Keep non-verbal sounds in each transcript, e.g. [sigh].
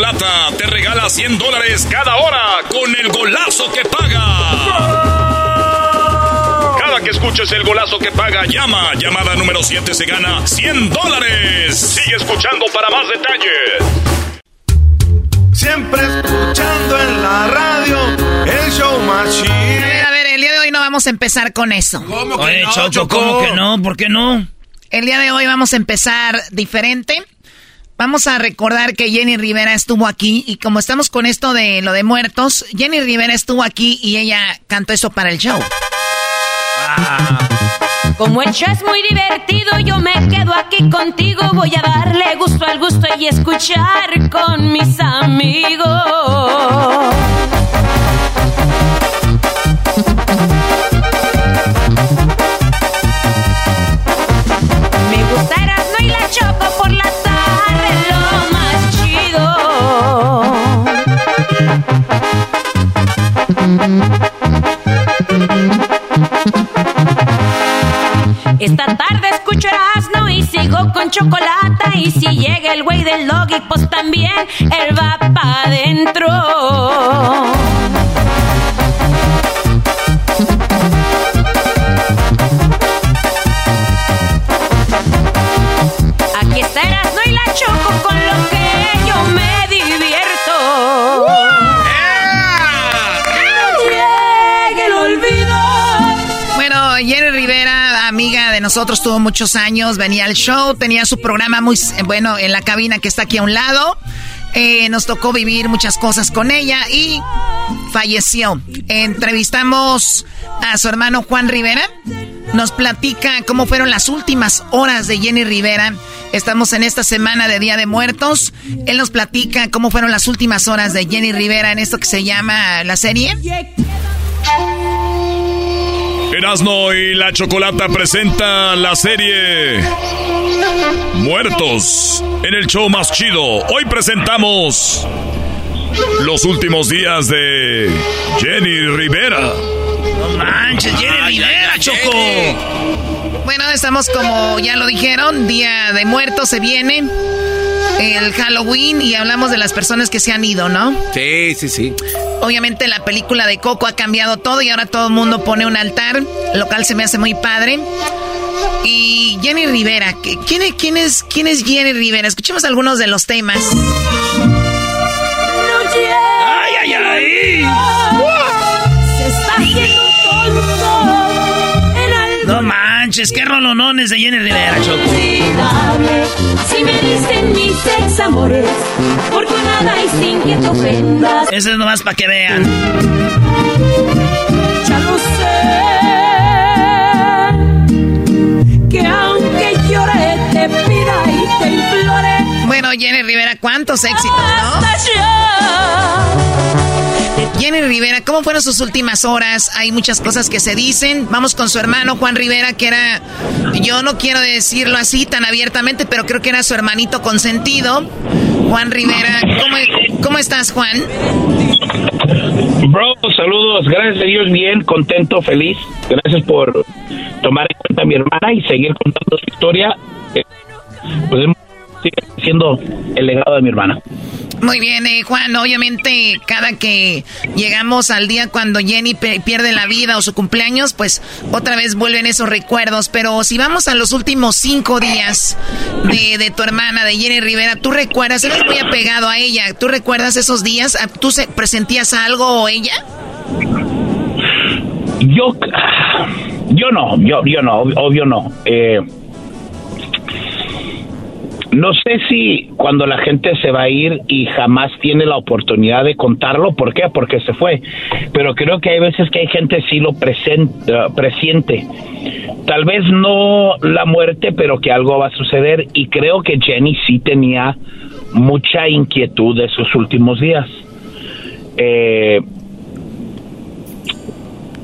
Chocolata te regala 100 dólares cada hora con el golazo que paga. Cada que escuches el golazo que paga, llama. Llamada número 7 se gana 100 dólares. Sigue escuchando para más detalles. Siempre escuchando en la radio el show más chido. A ver, a ver, el día de hoy no vamos a empezar con eso. ¿Cómo que Oye, no, Choco? ¿cómo que no? ¿Por qué no? El día de hoy vamos a empezar diferente. Vamos a recordar que Jenny Rivera estuvo aquí y como estamos con esto de lo de muertos, Jenny Rivera estuvo aquí y ella cantó eso para el show. Como el show es muy divertido, yo me quedo aquí contigo. Voy a darle gusto al gusto y escuchar con mis amigos. Me gusta Erasmo y la Choco por Esta tarde escucho Erasmo y sigo con chocolate. Y si llega el güey del doggy, pues también él va pa' adentro. Aquí está Erasmo y la Choco con lo que nosotros, tuvo muchos años, venía al show, tenía su programa muy eh, bueno en la cabina que está aquí a un lado. Eh, nos tocó vivir muchas cosas con ella y falleció. Entrevistamos a su hermano Juan Rivera. Nos platica cómo fueron las últimas horas de Jenny Rivera. Estamos en esta semana de Día de Muertos. Él nos platica cómo fueron las últimas horas de Jenny Rivera en esto que se llama la serie. Erasmo y la Chocolata presenta la serie Muertos en el show más chido. Hoy presentamos los últimos días de Jenny Rivera. No manches, Jenny Rivera, Choco. Bueno, estamos como ya lo dijeron, Día de Muertos se viene, el Halloween y hablamos de las personas que se han ido, ¿no? Sí, sí, sí. Obviamente la película de Coco ha cambiado todo y ahora todo el mundo pone un altar, lo cual se me hace muy padre. Y Jenny Rivera, ¿qué- ¿quién, es- quién, es, ¿quién es Jenny Rivera? Escuchemos algunos de los temas. Manches, qué rolonones de Jenny Rivera, Choco. Si me mis ex amores, porque nada y sin que te ofendas. Eso es nomás para que vean. Ya lo sé. Que aunque llore, te pida y te implore. Bueno, Jenny Rivera, ¿cuántos éxitos, no? Jenny Rivera, ¿cómo fueron sus últimas horas? Hay muchas cosas que se dicen. Vamos con su hermano Juan Rivera, que era, yo no quiero decirlo así tan abiertamente, pero creo que era su hermanito consentido. Juan Rivera, ¿cómo, estás, Juan? Bro, saludos, gracias a Dios, bien, contento, feliz. Gracias por tomar en cuenta a mi hermana y seguir contando su historia. Eh, Pues sigue siendo el legado de mi hermana. Muy bien, eh, Juan. Obviamente, cada que llegamos al día cuando Jenny pierde la vida o su cumpleaños, pues otra vez vuelven esos recuerdos. Pero si vamos a los últimos cinco días de, de tu hermana, de Jenny Rivera, ¿tú recuerdas? Eres muy apegado a ella. ¿Tú recuerdas esos días? ¿Tú se, presentías algo o ella? Yo, yo no, yo, yo no, obvio no. Eh, no sé si cuando la gente se va a ir y jamás tiene la oportunidad de contarlo, ¿por qué? Porque se fue. Pero creo que hay veces que hay gente sí lo presente, presiente. Tal vez no la muerte, pero que algo va a suceder. Y creo que Jenny sí tenía mucha inquietud de sus últimos días. Eh,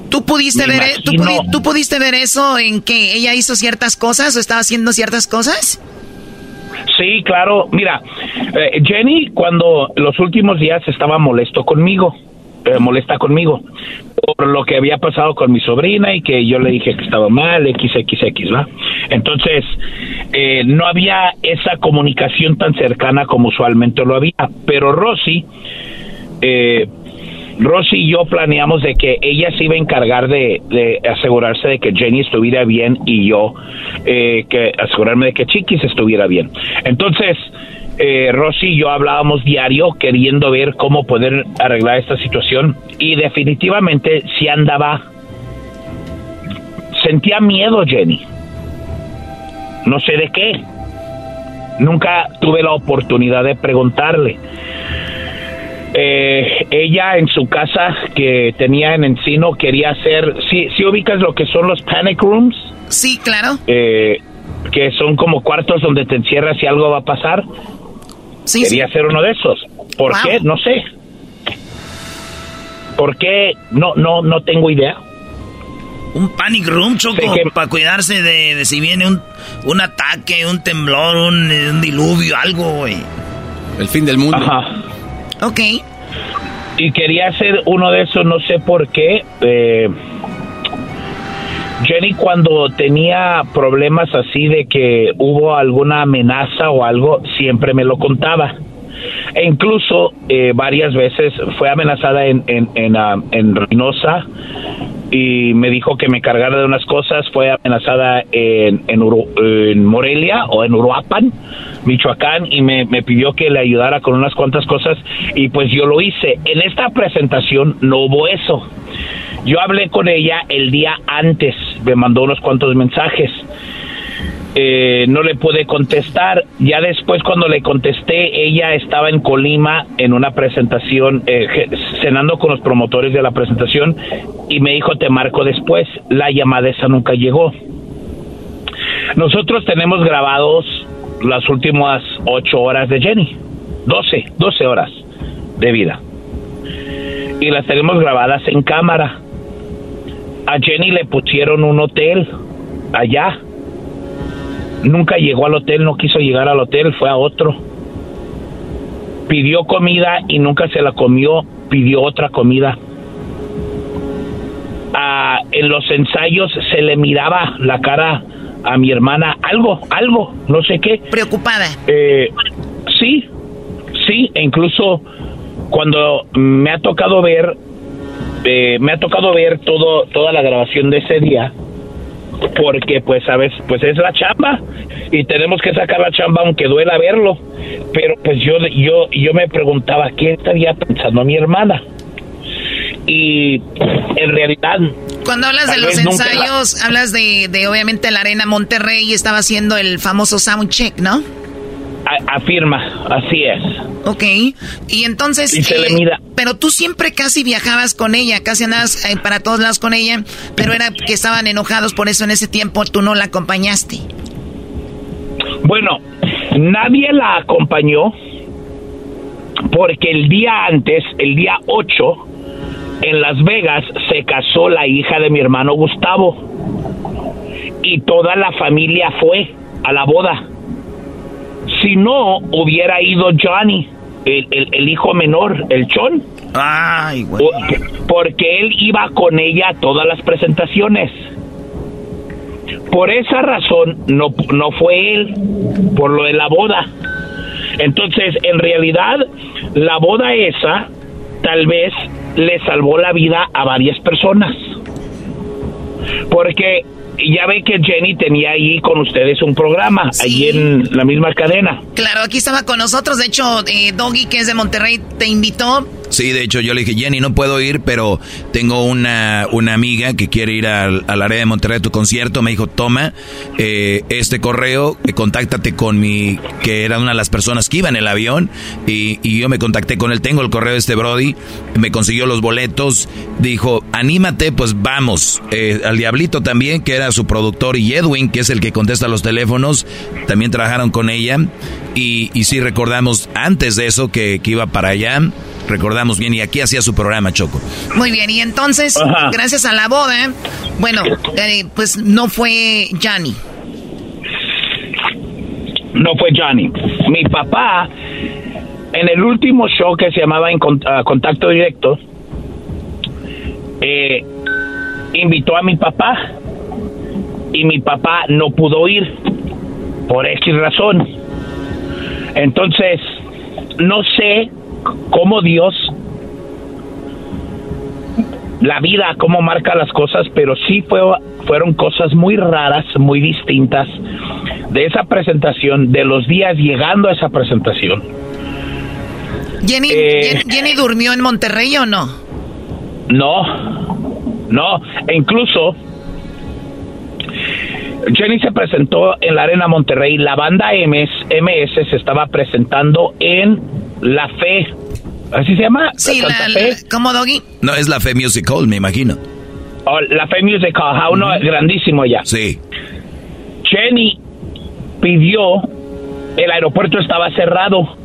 ¿Tú pudiste, ver, e-, ¿tú, pudiste ver eso en que ella hizo ciertas cosas o estaba haciendo ciertas cosas? Sí, claro. Mira, eh, Jenny cuando los últimos días estaba molesto conmigo, eh, molesta conmigo, por lo que había pasado con mi sobrina y que yo le dije que estaba mal, XXX, ¿va? Entonces, eh, no había esa comunicación tan cercana como usualmente lo había, pero Rosy, eh, Rosy y yo planeamos de que ella se iba a encargar de, asegurarse de que Jenny estuviera bien y yo eh, que asegurarme de que Chiquis estuviera bien. Entonces, eh, Rosy y yo hablábamos diario queriendo ver cómo poder arreglar esta situación y definitivamente si andaba, sentía miedo Jenny. No sé de qué. Nunca tuve la oportunidad de preguntarle eh, ella en su casa que tenía en Encino quería hacer, si ¿sí, ubicas lo que son los panic rooms? Sí, claro. Eh, que son como cuartos donde te encierras y algo va a pasar. Sí, quería hacer uno de esos. ¿Por qué? No sé. ¿Por qué? No, no, no tengo idea. Un panic room, Choco, para cuidarse de, si viene un, un ataque, un temblor, un, un diluvio, algo, güey. El fin del mundo. Ajá. Ok. Y quería hacer uno de esos, no sé por qué. Eh, Jenny cuando tenía problemas así de que hubo alguna amenaza o algo, siempre me lo contaba. E incluso eh, varias veces fue amenazada en, en, en, ah, en Reynosa y me dijo que me cargara de unas cosas. Fue amenazada en, en, Morelia o en Uruapan, Michoacán, y me, me, pidió que le ayudara con unas cuantas cosas y pues yo lo hice. En esta presentación no hubo eso. Yo hablé con ella el día antes, me mandó unos cuantos mensajes eh, no le pude contestar. Ya después cuando le contesté, ella estaba en Colima en una presentación, eh, cenando con los promotores de la presentación y me dijo, te marco después. La llamada esa nunca llegó. Nosotros tenemos grabados las últimas ocho horas de Jenny, doce, doce horas de vida. Y las tenemos grabadas en cámara. A Jenny le pusieron un hotel allá Nunca llegó al hotel, no quiso llegar al hotel, fue a otro. Pidió comida y nunca se la comió, pidió otra comida. Ah, en los ensayos se le miraba la cara a mi hermana, algo, algo, no sé qué. Preocupada. Eh, sí, sí, e incluso cuando me ha tocado ver, eh, me ha tocado ver todo, toda la grabación de ese día porque pues sabes pues es la chamba y tenemos que sacar la chamba aunque duela verlo. Pero pues yo yo yo me preguntaba qué estaría pensando mi hermana y en realidad cuando hablas de los ensayos hablas de, de obviamente la arena Monterrey estaba haciendo el famoso sound check no afirma, así es. Ok, y entonces... Eh, pero tú siempre casi viajabas con ella, casi andabas eh, para todos lados con ella, pero era que estaban enojados, por eso en ese tiempo tú no la acompañaste. Bueno, nadie la acompañó porque el día antes, el día 8, en Las Vegas se casó la hija de mi hermano Gustavo y toda la familia fue a la boda si no hubiera ido Johnny, el, hijo menor, el Chon. Ay, güey. Porque él iba con ella a todas las presentaciones. Por esa razón no, no fue él, por lo de la boda. Entonces, en realidad, la boda esa tal vez le salvó la vida a varias personas. Porque ya ve que Jenny tenía ahí con ustedes un programa, ahí en la misma cadena. Claro, aquí estaba con nosotros. De hecho, eh, Doggy, que es de Monterrey, te invitó Sí, de hecho yo le dije, Jenny, no puedo ir, pero tengo una, una amiga que quiere ir al, área de Monterrey a tu concierto. Me dijo, toma eh, este correo, eh, contáctate con mi, que era una de las personas que iba en el avión, y, y, yo me contacté con él. Tengo el correo de este Brody, me consiguió los boletos, dijo, anímate, pues vamos. Eh, al Diablito también, que era su productor, y Edwin, que es el que contesta los teléfonos, también trabajaron con ella. Y, y sí recordamos antes de eso que, que iba para allá recordamos bien, y aquí hacía su programa, Choco. Muy bien, y entonces, gracias a la boda, bueno, eh, pues no fue Johnny. No fue Johnny. Mi papá, en el último show que se llamaba en ah, Contacto Directo, eh, invitó a mi papá y mi papá no pudo ir por X razón. Entonces, no sé cómo Dios, la vida, cómo marca las cosas, pero sí fue, fueron cosas muy raras, muy distintas de esa presentación, de los días llegando a esa presentación. Jenny, eh, Jenny durmió en Monterrey o no? No, no, e incluso Jenny se presentó en la Arena Monterrey. La banda MS, MS se estaba presentando en La Fe. ¿Así se llama? Sí, la, Fe? ¿cómo, Doggy? No, es La Fe Music Hall, me imagino. Oh, la Fe Music Hall, uno grandísimo ya. Sí. Jenny pidió, el aeropuerto estaba cerrado.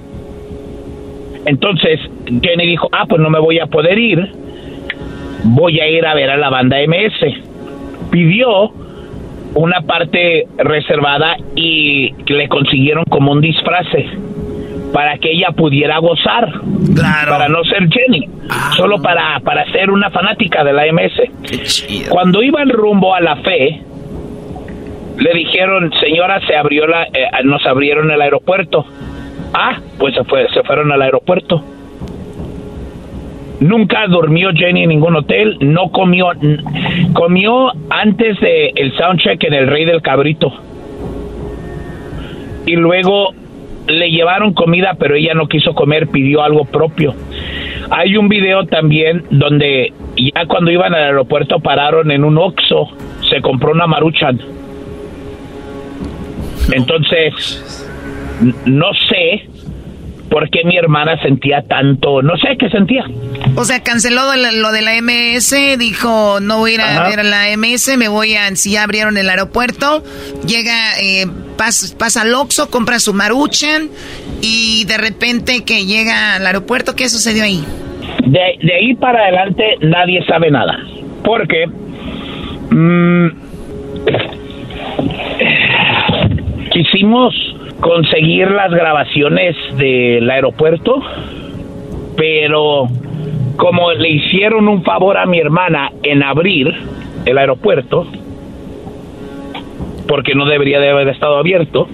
Entonces Jenny dijo, ah, pues no me voy a poder ir, voy a ir a ver a la banda MS. Pidió una parte reservada y le consiguieron como un disfraz para que ella pudiera gozar, para no ser Jenny, ah. solo para, para ser una fanática de la MS. Cuando iban rumbo a la fe, le dijeron, señora, se abrió la, eh, nos abrieron el aeropuerto. Ah, pues se, fue, se fueron al aeropuerto. Nunca durmió Jenny en ningún hotel, no comió, comió antes del el soundcheck en el Rey del Cabrito. Y luego le llevaron comida, pero ella no quiso comer, pidió algo propio. Hay un video también donde ya cuando iban al aeropuerto pararon en un Oxxo, se compró una maruchan. Entonces, no sé por qué mi hermana sentía tanto, no sé qué sentía. O sea, canceló lo de la MS, dijo, no voy a ir a ver a la MS, me voy a, si ya abrieron el aeropuerto, llega, eh, pasa al Oxxo, compra su maruchan y de repente que llega al aeropuerto, ¿qué sucedió ahí? De, ahí para adelante nadie sabe nada, porque mm, quisimos conseguir las grabaciones del aeropuerto, pero como le hicieron un favor a mi hermana en abrir el aeropuerto, porque no debería de haber estado abierto,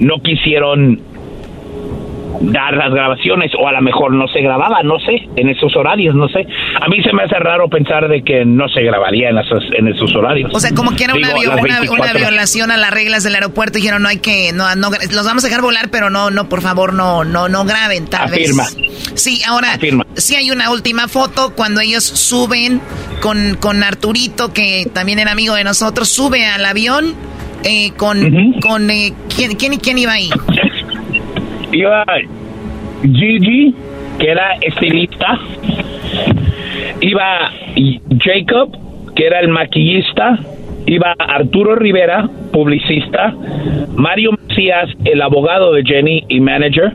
no quisieron dar las grabaciones o a lo mejor no se grababa, no sé, en esos horarios, no sé. A mí se me hace raro pensar de que no se grabaría en esos, en esos horarios. O sea, como que era una, violación a las reglas del aeropuerto, dijeron no hay que, no, no, los vamos a dejar volar, pero no, no, por favor, no, no, no graben, tal Afirma. Sí, ahora, sí hay una última foto cuando ellos suben con, con Arturito, que también era amigo de nosotros, sube al avión eh, con, con eh, ¿quién, quién, quién iba ahí? [laughs] iba Gigi, que era estilista, iba Jacob, que era el maquillista, iba Arturo Rivera, publicista, Mario Macías, el abogado de Jenny y manager,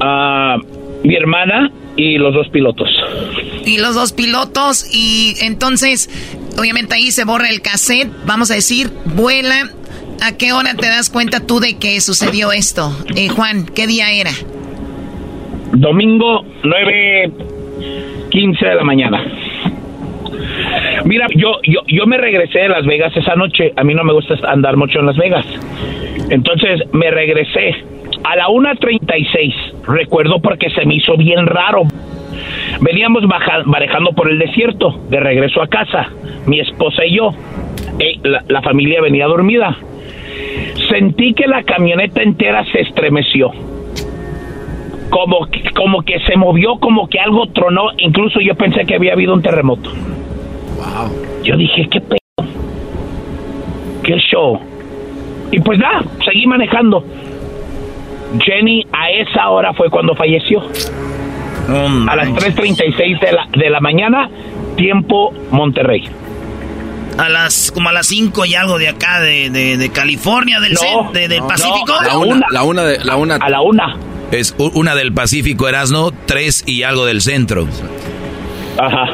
uh, mi hermana y los dos pilotos. Y los dos pilotos, y entonces, obviamente ahí se borra el cassette, vamos a decir, vuela ¿A qué hora te das cuenta tú de que sucedió esto? Eh, Juan, ¿qué día era? Domingo 9.15 de la mañana. Mira, yo, yo, yo me regresé de Las Vegas esa noche. A mí no me gusta andar mucho en Las Vegas. Entonces me regresé A la 1.36, recuerdo porque se me hizo bien raro. Veníamos manejando por el desierto, de regreso a casa, mi esposa y yo. Eh, la, familia venía dormida. Sentí que la camioneta entera se estremeció. Como, como que se movió, como que algo tronó. Incluso yo pensé que había habido un terremoto. Yo dije, ¿qué pedo? ¿Qué show? Y pues nada, seguí manejando. Jenny a esa hora fue cuando falleció. a las 3.36 de la, de la mañana, tiempo Monterrey. A las, como a las 5 y algo de acá, de, de, California, del, del Pacífico. a la una, la una de, la una. A la una. Es una del Pacífico, Erasno, tres y algo del centro. Ajá.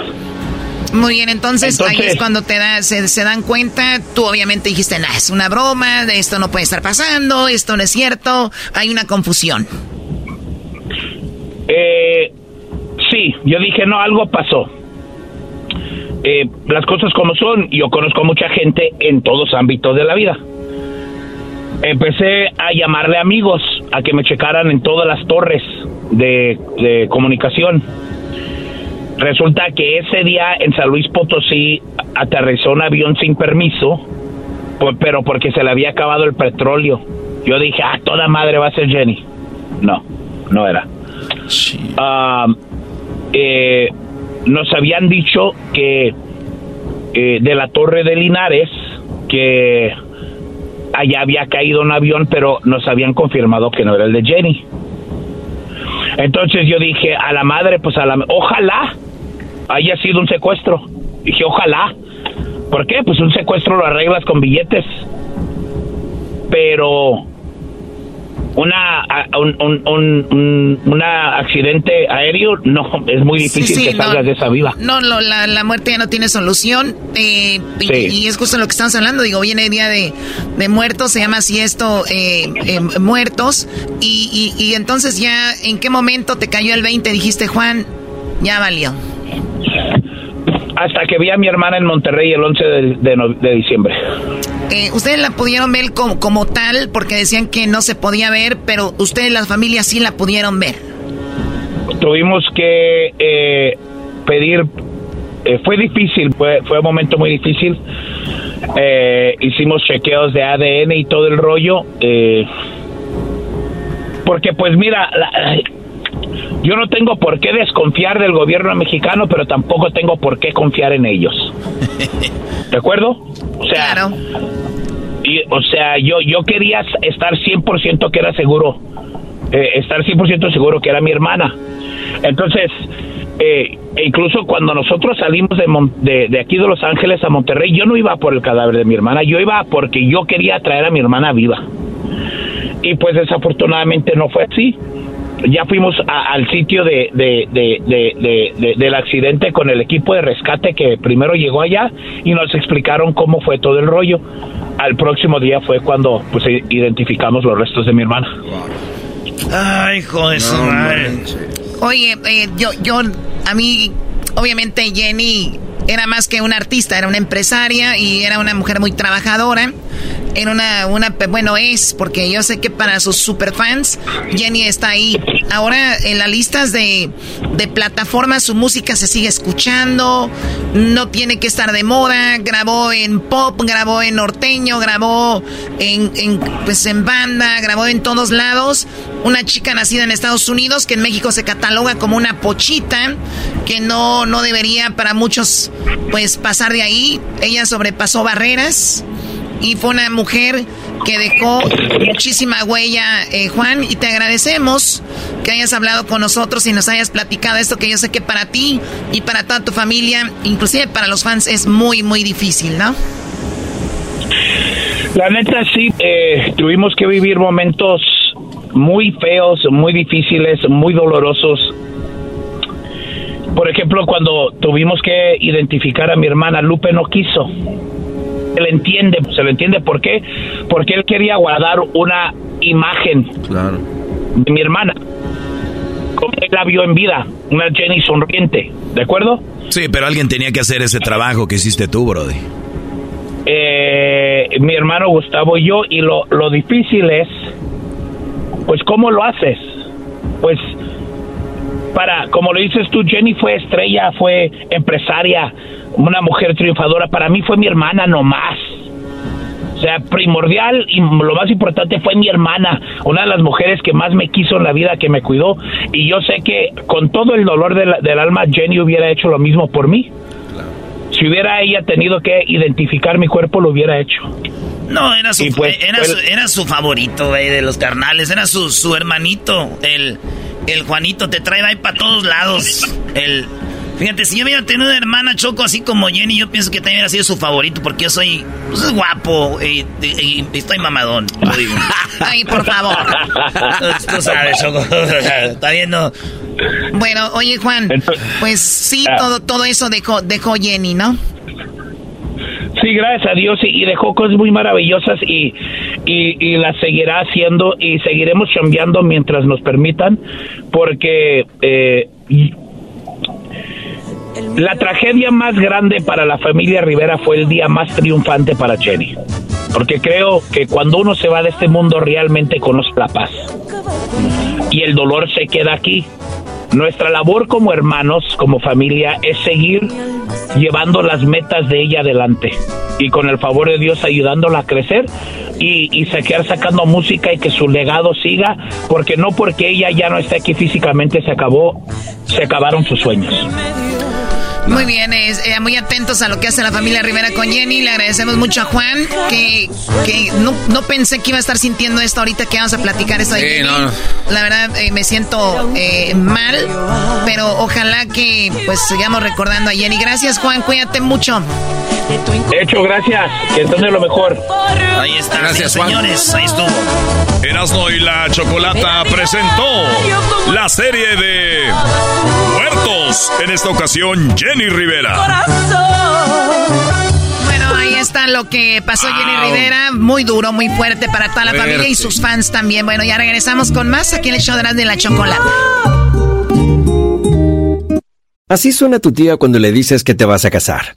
Muy bien, entonces, ahí es cuando te da, se, dan cuenta, tú obviamente dijiste, nah, es una broma, esto no puede estar pasando, esto no es cierto, hay una confusión. Eh, sí, yo dije, no, algo pasó. Eh, las cosas como son, yo conozco mucha gente en todos ámbitos de la vida. Empecé a llamarle amigos a que me checaran en todas las torres de, de comunicación Resulta que ese día en San Luis Potosí aterrizó un avión sin permiso, pero porque se le había acabado el petróleo. Yo dije, ah, toda madre va a ser Jenny. No, no era. Ah, eh, nos habían dicho que eh, de la torre de Linares, que allá había caído un avión, pero nos habían confirmado que no era el de Jenny. Entonces yo dije, a la madre, pues a la... Ojalá haya sido un secuestro. Dije, ojalá. ¿Por qué? Pues un secuestro lo arreglas con billetes. Pero una un, un, un, accidente aéreo no es muy difícil que salgas de esa viva. No, la, la, muerte ya no tiene solución eh, y, es justo lo que estamos hablando digo viene el día de, de muertos se llama así esto eh, eh, muertos y, y, y entonces ya en qué momento te cayó el 20 dijiste Juan ya valió hasta que vi a mi hermana en Monterrey el 11 de, diciembre. Eh, ustedes la pudieron ver como, tal porque decían que no se podía ver, pero ustedes, las familias, sí la pudieron ver. Tuvimos que eh, pedir, eh, fue difícil, fue, fue un momento muy difícil. hicimos chequeos de ADN y todo el rollo. porque pues mira, la, yo no tengo por qué desconfiar del gobierno mexicano, pero tampoco tengo por qué confiar en ellos. [laughs] ¿De acuerdo? O sea, claro. y, o sea, yo, yo quería estar 100% que era seguro, eh, estar 100% seguro que era mi hermana. Entonces, eh, e incluso cuando nosotros salimos de, de, aquí de Los Ángeles a Monterrey, yo no iba por el cadáver de mi hermana, yo iba porque yo quería traer a mi hermana viva. Y pues desafortunadamente no fue así ya fuimos al sitio de, del accidente con el equipo de rescate que primero llegó allá y nos explicaron cómo fue todo el rollo. Al próximo día fue cuando pues identificamos los restos de mi hermana. Ay, hijo de su Oye, eh, yo, yo, a mí, obviamente Jenny era más que una artista, era una empresaria y era una mujer muy trabajadora. Era una, una, bueno, es, porque yo sé que para sus superfans, Jenny está ahí. Ahora en las listas de, de plataformas su música se sigue escuchando, no tiene que estar de moda, grabó en pop, grabó en norteño, grabó en, en, pues en banda, grabó en todos lados. Una chica nacida en Estados Unidos que en México se cataloga como una pochita, que no, no debería para muchos pues pasar de ahí. Ella sobrepasó barreras y fue una mujer que dejó muchísima huella, eh, Juan, y te agradecemos que hayas hablado con nosotros y nos hayas platicado esto que yo sé que para ti y para toda tu familia, inclusive para los fans, es muy, muy difícil, ¿no? La neta sí, eh, tuvimos que vivir momentos muy feos, muy difíciles, muy dolorosos. Por ejemplo, cuando tuvimos que identificar a mi hermana, Lupe no quiso se le entiende, se le entiende por qué, porque él quería guardar una imagen de mi hermana, como él la vio en vida, una Jenny sonriente, ¿de acuerdo? Sí, pero alguien tenía que hacer ese trabajo que hiciste tú, Brody. Eh, mi hermano Gustavo y yo, y lo, lo difícil es pues ¿cómo lo haces? Pues para, como lo dices tú, Jenny fue estrella, fue empresaria, una mujer triunfadora. Para mí fue mi hermana nomás. O sea, primordial y lo más importante fue mi hermana, una de las mujeres que más me quiso en la vida, que me cuidó. Y yo sé que con todo el dolor del alma, Jenny hubiera hecho lo mismo por mí. Si hubiera ella tenido que identificar mi cuerpo, lo hubiera hecho. No, era su, pues, era, su favorito, de los carnales. Era su, su hermanito, el, el Juanito. Te trae ahí para todos lados. El, Fíjate, si yo hubiera tenido una hermana Choco así como Jenny, yo pienso que también hubiera sido su favorito porque yo soy pues, guapo y, estoy mamadón. [laughs] Ay, por favor. Tú, sabes, Choco. [laughs] Está viendo. Bueno, oye, Juan, pues sí, ah. todo, todo eso dejó, dejó Jenny, ¿no? Sí, gracias a Dios y, dejó cosas muy maravillosas y, y, las seguirá haciendo y seguiremos cambiando mientras nos permitan porque eh, la tragedia más grande para la familia Rivera fue el día más triunfante para Jenny. Porque creo que cuando uno se va de este mundo realmente conoce la paz. Y el dolor se queda aquí. Nuestra labor como hermanos, como familia, es seguir llevando las metas de ella adelante y con el favor de Dios ayudándola a crecer y, y seguir sacando música y que su legado siga, porque no porque ella ya no está aquí físicamente se acabó, se acabaron sus sueños. Muy bien, eh, muy atentos a lo que hace la familia Rivera con Jenny. Le agradecemos mucho a Juan, que, que no, no, pensé que iba a estar sintiendo esto ahorita que vamos a platicar esto de La verdad, eh, me siento eh, mal, pero ojalá que pues sigamos recordando a Jenny. Gracias, Juan, cuídate mucho. Hecho, gracias. Que entonces lo mejor. Ahí está, gracias, señores. Ahí estuvo. Erasmo y la Chocolata presentó la serie de Muertos. En esta ocasión, Jenny Rivera. Bueno, ahí está lo que pasó Jenny Rivera. Muy duro, muy fuerte para toda la familia y sus fans también. Bueno, ya regresamos con más aquí en el show de la Chocolata. Así suena tu tía cuando le dices que te vas a casar.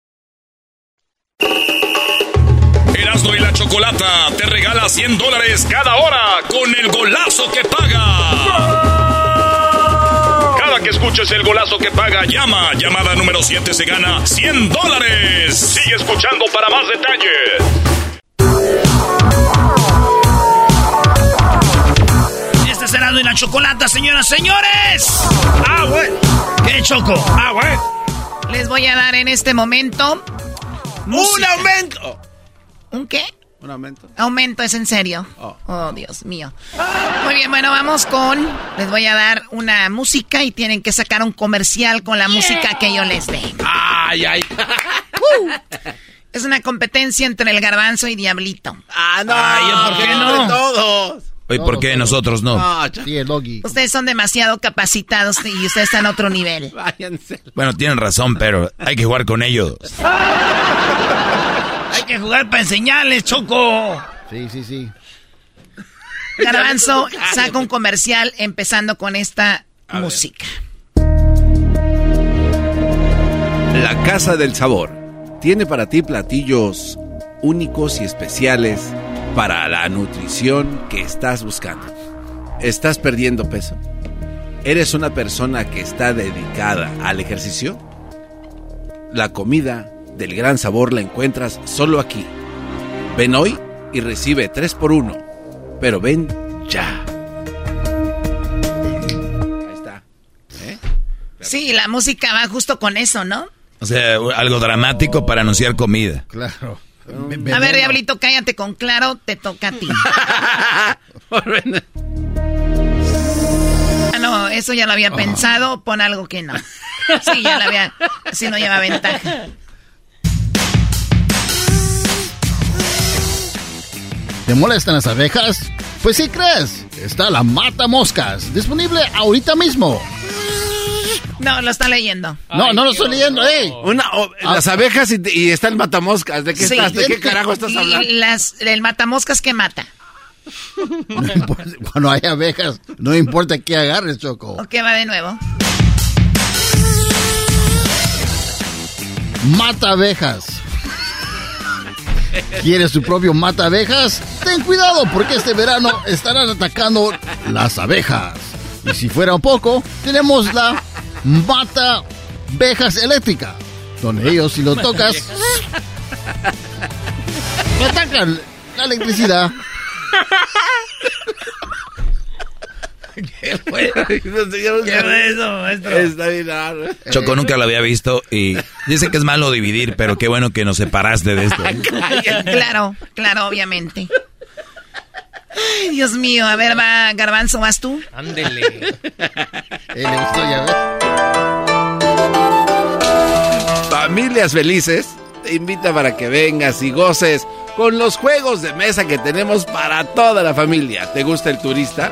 Chocolata te regala 100 dólares cada hora con el golazo que paga. Cada que escuches el golazo que paga, llama. Llamada número 7 se gana 100 dólares. Sigue escuchando para más detalles. Este es Erasmo y la Chocolata, señoras, señores. Ah, güey. ¿Qué choco? Ah, güey. Les voy a dar en este momento ¡Un aumento! ¿Un qué? Un aumento. Aumento, es en serio. Oh. oh. Dios mío. Muy bien, bueno, vamos con. Les voy a dar una música y tienen que sacar un comercial con la música que yo les dé. ¡Ay, ay! [laughs] Uh. es una competencia entre el garbanzo y Diablito. ¡Ah, no! Ay, ¿por qué no? Todos. Oye, ¿por qué nosotros no? sí, el Ustedes son demasiado capacitados y ustedes están a otro nivel. [laughs] Váyanse. Bueno, tienen razón, pero hay que jugar con ellos. [laughs] que jugar para enseñarles, Choco. Sí, sí, sí. Garbanzo [laughs] saca un comercial empezando con esta música. La Casa del Sabor tiene para ti platillos únicos y especiales para la nutrición que estás buscando. ¿Estás perdiendo peso? ¿Eres una persona que está dedicada al ejercicio? La comida del gran sabor la encuentras solo aquí. Ven hoy y recibe 3 por 1 pero ven ya. Ahí está. ¿Eh? Sí, la música va justo con eso, ¿no? O sea, algo dramático para anunciar comida. Claro. A ver, Diablito, cállate con claro, te toca a ti. [laughs] ah, no, eso ya lo había pensado, pon algo que no. Sí, ya lo había, así no lleva ventaja. ¿Te molestan las abejas? Pues sí crees, está la mata moscas, disponible ahorita mismo. No, lo está leyendo. No, no lo estoy leyendo, ey. Una, ah. las abejas y, está el matamoscas. ¿De qué estás? ¿De qué carajo estás hablando? Las, el matamoscas que mata. cuando hay abejas, no importa qué agarres, Choco. Ok, va de nuevo. Mata abejas. ¿Quieres tu propio mata abejas? Ten cuidado porque este verano estarán atacando las abejas. Y si fuera un poco, tenemos la mata abejas eléctrica, donde ellos si lo tocas, [laughs] atacan la electricidad. [laughs] ¿Qué fue? eso, maestro? Está bien Choco nunca lo había visto y dice que es malo dividir, pero qué bueno que nos separaste de esto. [laughs] claro, claro, obviamente. Ay, Dios mío, a ver, va, Garbanzo, ¿vas tú? Ándele. eh, le gustó ya, Familias felices te invita para que vengas y goces con los juegos de mesa que tenemos para toda la familia. ¿Te gusta el turista?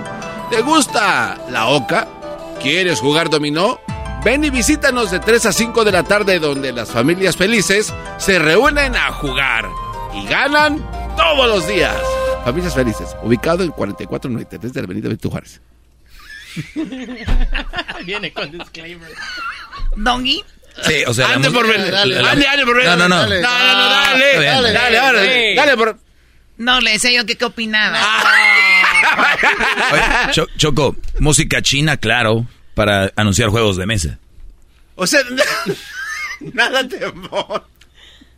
¿Te gusta la oca? ¿Quieres jugar dominó? Ven y visítanos de 3 a 5 de la tarde donde las familias felices se reúnen a jugar y ganan todos los días. Familias Felices, ubicado en 4493 de la Avenida Benito Juárez. Viene con disclaimer. Dongi. Sí, o sea, ande por ver. Dale, dale, por ver. No, no, no. Dale, no, no, no, dale. Dale, dale, dale, dale, por. No, le decía yo que qué opinaba. Oye, Choco, música china, claro, para anunciar juegos de mesa. O sea, [laughs] nada temor.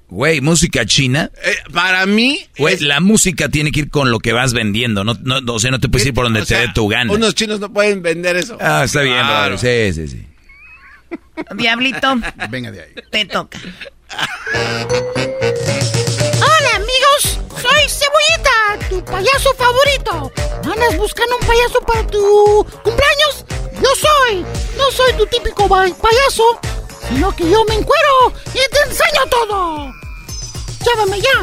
Güey, música china. Eh, para mí. Güey, la música tiene que ir con lo que vas vendiendo. No, no, o sea, no te puedes ir por donde te dé tu gana. Unos chinos no pueden vender eso. Ah, está bien, claro. Sí, sí, sí. Diablito. Venga de ahí. Te toca. [laughs] tu payaso favorito. ¿Andas buscando un payaso para tu cumpleaños? Yo soy. No soy tu típico payaso, sino que yo me encuero y te enseño todo. Llámame ya.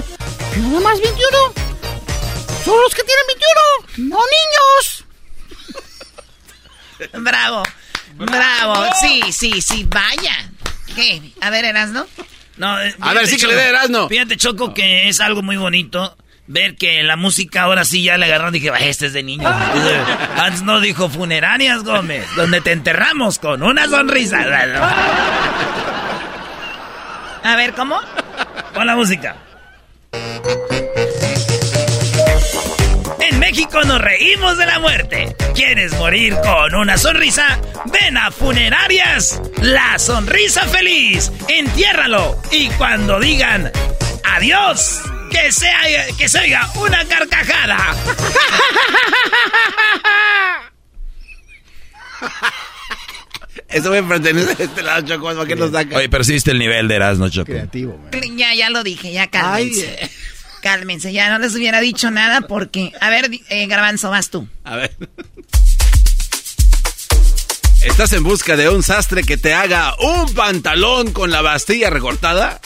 Nada más 21. Son los que tienen 21, no niños. [laughs] Bravo. Bravo. Sí, sí, sí. Vaya. ¿Qué? A ver, Erasno. No, a ver, sí que le dé Erasno. Fíjate, Choco, que es algo muy bonito ver que la música ahora sí ya le agarraron. Dije, este es de niño. Antes no dijo funerarias, Gómez, donde te enterramos con una sonrisa. A ver, ¿cómo? Con la música. En México nos reímos de la muerte. ¿Quieres morir con una sonrisa? Ven a Funerarias. La sonrisa feliz. Entiérralo. Y cuando digan adiós, que se, que se oiga una carcajada. Eso me pertenece a este lado, Choco, ¿para qué nos saca? Oye, persiste el nivel de Erasmo, Choco. Creativo, Ya, ya lo dije, ya cálmense. Ay, Cálmense, ya no les hubiera dicho nada porque... A ver, eh, Garbanzo, vas tú. A ver. [laughs] ¿Estás en busca de un sastre que te haga un pantalón con la bastilla recortada?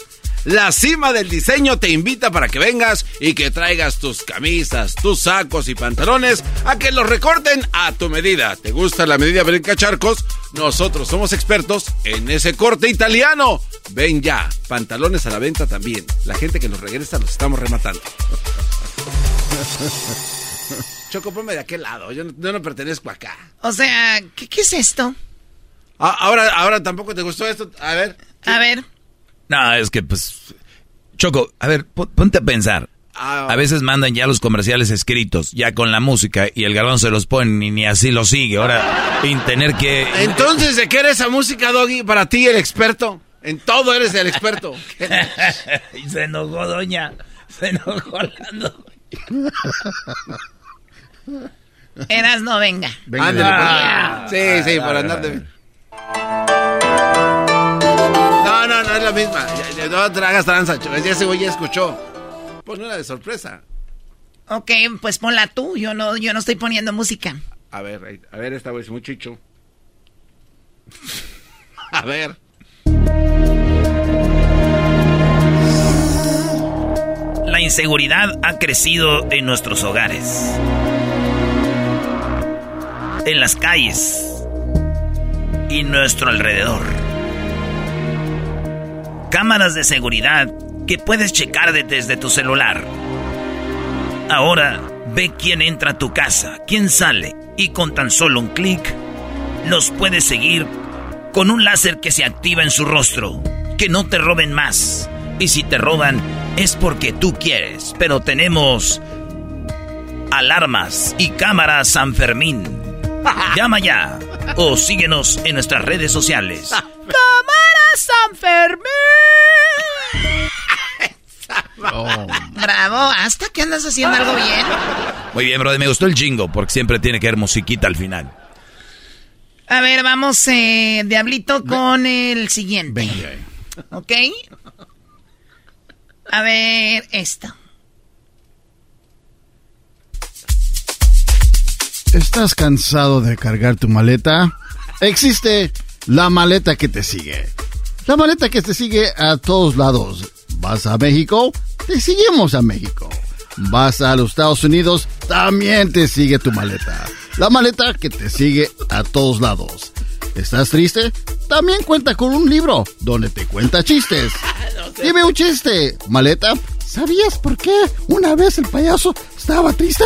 La cima del diseño te invita para que vengas y que traigas tus camisas, tus sacos y pantalones a que los recorten a tu medida. ¿Te gusta la medida Brinca Charcos? Nosotros somos expertos en ese corte italiano. Ven ya, pantalones a la venta también. La gente que nos regresa los estamos rematando. [laughs] Choco, ponme de aquel lado. Yo no, pertenezco acá. O sea, ¿qué, es esto? Ah, ahora, ahora tampoco te gustó esto. A ver. A ver. No, es que pues. Choco, a ver, ponte a pensar. Ah, a veces mandan ya los comerciales escritos, ya con la música, y el galón se los pone y ni así lo sigue. Ahora, sin tener que... Entonces, ¿de qué eres esa música, Doggy? Para ti, el experto. En todo eres el experto. [laughs] y se enojó, doña. Se enojó la Eras no venga. venga. sí, sí, para andar de... No te hagas tranza, ya ese güey ya escuchó. Pues una de sorpresa. Ok, pues ponla tú. Yo no, yo no estoy poniendo música. A ver, a ver, esta vez muy chicho. [laughs] a ver. La inseguridad ha crecido en nuestros hogares, en las calles y nuestro alrededor. Cámaras de seguridad que puedes checar desde tu celular. Ahora ve quién entra a tu casa, quién sale y con tan solo un clic los puedes seguir con un láser que se activa en su rostro. Que no te roben más. Y si te roban es porque tú quieres. Pero tenemos alarmas y cámaras San Fermín. [laughs] Llama ya o síguenos en nuestras redes sociales. [laughs] ¡Cámaras San Fermín! [laughs] Bravo, hasta que andas haciendo algo bien. Muy bien, brother, me gustó el jingo porque siempre tiene que haber musiquita al final. A ver, vamos, eh, Diablito, con el siguiente. ¿Ok? A ver, esto. ¿Estás cansado de cargar tu maleta? Existe la maleta que te sigue. La maleta que te sigue a todos lados. ¿Vas a México? Te seguimos a México. ¿Vas a los Estados Unidos? También te sigue tu maleta. La maleta que te sigue a todos lados. ¿Estás triste? También cuenta con un libro donde te cuenta chistes. [laughs] Dime un chiste, maleta. ¿Sabías por qué una vez el payaso estaba triste?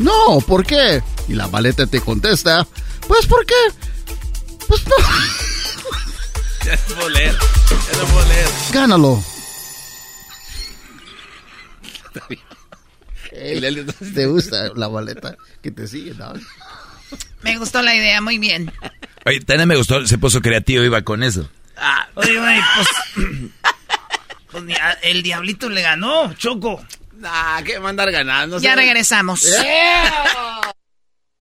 No, ¿por qué? Y la maleta te contesta, pues ¿por qué? Pues no. [laughs] [laughs] Ya no puedo leer, ya no puedo leer. Gánalo. ¿Te gusta la maleta que te sigue? No? Me gustó la idea, muy bien. Oye, también me gustó, se puso creativo, iba con eso. Ah, oye, güey, pues, [coughs] pues el diablito le ganó, Choco. Ah, que mandar ganando. Ya regresamos.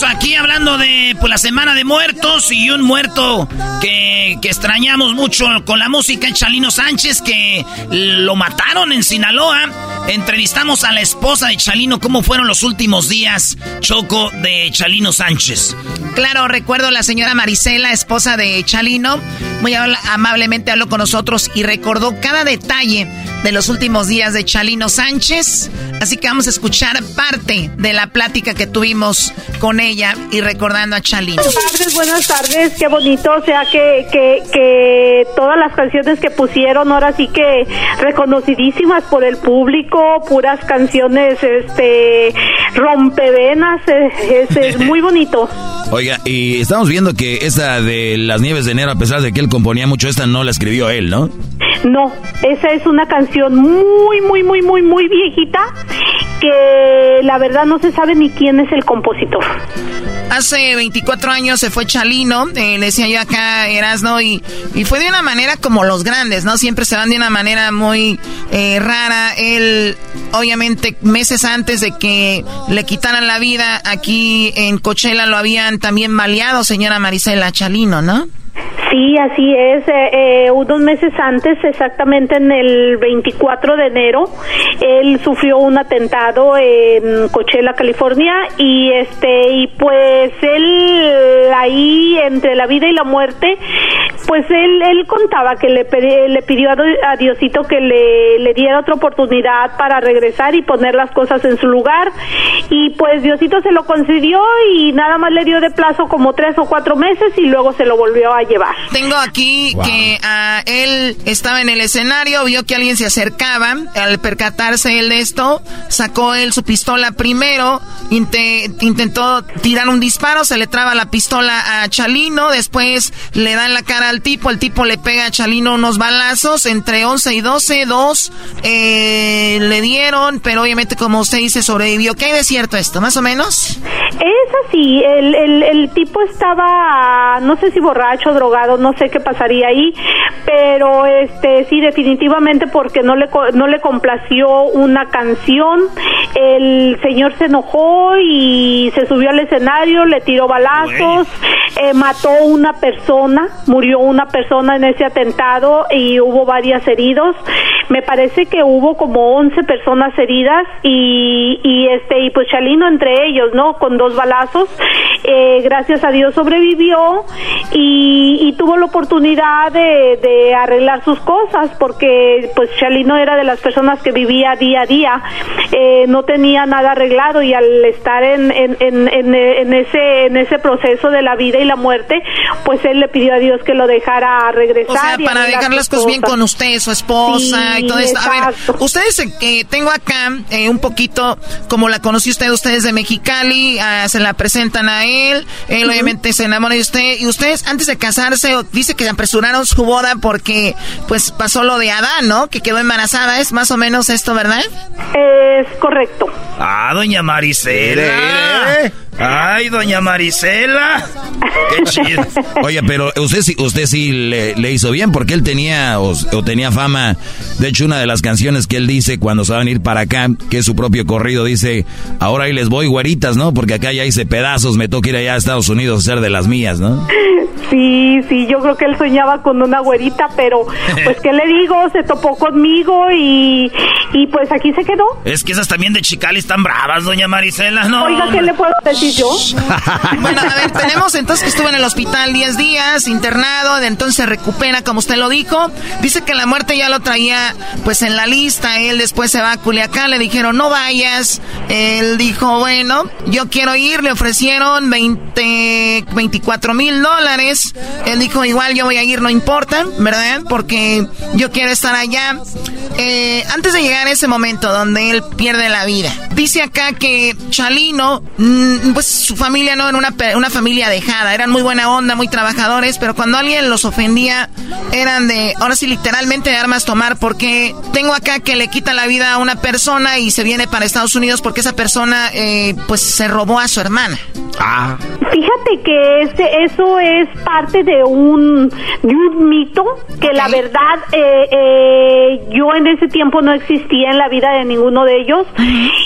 aquí hablando de pues, la Semana de Muertos y un muerto que, que extrañamos mucho con la música, Chalino Sánchez, que lo mataron en Sinaloa. Entrevistamos a la esposa de Chalino. ¿Cómo fueron los últimos días, Choco, de Chalino Sánchez? Claro, recuerdo la señora Marisela, esposa de Chalino. Muy amablemente habló con nosotros y recordó cada detalle de los últimos días de Chalino Sánchez. Así que vamos a escuchar parte de la plática que tuvimos con ella y recordando a Chalino. Buenas tardes, buenas tardes. Qué bonito. O sea, que, que, que todas las canciones que pusieron ahora sí que reconocidísimas por el público, puras canciones este rompevenas. Es, es, [laughs] muy bonito. Oiga, y estamos viendo que esa de las nieves de enero, a pesar de que él componía mucho, esta no la escribió él, ¿no? No, esa es una canción muy, muy, muy, muy, muy viejita que la verdad no se sabe ni quién es el compositor. Hace 24 años se fue Chalino, eh, le decía yo acá Erasno, y, y fue de una manera como los grandes, ¿no? Siempre se van de una manera muy eh, rara. Él, obviamente, meses antes de que le quitaran la vida, aquí en Coachella lo habían también maleado, señora Marisela Chalino, ¿no? Sí, así es. Eh, eh, unos meses antes, exactamente en el 24 de enero, él sufrió un atentado en Coachella, California, y este y pues él ahí entre la vida y la muerte, pues él él contaba que le le pidió a, Diosito que le, le diera otra oportunidad para regresar y poner las cosas en su lugar, y pues Diosito se lo concedió y nada más le dio de plazo como tres o cuatro meses y luego se lo volvió a llevar. Tengo aquí que ah, él estaba en el escenario, vio que alguien se acercaba. Al percatarse él de esto, sacó él su pistola primero, intentó tirar un disparo, se le traba la pistola a Chalino, después le da en la cara al tipo, el tipo le pega a Chalino unos balazos, entre 11 y 12, dos eh, le dieron, pero obviamente como usted dice sobrevivió. ¿Qué hay de cierto esto, más o menos? Es así, el, el, el tipo estaba, no sé si borracho, drogado, no sé qué pasaría ahí, pero este sí definitivamente porque no le no le complació una canción, el señor se enojó y se subió al escenario, le tiró balazos, eh, mató una persona, murió una persona en ese atentado y hubo varias heridos. Me parece que hubo como 11 personas heridas y, y este y pues Chalino entre ellos, ¿no? Con dos balazos. Eh, gracias a Dios sobrevivió y, y tuvo la oportunidad de, de, arreglar sus cosas porque pues Chalino era de las personas que vivía día a día, eh, no tenía nada arreglado y al estar en, en, en, en, ese, en ese proceso de la vida y la muerte, pues él le pidió a Dios que lo dejara regresar. O sea, para dejar las cosas bien con usted, su esposa y todo esto. A ver, ustedes eh, tengo acá eh, un poquito como la conocí usted, ustedes de Mexicali, ah, se la presentan a él, él obviamente se enamora de usted y ustedes antes de casarse dice que apresuraron su boda porque pues pasó lo de Adán, ¿no? Que quedó embarazada. ¿Es más o menos esto, verdad? Es correcto. Ah, doña Maricela. Ay, doña Marisela. Qué chido. Oye, pero usted sí, usted sí le, hizo bien porque él tenía o, tenía fama. De hecho, una de las canciones que él dice cuando se van a ir para acá, que es su propio corrido, dice, ahora ahí les voy güeritas, ¿no? Porque acá ya hice pedazos, me toca ir allá a Estados Unidos a ser de las mías, ¿no? Sí, sí, yo creo que él soñaba con una güerita, pero pues qué le digo, se topó conmigo y, y pues aquí se quedó. Es que esas también de Chicali están bravas, doña Marisela, ¿no? Oiga, ¿qué le puedo decir? Yo? [laughs] bueno, a ver, tenemos entonces que estuvo en el hospital 10 días, internado, de entonces se recupera, como usted lo dijo. Dice que la muerte ya lo traía pues en la lista, él después se va a Culiacán, le dijeron no vayas, él dijo, bueno, yo quiero ir, le ofrecieron 20, 24 mil dólares, él dijo, igual yo voy a ir, no importa, ¿verdad? Porque yo quiero estar allá. Eh, antes de llegar a ese momento donde él pierde la vida, dice acá que Chalino, mm, pues su familia no era una, una familia dejada, eran muy buena onda, muy trabajadores, pero cuando alguien los ofendía eran de, ahora sí literalmente de armas tomar, porque tengo acá que le quita la vida a una persona y se viene para Estados Unidos porque esa persona eh, pues se robó a su hermana. Ah. Fíjate que ese, eso es parte de un, de un mito que la verdad eh, eh, yo en ese tiempo no existía en la vida de ninguno de ellos.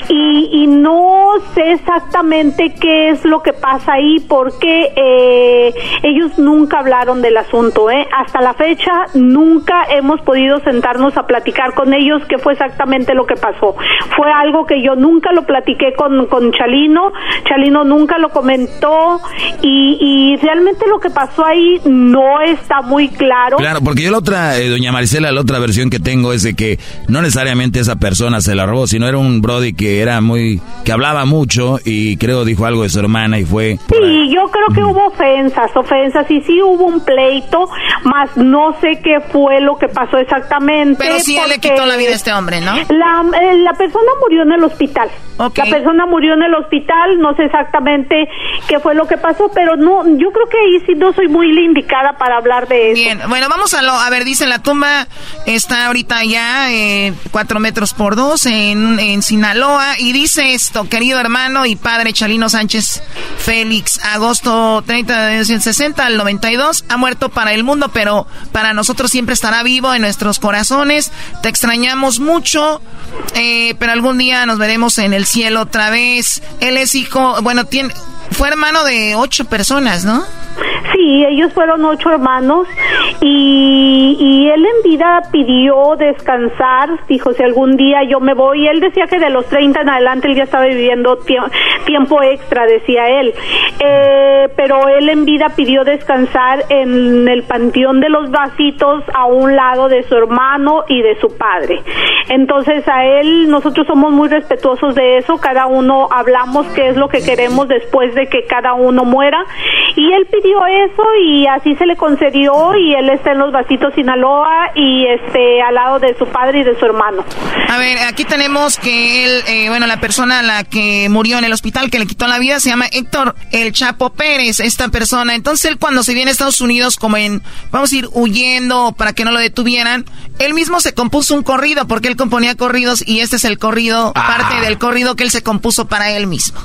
Y, y no sé exactamente qué es lo que pasa ahí, porque eh, ellos nunca hablaron del asunto, ¿eh? Hasta la fecha nunca hemos podido sentarnos a platicar con ellos qué fue exactamente lo que pasó. Fue algo que yo nunca lo platiqué con, con Chalino, Chalino nunca lo comentó y, y realmente lo que pasó ahí no está muy claro. Claro, porque yo la otra, eh, doña Marisela, la otra versión que tengo es de que no necesariamente esa persona se la robó, sino era un Brody que era muy, que hablaba mucho y creo dijo algo de su hermana y fue... Sí, yo creo que hubo ofensas, ofensas y sí hubo un pleito, más no sé qué fue lo que pasó exactamente. Pero sí le quitó la vida a este hombre, ¿no? La, eh, la persona murió en el hospital. La persona murió en el hospital, no sé exactamente qué fue lo que pasó, pero no, yo creo que ahí sí no soy muy indicada para hablar de eso. Bien, bueno, vamos a lo, a ver, dice la tumba está ahorita ya eh, cuatro metros por dos en, en Sinaloa y dice esto, querido hermano y padre Chalino Sánchez Félix, agosto 30 de 1960 al 92, ha muerto para el mundo, pero para nosotros siempre estará vivo en nuestros corazones, te extrañamos mucho, eh, pero algún día nos veremos en el cielo otra vez. Él es hijo, bueno, tiene, fue hermano de ocho personas, ¿no? Sí, ellos fueron ocho hermanos y, y, él en vida pidió descansar, dijo, si algún día yo me voy, él decía que de los 30 en adelante él ya estaba viviendo tiempo extra, decía él, eh, pero él en vida pidió descansar en el panteón de los vasitos a un lado de su hermano y de su padre. Entonces a él, nosotros somos muy respetuosos de eso, cada uno hablamos qué es lo que queremos después de que cada uno muera. Y él pidió eso y así se le concedió y él está en los vasitos Sinaloa y este al lado de su padre y de su hermano. A ver, aquí tenemos que él, eh, bueno, la persona a la que murió en el hospital que le quitó la vida se llama Héctor El Chapo Pérez, esta persona. Entonces él cuando se viene a Estados Unidos como en, vamos a ir huyendo para que no lo detuvieran, él mismo se compuso un corrido porque él componía corridos y este es el corrido, parte ah. del corrido que él se compuso para él mismo.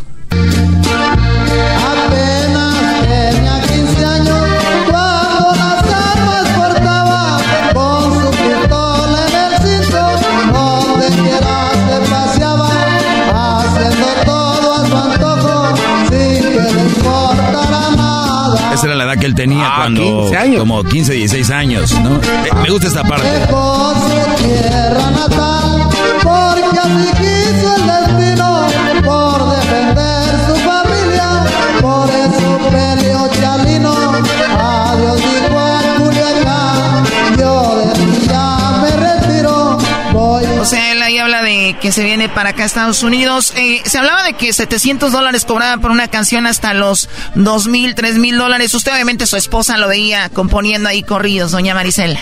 Esa era la edad que él tenía ah, cuando... 15 años. Como 15, 16 años, ¿no? Me gusta esta parte. tierra natal, porque así que se viene para acá a Estados Unidos. Eh, se hablaba de que 700 dólares cobraban por una canción hasta los 2 mil, 3 mil dólares. Usted obviamente su esposa lo veía componiendo ahí corridos, doña Maricela.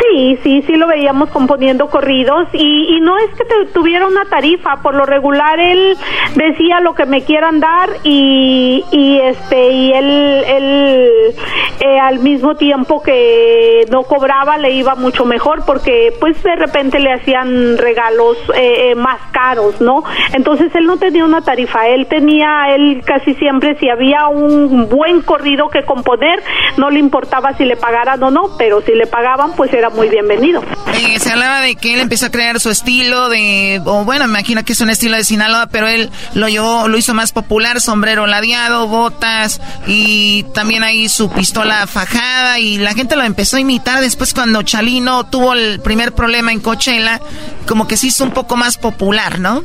Sí, sí, sí lo veíamos componiendo corridos y, y no es que tuviera una tarifa, por lo regular él decía lo que me quieran dar y, y este y él, él eh, al mismo tiempo que no cobraba le iba mucho mejor porque pues de repente le hacían regalos eh, eh, más caros, ¿no? Entonces él no tenía una tarifa, él tenía, él casi siempre si había un buen corrido que componer, no le importaba si le pagaran o no, pero si le pagaban pues era muy bienvenido. Eh, se hablaba de que él empezó a crear su estilo de, o bueno, me imagino que es un estilo de Sinaloa, pero él lo llevó, lo hizo más popular, sombrero ladeado, botas y también ahí su pistola fajada y la gente lo empezó a imitar después cuando Chalino tuvo el primer problema en Coachella, como que se hizo un poco más popular, ¿no?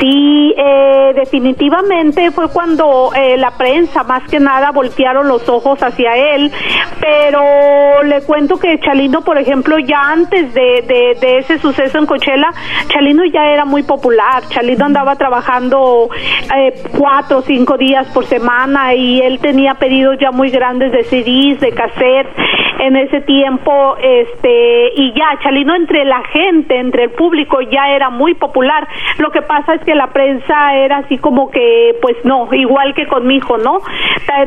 Sí, eh, definitivamente fue cuando eh, la prensa más que nada voltearon los ojos hacia él, pero le cuento que Chalino, por ejemplo, ya antes de, ese suceso en Coachella, Chalino ya era muy popular, Chalino andaba trabajando eh, cuatro o cinco días por semana y él tenía pedidos ya muy grandes de CDs, de cassettes en ese tiempo, este, y ya Chalino entre la gente, entre el público ya era muy popular, lo que pasa es que la prensa era así como que, pues no, igual que con mi hijo, ¿no?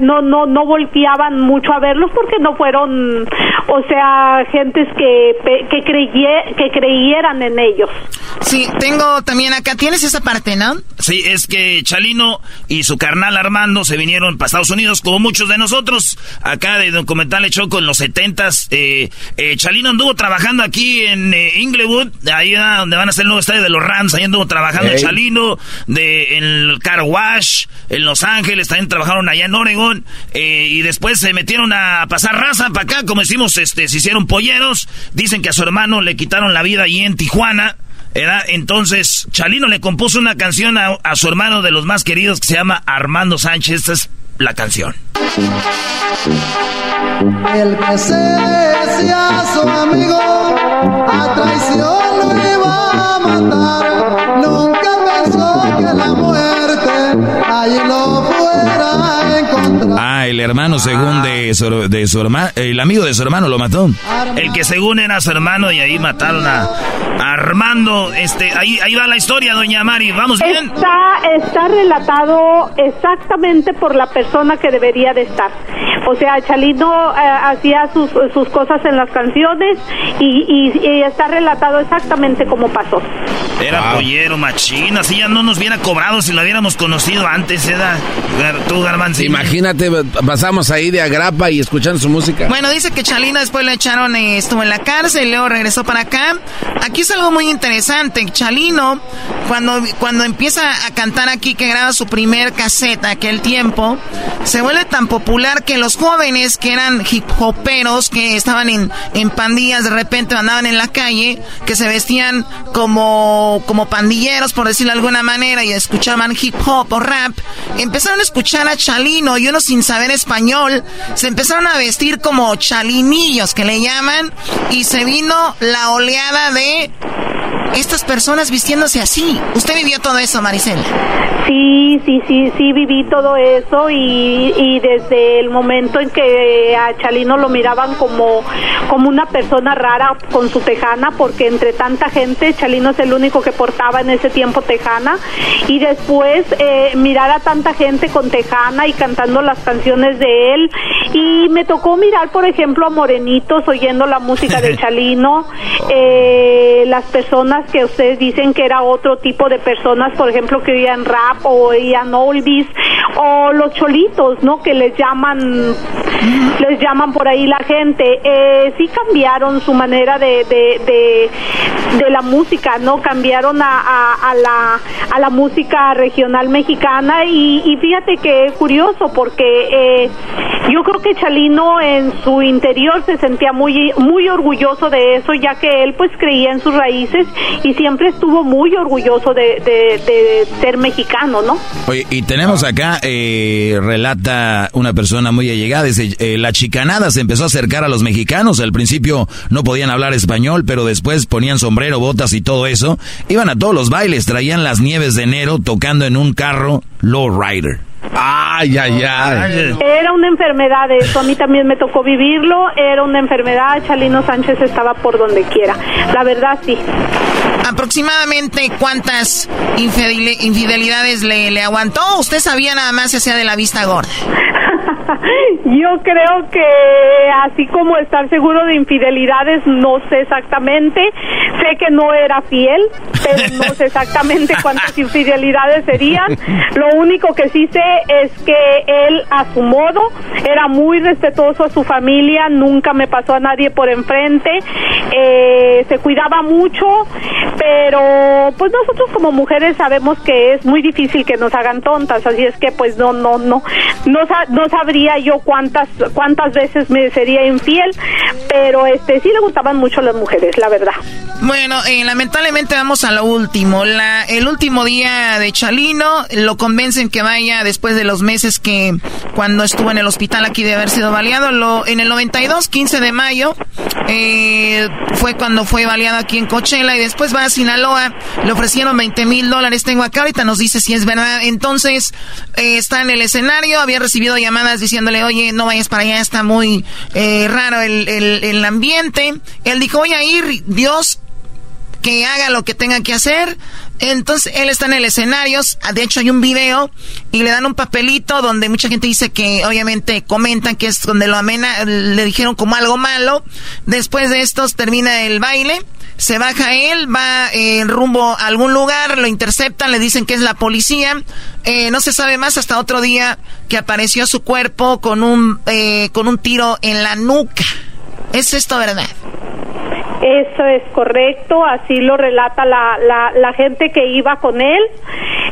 No, no, no volteaban mucho a verlos porque no fueron, o sea, gentes que, que, que creyeran en ellos. Sí, tengo también acá, tienes esa parte, ¿no? Sí, es que Chalino y su carnal Armando se vinieron para Estados Unidos, como muchos de nosotros, acá de documental Choco en los setentas. Eh, eh, Chalino anduvo trabajando aquí en eh, Inglewood, ahí donde van a ser el nuevo estadio de los Rams, ahí anduvo trabajando Chalino Chalino, de, en el Car Wash, en Los Ángeles, también trabajaron allá en Oregon, eh, y después se metieron a pasar raza para acá, como decimos, este, se hicieron polleros, dicen que a su hermano le quitaron la vida allí en Tijuana, entonces, Chalino le compuso una canción a, a, su hermano de los más queridos que se llama Armando Sánchez. Esta es la canción. El que se decía su amigo a traición matar. Nunca pensó que la muerte allí lo. Ah, el hermano según de su, de su hermano, el amigo de su hermano lo mató. El que según era su hermano y ahí mataron a, Armando. Este, ahí, ahí va la historia, doña Mari. Vamos bien. Está, está relatado exactamente por la persona que debería de estar. O sea, Chalino eh, hacía sus, sus, cosas en las canciones y, y, está relatado exactamente como pasó. Era pollero, machín, así ya no nos hubiera cobrado si lo hubiéramos conocido antes, ¿eh? Tú, Garbanzo. Imagínate, pasamos ahí de agrapa y escuchando su música. Bueno, dice que Chalino después le echaron, eh, estuvo en la cárcel, luego regresó para acá. Aquí es algo muy interesante. Chalino, cuando, cuando empieza a cantar aquí, que graba su primer caseta aquel tiempo, se vuelve tan popular que los jóvenes que eran hip hoperos, que estaban en, en pandillas, de repente andaban en la calle, que se vestían como, como pandilleros, por decirlo de alguna manera, y escuchaban hip hop o rap, empezaron a escuchar a Chalino y uno sin saber español, se empezaron a vestir como chalinillos que le llaman, y se vino la oleada de estas personas vistiéndose así. ¿Usted vivió todo eso, Maricela? Sí, sí, sí, sí, viví todo eso y, y, desde el momento en que a Chalino lo miraban como, como una persona rara con su tejana, porque entre tanta gente Chalino es el único que portaba en ese tiempo tejana, y después eh, mirar a tanta gente con tejana y cantando las canciones de él, y me tocó mirar, por ejemplo, a Morenitos oyendo la música de [laughs] Chalino, eh, las personas que ustedes dicen que era otro tipo de personas, por ejemplo, que oían rap o oían oldies o los cholitos, ¿no? Que les llaman, les llaman por ahí la gente. Eh, sí cambiaron su manera de, de, de, la música, ¿no? Cambiaron a, a, la, a la música regional mexicana y, y fíjate que curioso porque eh, yo creo que Chalino en su interior se sentía muy, muy orgulloso de eso, ya que él pues creía en sus raíces y siempre estuvo muy orgulloso de, ser mexicano, ¿no? Oye, y tenemos acá, eh, relata una persona muy allegada, dice, eh, la chicanada se empezó a acercar a los mexicanos, al principio no podían hablar español, pero después ponían sombrero, botas y todo eso, iban a todos los bailes, traían las nieves de enero tocando en un carro low rider. Ay, ay, ay. Era una enfermedad eso, a mí también me tocó vivirlo, era una enfermedad, Chalino Sánchez estaba por donde quiera, la verdad sí. ¿Aproximadamente cuántas infidelidades le, le aguantó? ¿Usted sabía nada más se hacía de la vista gorda? [laughs] Yo creo que así como estar seguro de infidelidades, no sé exactamente. Sé que no era fiel, pero no sé exactamente [laughs] cuántas infidelidades serían. Lo único que sí sé es que él a su modo era muy respetuoso a su familia, nunca me pasó a nadie por enfrente, eh, se cuidaba mucho, pero pues nosotros como mujeres sabemos que es muy difícil que nos hagan tontas, así es que pues no, no, no, no, no sabría yo cuántas cuántas veces me sería infiel, pero este sí le gustaban mucho las mujeres, la verdad. Bueno, eh, lamentablemente vamos a lo último. La, el último día de Chalino lo convencen que vaya después de los meses que cuando estuvo en el hospital aquí de haber sido baleado. Lo, en el 92, 15 de mayo, eh, fue cuando fue baleado aquí en Coachella y después va a Sinaloa. Le ofrecieron 20 mil dólares. Tengo acá ahorita nos dice si es verdad. Entonces eh, está en el escenario, había recibido llamadas diciéndole, oye, no vayas para allá, está muy eh, raro el, el, el ambiente. Él dijo, voy a ir, Dios que haga lo que tenga que hacer. Entonces él está en el escenario, de hecho hay un video y le dan un papelito donde mucha gente dice que obviamente comentan que es donde lo amena, le dijeron como algo malo. Después de estos termina el baile, se baja él, va en rumbo a algún lugar, lo interceptan, le dicen que es la policía. Eh, no se sabe más hasta otro día que apareció su cuerpo con un, eh, con un tiro en la nuca. ¿Es esto verdad? Eso es correcto, así lo relata la, la, la gente que iba con él.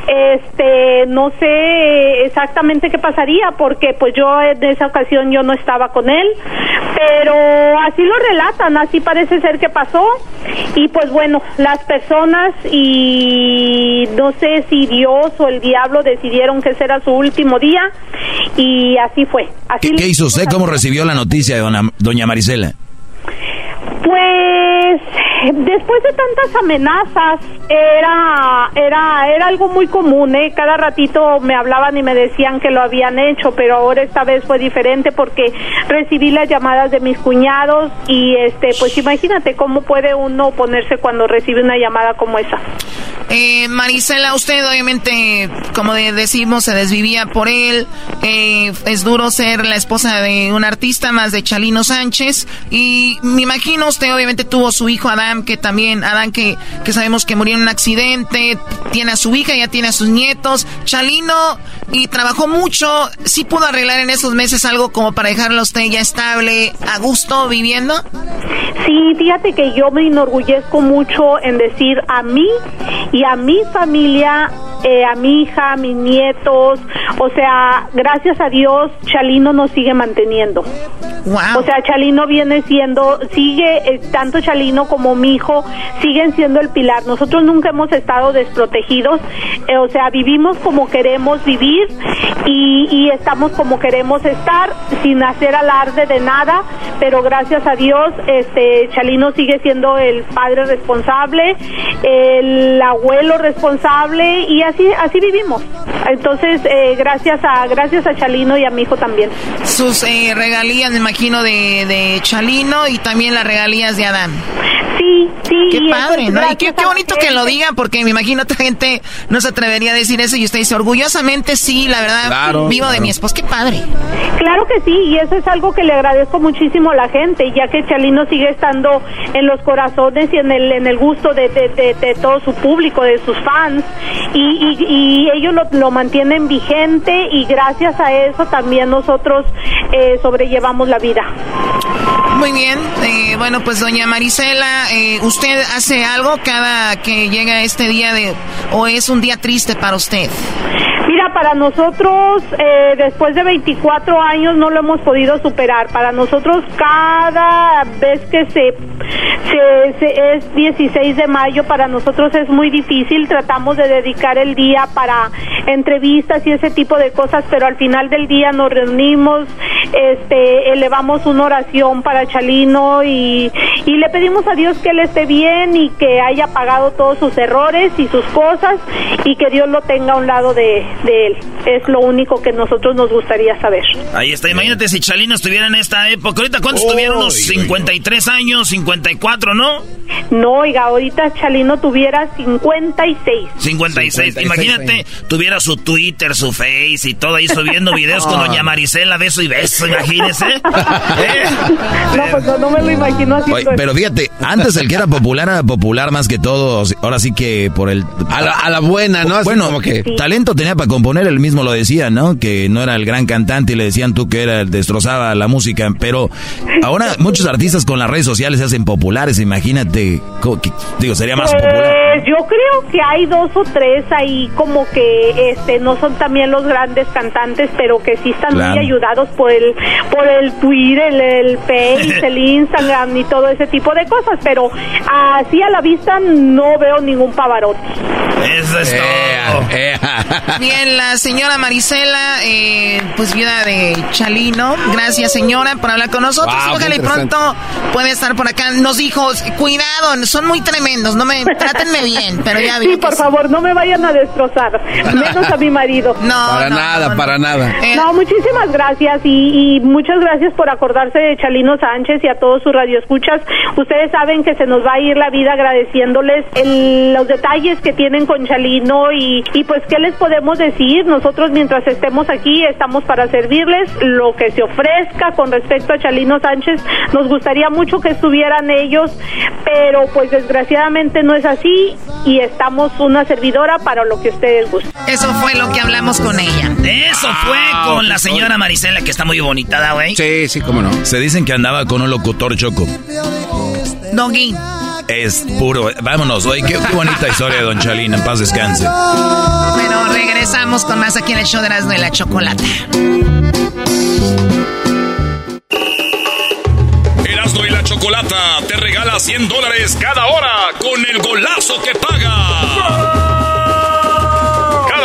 Este, no sé exactamente qué pasaría porque pues yo en esa ocasión yo no estaba con él, pero así lo relatan, así parece ser que pasó y pues bueno, las personas y no sé si Dios o el diablo decidieron que ese era su último día y así fue. Así ¿Qué, hizo usted? ¿Cómo recibió la noticia de doña Marisela? Pues después de tantas amenazas era era era algo muy común, ¿eh? Cada ratito me hablaban y me decían que lo habían hecho, pero ahora esta vez fue diferente porque recibí las llamadas de mis cuñados y este pues imagínate cómo puede uno ponerse cuando recibe una llamada como esa. Eh, Marisela, usted obviamente, como decimos, se desvivía por él. Eh, es duro ser la esposa de un artista más de Chalino Sánchez y me imagino usted obviamente tuvo su hijo Adam, que también, Adam que, que sabemos que murió en un accidente, tiene a su hija, ya tiene a sus nietos. Chalino, y trabajó mucho, ¿sí pudo arreglar en esos meses algo como para dejarlo a usted ya estable, a gusto, viviendo? Sí, fíjate que yo me enorgullezco mucho en decir a mí y a mi familia eh, a mi hija, a mis nietos. O sea, gracias a Dios, Chalino nos sigue manteniendo. O sea, Chalino viene siendo, sigue, tanto Chalino como mi hijo siguen siendo el pilar. Nosotros nunca hemos estado desprotegidos. Eh, o sea, vivimos como queremos vivir y, estamos como queremos estar sin hacer alarde de nada. Pero gracias a Dios, este, Chalino sigue siendo el padre responsable, el abuelo responsable y así así vivimos. Entonces, eh, gracias a gracias a Chalino y a mi hijo también. Sus eh, regalías, me imagino, de, de Chalino y también las regalías de Adán. Sí, sí. Qué padre, ¿no? Y qué, bonito que lo diga, porque me imagino otra gente no se atrevería a decir eso y usted dice, orgullosamente sí, la verdad, vivo de mi esposo. Qué padre. Claro que sí, y eso es algo que le agradezco muchísimo a la gente, ya que Chalino sigue estando en los corazones y en el, en el gusto de, de, todo su público, de sus fans, y, y, ellos lo, lo, mantienen vigente y gracias a eso también nosotros eh, sobrellevamos la vida. Muy bien, eh, bueno, pues doña Marisela, eh, ¿usted hace algo cada que llega este día de, o es un día triste para usted? Mira, para nosotros, eh, después de 24 años, no lo hemos podido superar. Para nosotros, cada vez que se, es 16 de mayo, para nosotros es muy difícil. Tratamos de dedicar el día para entrevistas y ese tipo de cosas, pero al final del día nos reunimos, este, elevamos una oración para Chalino y, y le pedimos a Dios que él esté bien y que haya pagado todos sus errores y sus cosas y que Dios lo tenga a un lado de, de él. Es lo único que nosotros nos gustaría saber. Ahí está, imagínate si Chalino estuviera en esta época. Ahorita, ¿cuántos tuvieron? Unos 53 años, 54, ¿no? No, oiga, ahorita Chalino tuviera 56. 56. Imagínate, tuviera su Twitter, su Face y todo ahí subiendo videos con doña Marisela, beso y beso, imagínese. [laughs] ¿Eh? No, pues no, me lo imagino así. Pues. pero fíjate, antes el que era popular era popular más que todo, ahora sí que por el... A la, buena, ¿no? bueno, como que... talento tenía para componer, él mismo lo decía, ¿no? Que no era el gran cantante y le decían tú que era destrozaba la música, pero ahora [laughs] muchos artistas con las redes sociales se hacen populares, imagínate, digo, sería más popular. Pues yo creo que hay dos o tres ahí como que este no son también los grandes cantantes, pero que sí están muy ayudados por el por el Twitter, el, el Face, [laughs] el Instagram y todo ese tipo de cosas, pero así a la vista no veo ningún pavarotti. Eso es todo. Bien, la señora Marisela, eh, pues viuda de Chalino. Gracias, señora, por hablar con nosotros. Ojalá y pronto puede estar por acá. Nos dijo, cuidado, son muy tremendos, no me trátenme bien, pero ya vi. Sí, por favor, no me vayan a destrozar, [laughs] menos a mi marido. [laughs] No, para nada, para nada. Eh, no, muchísimas gracias y, y, muchas gracias por acordarse de Chalino Sánchez y a todos sus radioescuchas. Ustedes saben que se nos va a ir la vida agradeciéndoles el, los detalles que tienen con Chalino y, y pues qué les podemos decir. Nosotros mientras estemos aquí estamos para servirles lo que se ofrezca con respecto a Chalino Sánchez. Nos gustaría mucho que estuvieran ellos, pero pues desgraciadamente no es así y estamos una servidora para lo que ustedes gusten. Eso fue lo que hablamos con ella. Eso fue con la señora Marisela, que está muy bonita, güey. Sí, sí, cómo no. Se dicen que andaba con un locutor choco. Doggy. Es puro. Vámonos, hoy qué, bonita historia de Don Chalín. En paz descanse. Bueno, regresamos con más aquí en el show de Erasmo y la Chocolata. Erasmo y la Chocolata te regala 100 dólares cada hora con el golazo que paga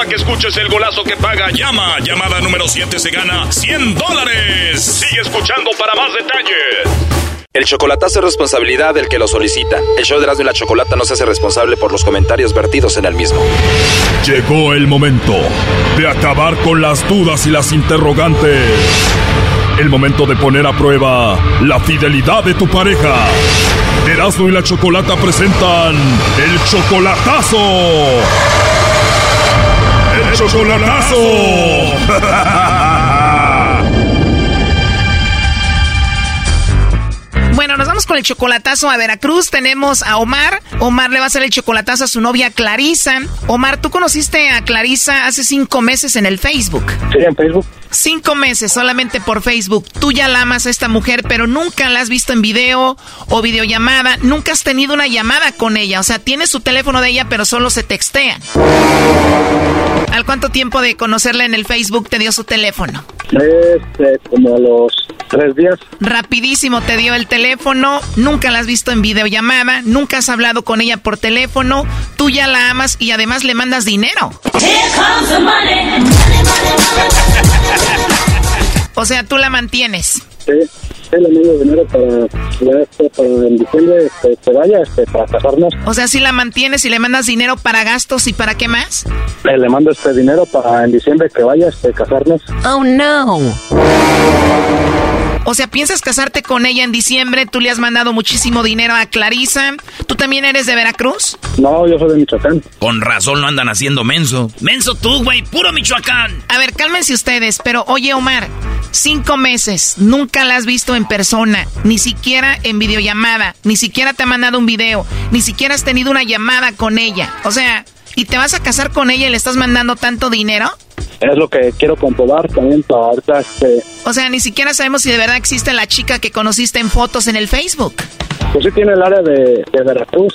que escuches el golazo que paga, llama. Llamada número 7 se gana 100 dólares. Sigue escuchando para más detalles. El chocolatazo es responsabilidad del que lo solicita. El show de Erasmo y la Chocolata no se hace responsable por los comentarios vertidos en el mismo. Llegó el momento de acabar con las dudas y las interrogantes. El momento de poner a prueba la fidelidad de tu pareja. Erasmo y la Chocolata presentan el chocolatazo chocolatazo. [laughs] nos vamos con el chocolatazo a Veracruz. Tenemos a Omar. Omar le va a hacer el chocolatazo a su novia Clarisa. Omar, tú conociste a Clarisa hace cinco meses en el Facebook. Sí, en Facebook. Cinco meses solamente por Facebook. Tú ya la amas a esta mujer, pero nunca la has visto en video o videollamada. Nunca has tenido una llamada con ella. O sea, tienes su teléfono de ella, pero solo se textean. ¿Al cuánto tiempo de conocerla en el Facebook te dio su teléfono? Este, como a los tres días. Rapidísimo te dio el teléfono, nunca la has visto en videollamada, nunca has hablado con ella por teléfono, tú ya la amas y además le mandas dinero. o sea, tú la mantienes. Sí, le mando dinero para, este, para en diciembre este, vaya este, para casarnos. O sea, si la mantienes y le mandas dinero para gastos y para qué más? Le, le mando este dinero para en diciembre que vaya este, casarnos. Oh, no. O sea, ¿piensas casarte con ella en diciembre? Tú le has mandado muchísimo dinero a Clarisa. ¿Tú también eres de Veracruz? No, yo soy de Michoacán. Con razón no andan haciendo menso. Menso tú, güey, puro Michoacán. A ver, cálmense ustedes, pero oye, Omar, cinco meses, nunca la has visto en persona, ni siquiera en videollamada, ni siquiera te ha mandado un video, ni siquiera has tenido una llamada con ella. O sea, ¿y te vas a casar con ella y le estás mandando tanto dinero? Es lo que quiero comprobar también para ahorita. Este... O sea, ni siquiera sabemos si de verdad existe la chica que conociste en fotos en el Facebook. Pues sí tiene el área de, de Veracruz.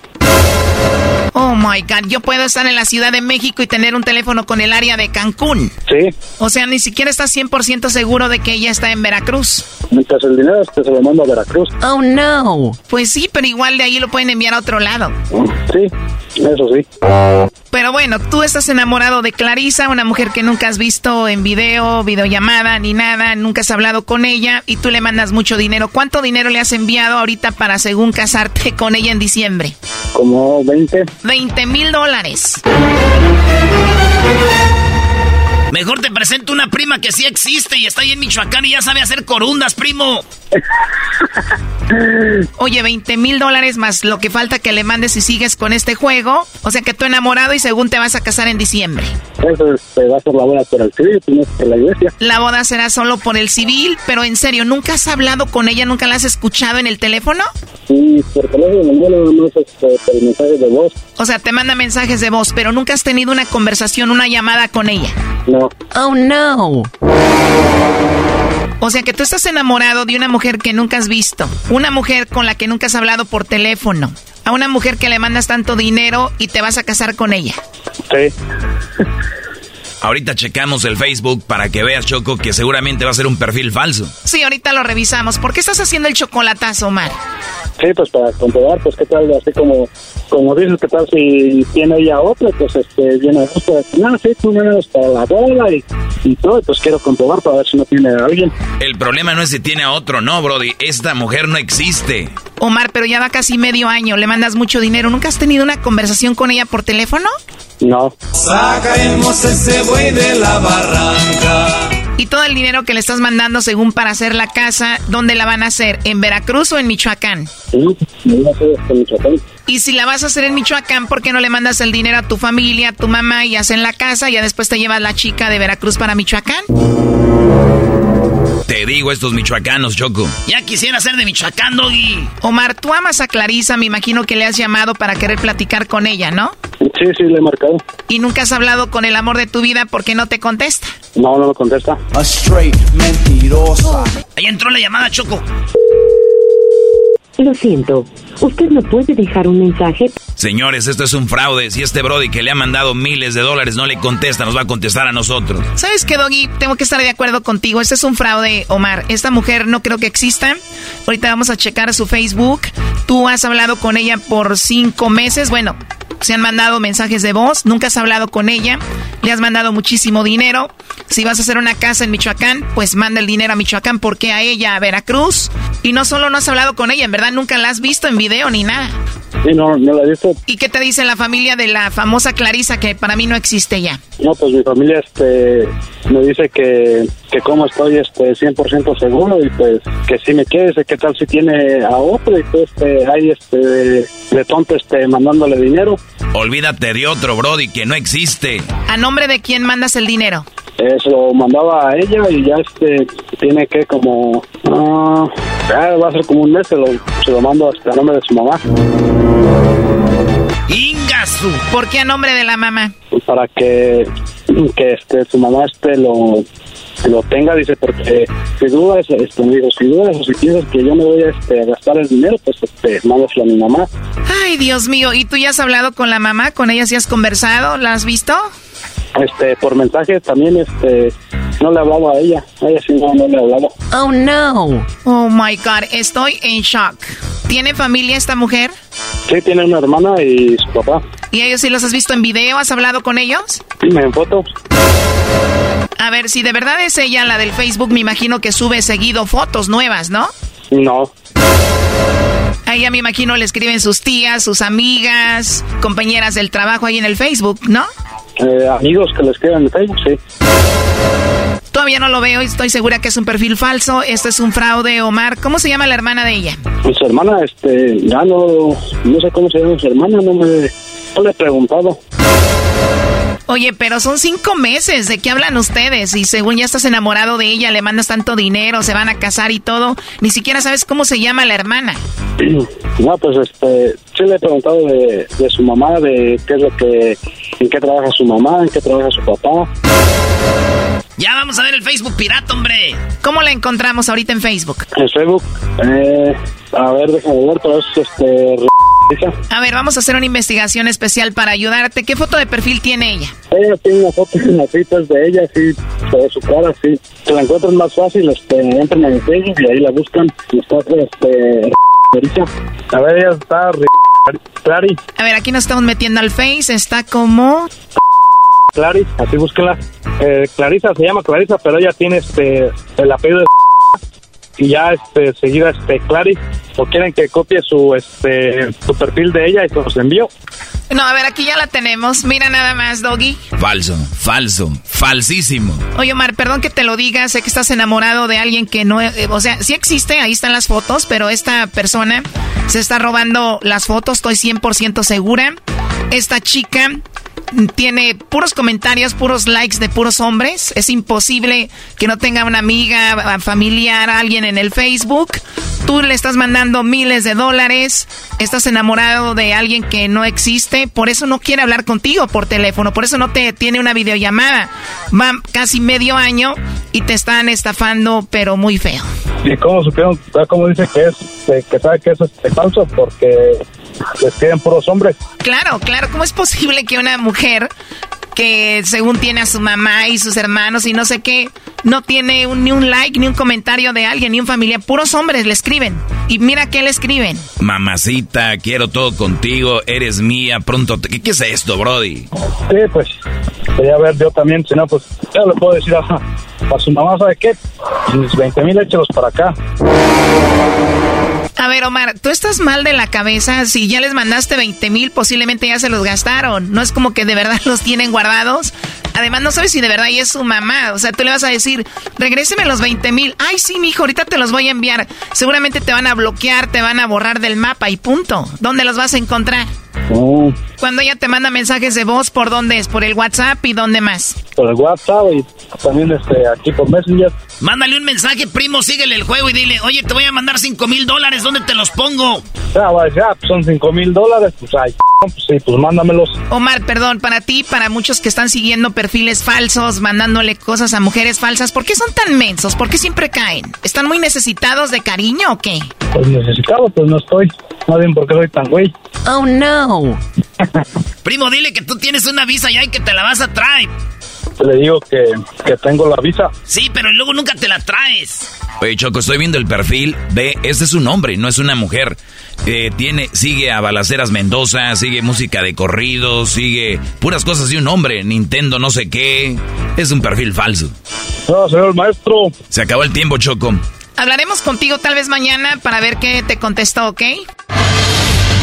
Oh my God, yo puedo estar en la Ciudad de México y tener un teléfono con el área de Cancún. Sí. O sea, ni siquiera estás 100% seguro de que ella está en Veracruz. Mientras el dinero este se lo mando a Veracruz. Oh no. Pues sí, pero igual de ahí lo pueden enviar a otro lado. Sí, eso sí. Pero bueno, tú estás enamorado de Clarisa, una mujer que nunca has visto en video, videollamada, ni nada, nunca has hablado con ella y tú le mandas mucho dinero. ¿Cuánto dinero le has enviado ahorita para según casarte con ella en diciembre? Como 20. 20 mil dólares. Mejor te presento una prima que sí existe y está ahí en Michoacán y ya sabe hacer corundas, primo. [laughs] Oye, 20 mil dólares más lo que falta que le mandes si sigues con este juego. O sea que tú enamorado y según te vas a casar en diciembre. Eso este, va a ser la boda por el civil, no por la iglesia. La boda será solo por el civil, pero en serio, ¿nunca has hablado con ella? ¿Nunca la has escuchado en el teléfono? Sí, por teléfono, nada más este, por mensajes de voz. O sea, te manda mensajes de voz, pero nunca has tenido una conversación, una llamada con ella. No. Oh, no. O sea que tú estás enamorado de una mujer que nunca has visto, una mujer con la que nunca has hablado por teléfono, a una mujer que le mandas tanto dinero y te vas a casar con ella. Sí. Ahorita checamos el Facebook para que veas, Choco, que seguramente va a ser un perfil falso. Sí, ahorita lo revisamos. ¿Por qué estás haciendo el chocolatazo, Omar? Sí, pues para comprobar, pues qué tal, así como, como dices, qué tal si tiene ella otro, pues este, viene justo de no, sí, tú vienes para la boda y, y todo, pues quiero comprobar para ver si no tiene a alguien. El problema no es si tiene a otro, no, Brody, esta mujer no existe. Omar, pero ya va casi medio año, le mandas mucho dinero, ¿nunca has tenido una conversación con ella por teléfono? No. Sacaremos ese de la barranca. Y todo el dinero que le estás mandando según para hacer la casa, ¿dónde la van a hacer? ¿En Veracruz o en Michoacán? Sí, me a hacer en Michoacán. Y si la vas a hacer en Michoacán, ¿por qué no le mandas el dinero a tu familia, a tu mamá y hacen la casa y ya después te llevas la chica de Veracruz para Michoacán? Te digo estos michoacanos, Choco. Ya quisiera ser de Michoacán, Doggy. Omar, tú amas a Clarisa, me imagino que le has llamado para querer platicar con ella, ¿no? Sí, sí, le he marcado. ¿Y nunca has hablado con el amor de tu vida porque no te contesta? No, no me contesta. A straight mentirosa. Ahí entró la llamada, Choco. Lo siento, usted no puede dejar un mensaje. Señores, esto es un fraude. Si este Brody que le ha mandado miles de dólares no le contesta, nos va a contestar a nosotros. ¿Sabes qué, Doggy? Tengo que estar de acuerdo contigo. Este es un fraude, Omar. Esta mujer no creo que exista. Ahorita vamos a checar su Facebook. Tú has hablado con ella por cinco meses. Bueno, se han mandado mensajes de voz, nunca has hablado con ella, le has mandado muchísimo dinero. Si vas a hacer una casa en Michoacán, pues manda el dinero a Michoacán, porque a ella a Veracruz? Y no solo no has hablado con ella, en verdad nunca la has visto en video ni nada. Sí, no, no la he visto. ¿Y qué te dice la familia de la famosa Clarisa que para mí no existe ya? No, pues mi familia este, me dice que, que como estoy este, 100% seguro y pues que si me quiere, qué tal si tiene a otro y pues este, hay este, de tonto este, mandándole dinero. Olvídate de otro, Brody, que no existe. ¿A nombre de quién mandas el dinero? Eh, se lo mandaba a ella y ya este tiene que como ah, va a ser como un mes se lo, se lo mando hasta a nombre de su mamá. Ingasu, ¿por qué a nombre de la mamá? Para que, que este su mamá este lo lo tenga, dice, porque si dudas, este, me dijo, si dudas o si piensas que yo me voy a, este, gastar el dinero, pues este, mándaselo a mi mamá. Ay, Dios mío, ¿y tú ya has hablado con la mamá? ¿Con ella sí has conversado? ¿La has visto? Este, por mensaje también, este, no le hablaba a ella, a ella sí no, no le hablaba. Oh, no. Oh, my God, estoy en shock. ¿Tiene familia esta mujer? Sí, tiene una hermana y su papá. ¿Y ellos sí los has visto en video? ¿Has hablado con ellos? Sí, en fotos. A ver, si de verdad es ella la del Facebook, me imagino que sube seguido fotos nuevas, ¿no? No. A ella me imagino le escriben sus tías, sus amigas, compañeras del trabajo ahí en el Facebook, ¿no? Eh, amigos que le escriben en Facebook, sí. Todavía no lo veo y estoy segura que es un perfil falso. Esto es un fraude, Omar. ¿Cómo se llama la hermana de ella? Su hermana, este, ya no, no sé cómo se llama su hermana, no me, no le he preguntado. Oye, pero son cinco meses. ¿De qué hablan ustedes? Y según ya estás enamorado de ella, le mandas tanto dinero, se van a casar y todo. Ni siquiera sabes cómo se llama la hermana. No, pues este, sí le he preguntado de, de su mamá, de qué es lo que, en qué trabaja su mamá, en qué trabaja su papá. Ya vamos a ver el Facebook pirata, hombre. ¿Cómo la encontramos ahorita en Facebook? En Facebook, eh, a ver, déjame ver, pero es este... A ver, vamos a hacer una investigación especial para ayudarte. ¿Qué foto de perfil tiene ella? Ella tiene una foto en las citas de ella, sí, de su cara, sí. Se la encuentran más fácil, este, entran en Facebook y ahí la buscan. Está, este, a ver, ella está, Clary. A ver, aquí nos estamos metiendo al Face, está como... Clary, así búsquela. Eh, Clarisa se llama Clarisa, pero ella tiene este el apellido de y ya este seguida este Clary o quieren que copie su este su perfil de ella y se los envío. No, a ver, aquí ya la tenemos. Mira nada más, Doggy. Falso, falso, falsísimo. Oye, Omar, perdón que te lo diga, sé que estás enamorado de alguien que no, eh, o sea, sí existe, ahí están las fotos, pero esta persona se está robando las fotos, estoy 100% segura. Esta chica tiene puros comentarios, puros likes de puros hombres. Es imposible que no tenga una amiga, familiar, alguien en el Facebook. Tú le estás mandando miles de dólares, estás enamorado de alguien que no existe, por eso no quiere hablar contigo por teléfono, por eso no te tiene una videollamada. Va casi medio año y te están estafando, pero muy feo. ¿Y cómo supieron? ¿Cómo dice que es, que sabe que eso es falso? Porque les quedan puros hombres. Claro, claro. ¿Cómo es posible que una mujer que según tiene a su mamá y sus hermanos y no sé qué, no tiene ni un like, ni un comentario de alguien, ni un familia. Puros hombres le escriben. Y mira qué le escriben. Mamacita, quiero todo contigo, eres mía, pronto... Te... ¿Qué, es esto, Brody? Sí, pues, quería ver yo también, si no, pues, ya le puedo decir a, a su mamá, ¿sabe qué? Mis 20 mil échelos para acá. A ver, Omar, tú estás mal de la cabeza. Si ya les mandaste 20 mil, posiblemente ya se los gastaron. No es como que de verdad [laughs] los tienen guardados. Además, no sabes si de verdad ella es su mamá. O sea, tú le vas a decir, regréseme los 20 mil. Ay, sí, mi hijo, ahorita te los voy a enviar. Seguramente te van a bloquear, te van a borrar del mapa y punto. ¿Dónde los vas a encontrar? Oh. Cuando ella te manda mensajes de voz, ¿por dónde es? ¿Por el WhatsApp y dónde más? Por el WhatsApp y también este, aquí por Messenger. Mándale un mensaje, primo, síguele el juego y dile, oye, te voy a mandar cinco mil dólares, ¿dónde te los pongo? Ya, ya, pues son cinco mil dólares, pues ay, pues sí, pues mándamelos. Omar, perdón, para ti, para muchos que están siguiendo perfiles falsos, mandándole cosas a mujeres falsas, ¿por qué son tan mensos? ¿Por qué siempre caen? ¿Están muy necesitados de cariño o qué? Pues necesitado, pues no estoy. No bien por qué soy tan güey. Oh, no. Primo, dile que tú tienes una visa ya y que te la vas a traer. Le digo que, que tengo la visa. Sí, pero luego nunca te la traes. Oye, Choco, estoy viendo el perfil. Ve, este es un hombre, no es una mujer. Eh, tiene, sigue a Balaceras Mendoza, sigue música de corrido, sigue puras cosas de un hombre, Nintendo no sé qué. Es un perfil falso. No, señor maestro. Se acabó el tiempo, Choco. Hablaremos contigo tal vez mañana para ver qué te contestó, ¿ok?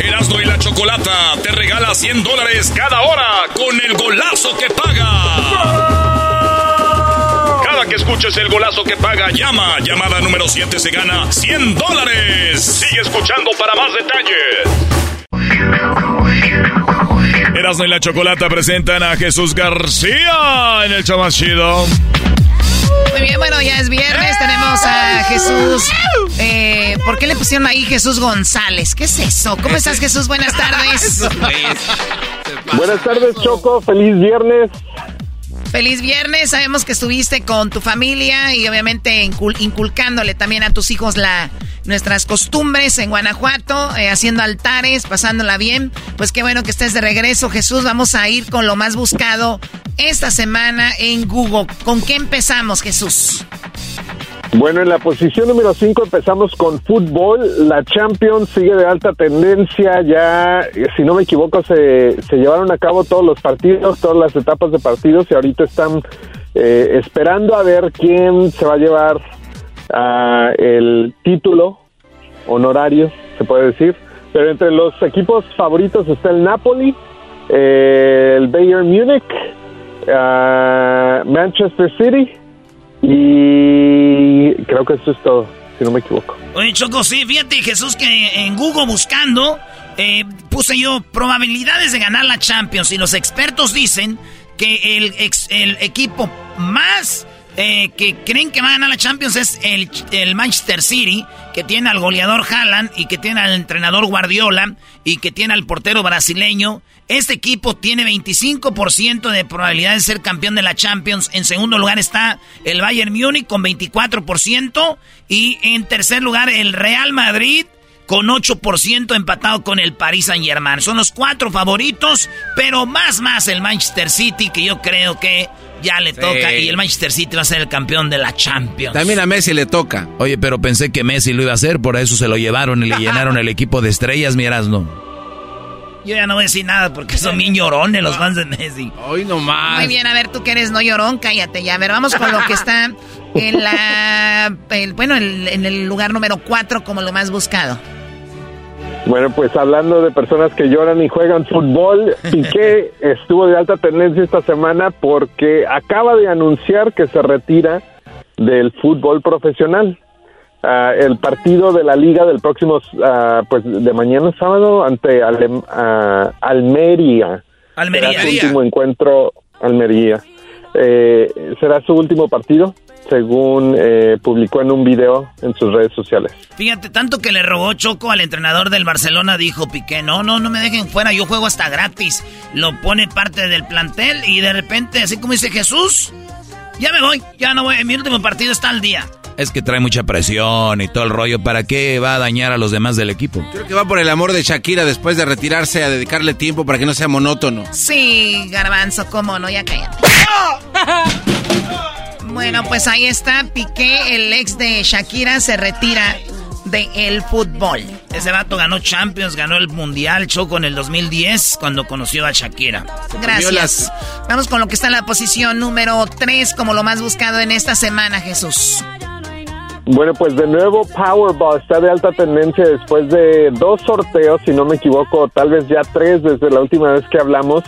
Erasmo y la Chocolata te regala 100 dólares cada hora con el golazo que paga. Cada que escuches el golazo que paga, llama. Llamada número 7 se gana 100 dólares. Sigue escuchando para más detalles. Erasmo y la Chocolata presentan a Jesús García en el show más chido. Muy bien, bueno, ya es viernes, tenemos a Jesús. Eh, ¿Por qué le pusieron ahí Jesús González? ¿Qué es eso? ¿Cómo estás, Jesús? Buenas tardes. [laughs] Buenas tardes, Choco. Feliz viernes. Feliz viernes. Sabemos que estuviste con tu familia y obviamente inculcándole también a tus hijos nuestras costumbres en Guanajuato, eh, haciendo altares, pasándola bien. Pues qué bueno que estés de regreso, Jesús. Vamos a ir con lo más buscado esta semana en Google. ¿Con qué empezamos, Jesús? Bueno, en la posición número 5 empezamos con fútbol. La Champions sigue de alta tendencia. Ya, si no me equivoco, se, se llevaron a cabo todos los partidos, todas las etapas de partidos y ahorita están eh, esperando a ver quién se va a llevar uh, el título honorario, se puede decir. Pero entre los equipos favoritos está el Napoli, eh, el Bayern Múnich, uh, Manchester City y creo que eso es todo, si no me equivoco. Oye, Choco, sí, fíjate, Jesús, que en Google buscando eh, puse yo probabilidades de ganar la Champions y los expertos dicen que el, el equipo más eh, que creen que va a ganar la Champions es el, el, Manchester City, que tiene al goleador Haaland y que tiene al entrenador Guardiola y que tiene al portero brasileño. Este equipo tiene 25% de probabilidad de ser campeón de la Champions. En segundo lugar está el Bayern Múnich con 24% y en tercer lugar el Real Madrid con 8% empatado con el Paris Saint Germain. Son los cuatro favoritos, pero más más el Manchester City que yo creo que ya le toca y el Manchester City va a ser el campeón de la Champions. También a Messi le toca. Oye, pero pensé que Messi lo iba a hacer, por eso se lo llevaron y le llenaron el equipo de estrellas, miras, no. Yo ya no voy a decir nada porque son bien llorones los fans de Messi. Hoy nomás. Muy bien, a ver, tú que eres no llorón, cállate ya. A ver, vamos con lo que está en la. bueno, en el lugar número 4 como lo más buscado. Bueno, pues hablando de personas que lloran y juegan fútbol, [laughs] Piqué estuvo de alta tendencia esta semana porque acaba de anunciar que se retira del fútbol profesional. Ah, el partido de la liga del próximo, uh, pues de mañana sábado ante ah, Almería. Almería. Será su último encuentro Almería. Eh, será su último partido, según eh, publicó en un video en sus redes sociales. Fíjate, tanto que le rogó Choco al entrenador del Barcelona, dijo Piqué, no, no, no me dejen fuera, yo juego hasta gratis. Lo pone parte del plantel y de repente, así como dice Jesús, ya me voy, ya no voy, mi último partido está al día. Es que trae mucha presión y todo el rollo. ¿Para qué va a dañar a los demás del equipo? Creo que va por el amor de Shakira después de retirarse a dedicarle tiempo para que no sea monótono. Sí, garbanzo, cómo no, ya cállate. bueno, pues ahí está. Piqué, el ex de Shakira, se retira del el fútbol. Ese vato ganó Champions, ganó el Mundial, Choco en el 2010 cuando conoció a Shakira. Gracias. Vamos con lo que está en la posición número 3 como lo más buscado en esta semana, Jesús. Bueno, pues de nuevo Powerball está de alta tendencia después de dos sorteos, si no me equivoco, tal vez ya tres desde la última vez que hablamos,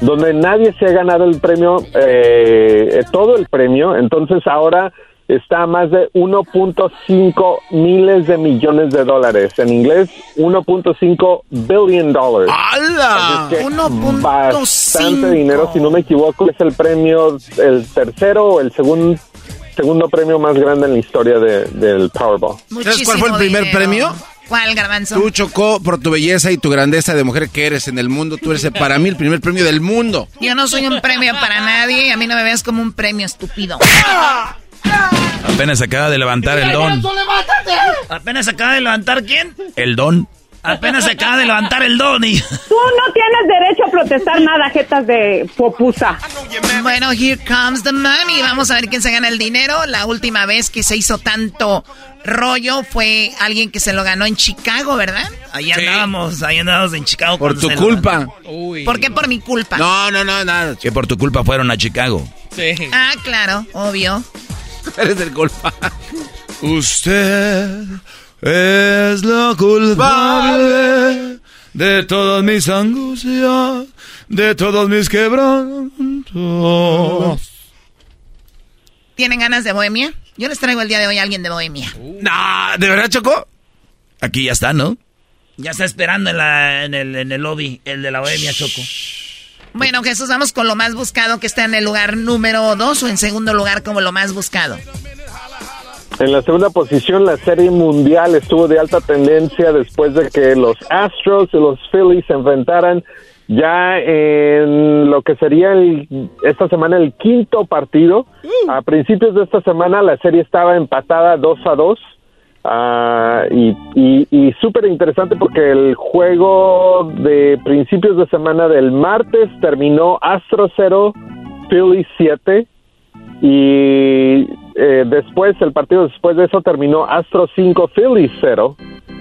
donde nadie se ha ganado el premio, eh, todo el premio. Entonces ahora está a más de 1.5 miles de millones de dólares. En inglés, 1.5 billion dollars. ¡Hala! Bastante dinero, si no me equivoco, es el premio, el tercero o el segundo segundo premio más grande en la historia del Powerball. ¿Sabes cuál fue el primer premio? ¿Cuál, Garbanzo? Tú chocó por tu belleza y tu grandeza de mujer que eres en el mundo. Tú eres para mí el primer premio del mundo. Yo no soy un premio para nadie y a mí no me veas como un premio estúpido. Apenas acaba de levantar el don. ¿Apenas acaba de levantar quién? El don. Apenas se acaba de levantar el don y... Tú no tienes derecho a protestar nada, jetas de popusa. Bueno, here comes the money. Vamos a ver quién se gana el dinero. La última vez que se hizo tanto rollo fue alguien que se lo ganó en Chicago, ¿verdad? Ahí andábamos, ahí andábamos en Chicago. Por tu culpa. ¿Por qué por mi culpa? No, no, no, nada. Que por tu culpa fueron a Chicago. Sí. Ah, claro, obvio. [laughs] Eres el culpa. Usted es la culpable de todas mis angustias, de todos mis quebrantos. ¿Tienen ganas de bohemia? Yo les traigo el día de hoy a alguien de bohemia. No, ¿de verdad, Choco? Aquí ya está, ¿no? Ya está esperando en, el, en el lobby, el de la bohemia, Choco. Bueno, Jesús, vamos con lo más buscado que está en el lugar número dos o en segundo lugar como lo más buscado. En la segunda posición, la Serie Mundial estuvo de alta tendencia después de que los Astros y los Phillies se enfrentaran ya en lo que sería esta semana el quinto partido. Uh. A principios de esta semana la serie estaba empatada 2 a 2. Ah, y, y súper interesante porque el juego de principios de semana del martes terminó Astro 0, Phillies 7 y eh, después, el partido después de eso terminó Astro 5, Phillies 0.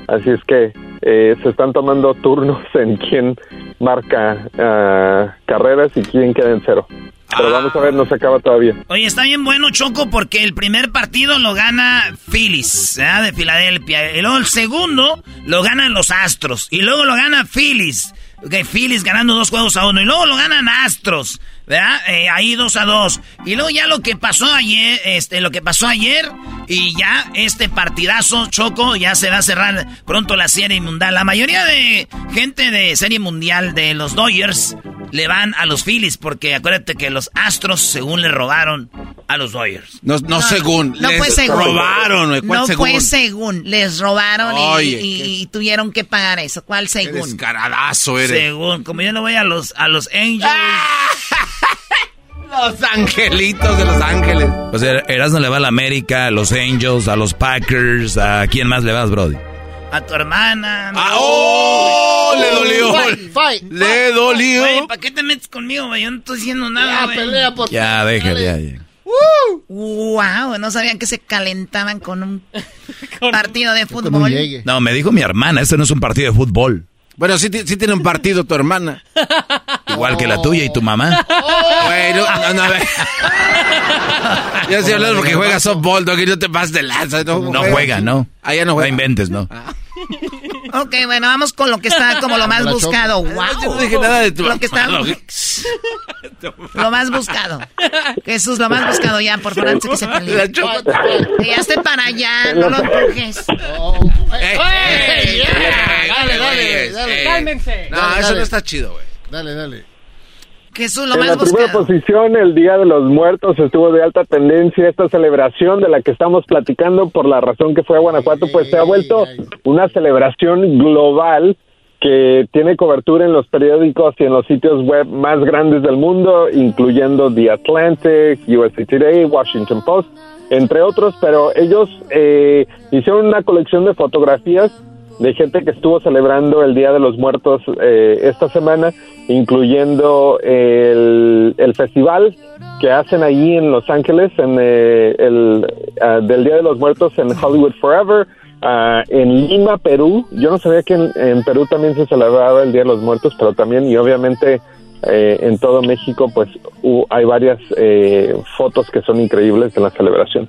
Así es que eh, se están tomando turnos [laughs] en quién marca ah, carreras y quién queda en cero. Pero vamos a ver, no se acaba todavía. Oye, está bien bueno, Choco, porque el primer partido lo gana Phillies, de Filadelfia. Y luego el segundo lo ganan los Astros. Y luego lo gana Phillies. Okay, Phillies ganando dos juegos a uno. Y luego lo ganan Astros. Eh, ahí dos a dos. Y luego ya lo que pasó ayer, este, lo que pasó ayer, y ya este partidazo, Choco, ya se va a cerrar pronto la serie mundial. La mayoría de gente de serie mundial de los Dodgers le van a los Phillies, porque acuérdate que los Astros, según le robaron a los Dodgers. No, no, según. No fue según. Robaron, No fue según. Les robaron y, tuvieron que pagar eso. ¿Cuál según? Qué descaradazo eres. Según. Como yo no voy a los, a los Angels. [laughs] Los angelitos de Los Ángeles. Pues Erasmo le va a la América, a los Angels, a los Packers, ¿a quién más le vas, Brody? A tu hermana. Ah, ¡Oh! Le dolió. le dolió. Güey, ¿para qué te metes conmigo, güey? Yo no estoy diciendo nada, Ya, pelea por Ya, déjale, ya, ya. Wow, no sabían que se calentaban con un [laughs] partido de fútbol. No, me dijo mi hermana, este no es un partido de fútbol. Bueno, sí, sí tiene un partido tu hermana. [laughs] Igual que la tuya y tu mamá. Bueno, no, no, a ver. [laughs] Yo estoy hablando porque juega softball, no, que no te pases de lanza. No, no juega, ¿no? Allá no juega. No inventes, ¿no? Ah. Ok, bueno, vamos con lo que está como lo más [laughs] buscado. Wow. Yo no dije nada de tu Lo que está... lo más buscado. Jesús, lo más buscado ya, por favor, antes que se pelee. Ya esté para allá, no lo empujes. Dale, dale, dale. Cálmense. No, eso no está chido, güey. Dale, dale. Jesús, lo en más la primera posición, el Día de los Muertos estuvo de alta tendencia. Esta celebración de la que estamos platicando, por la razón que fue a Guanajuato, pues se ha vuelto una celebración global que tiene cobertura en los periódicos y en los sitios web más grandes del mundo, incluyendo The Atlantic, USA Today, Washington Post, entre otros, pero ellos eh, hicieron una colección de fotografías de gente que estuvo celebrando el Día de los Muertos eh, esta semana, incluyendo el, el, festival que hacen ahí en Los Ángeles, en eh, el ah, del Día de los Muertos en Hollywood Forever, uh, en Lima, Perú. Yo no sabía que en, Perú también se celebraba el Día de los Muertos, pero también y obviamente eh, en todo México, pues hay varias fotos que son increíbles de la celebración.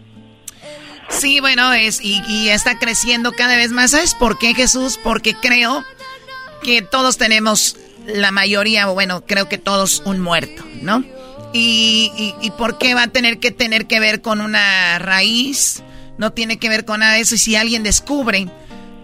Sí, bueno, es y, está creciendo cada vez más. ¿Sabes por qué, Jesús? Porque creo que todos tenemos, la mayoría, bueno, creo que todos un muerto, ¿no? Y, y, por qué va a tener que tener que ver con una raíz, no tiene que ver con nada de eso. Y si alguien descubre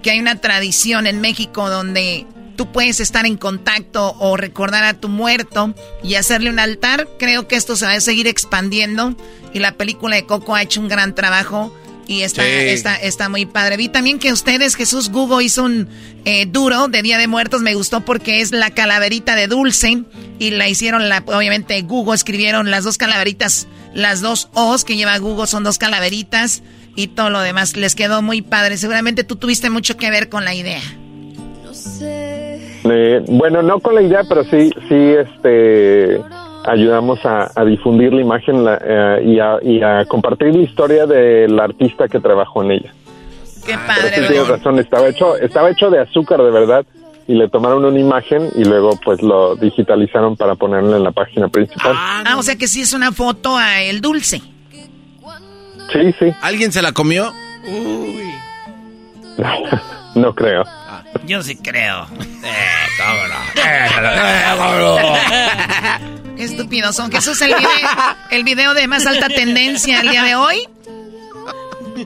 que hay una tradición en México donde tú puedes estar en contacto o recordar a tu muerto y hacerle un altar, creo que esto se va a seguir expandiendo. Y la película de Coco ha hecho un gran trabajo y está, está, está muy padre. Vi también que ustedes, Jesús Google hizo un eh, duro de Día de Muertos. Me gustó porque es la calaverita de Dulce. Y la hicieron, la, obviamente, Google escribieron las dos calaveritas, las dos O's que lleva Google son dos calaveritas. Y todo lo demás les quedó muy padre. Seguramente tú tuviste mucho que ver con la idea. No sé. Eh, bueno, no con la idea, pero sí, sí, este ayudamos a, difundir la imagen eh, y, a, compartir la historia del artista que trabajó en ella. Qué ah, padre. tienes razón, estaba hecho, estaba hecho de azúcar de verdad y le tomaron una imagen y luego pues lo digitalizaron para ponerlo en la página principal. Ah, o sea que sí es una foto a el dulce. Sí, sí. ¿Alguien se la comió? Uy. [laughs] no creo. Yo sí creo. Qué [laughs] [laughs] estúpidos son. Jesús, el video, el video de más alta tendencia el día de hoy.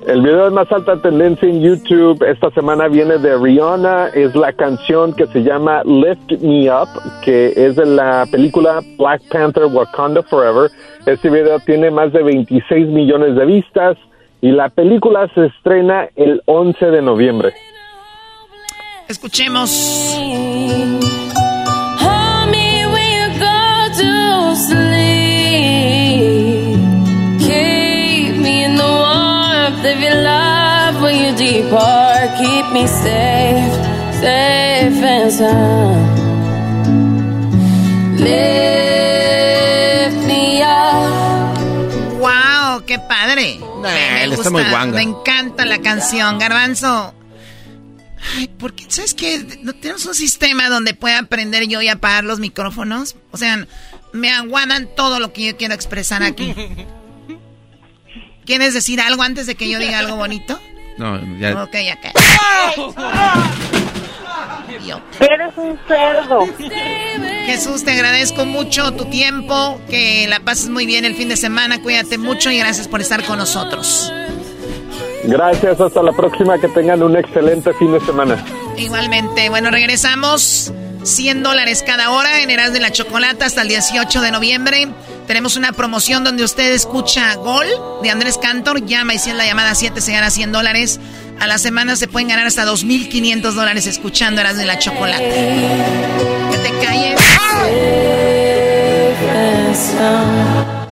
El video de más alta tendencia en YouTube esta semana viene de Rihanna. Es la canción que se llama Lift Me Up, que es de la película Black Panther Wakanda Forever. Este video tiene más de 26 millones de vistas y la película se estrena el 11 de noviembre. Escuchemos. Of your love when you depart. Keep me safe, safe and sound. Lift me up. Wow, qué padre. me, me gusta, me encanta la canción, Garbanzo. Ay, porque, ¿sabes qué? ¿No tenemos un sistema donde pueda aprender yo y apagar los micrófonos? O sea, me aguadan todo lo que yo quiero expresar aquí. ¿Quieres decir algo antes de que yo diga algo bonito? No, ya. Ok, ya que. Eres un cerdo. Jesús, te agradezco mucho tu tiempo, que la pases muy bien el fin de semana, cuídate mucho y gracias por estar con nosotros. Gracias, hasta la próxima, que tengan un excelente fin de semana. Igualmente, bueno, regresamos. 100 dólares cada hora en Eras de la Chocolata hasta el 18 de noviembre. Tenemos una promoción donde usted escucha Gol de Andrés Cantor. Llama y si es la llamada 7 se gana 100 dólares. A la semana se pueden ganar hasta 2.500 dólares escuchando Eras de la Chocolata. Que te calles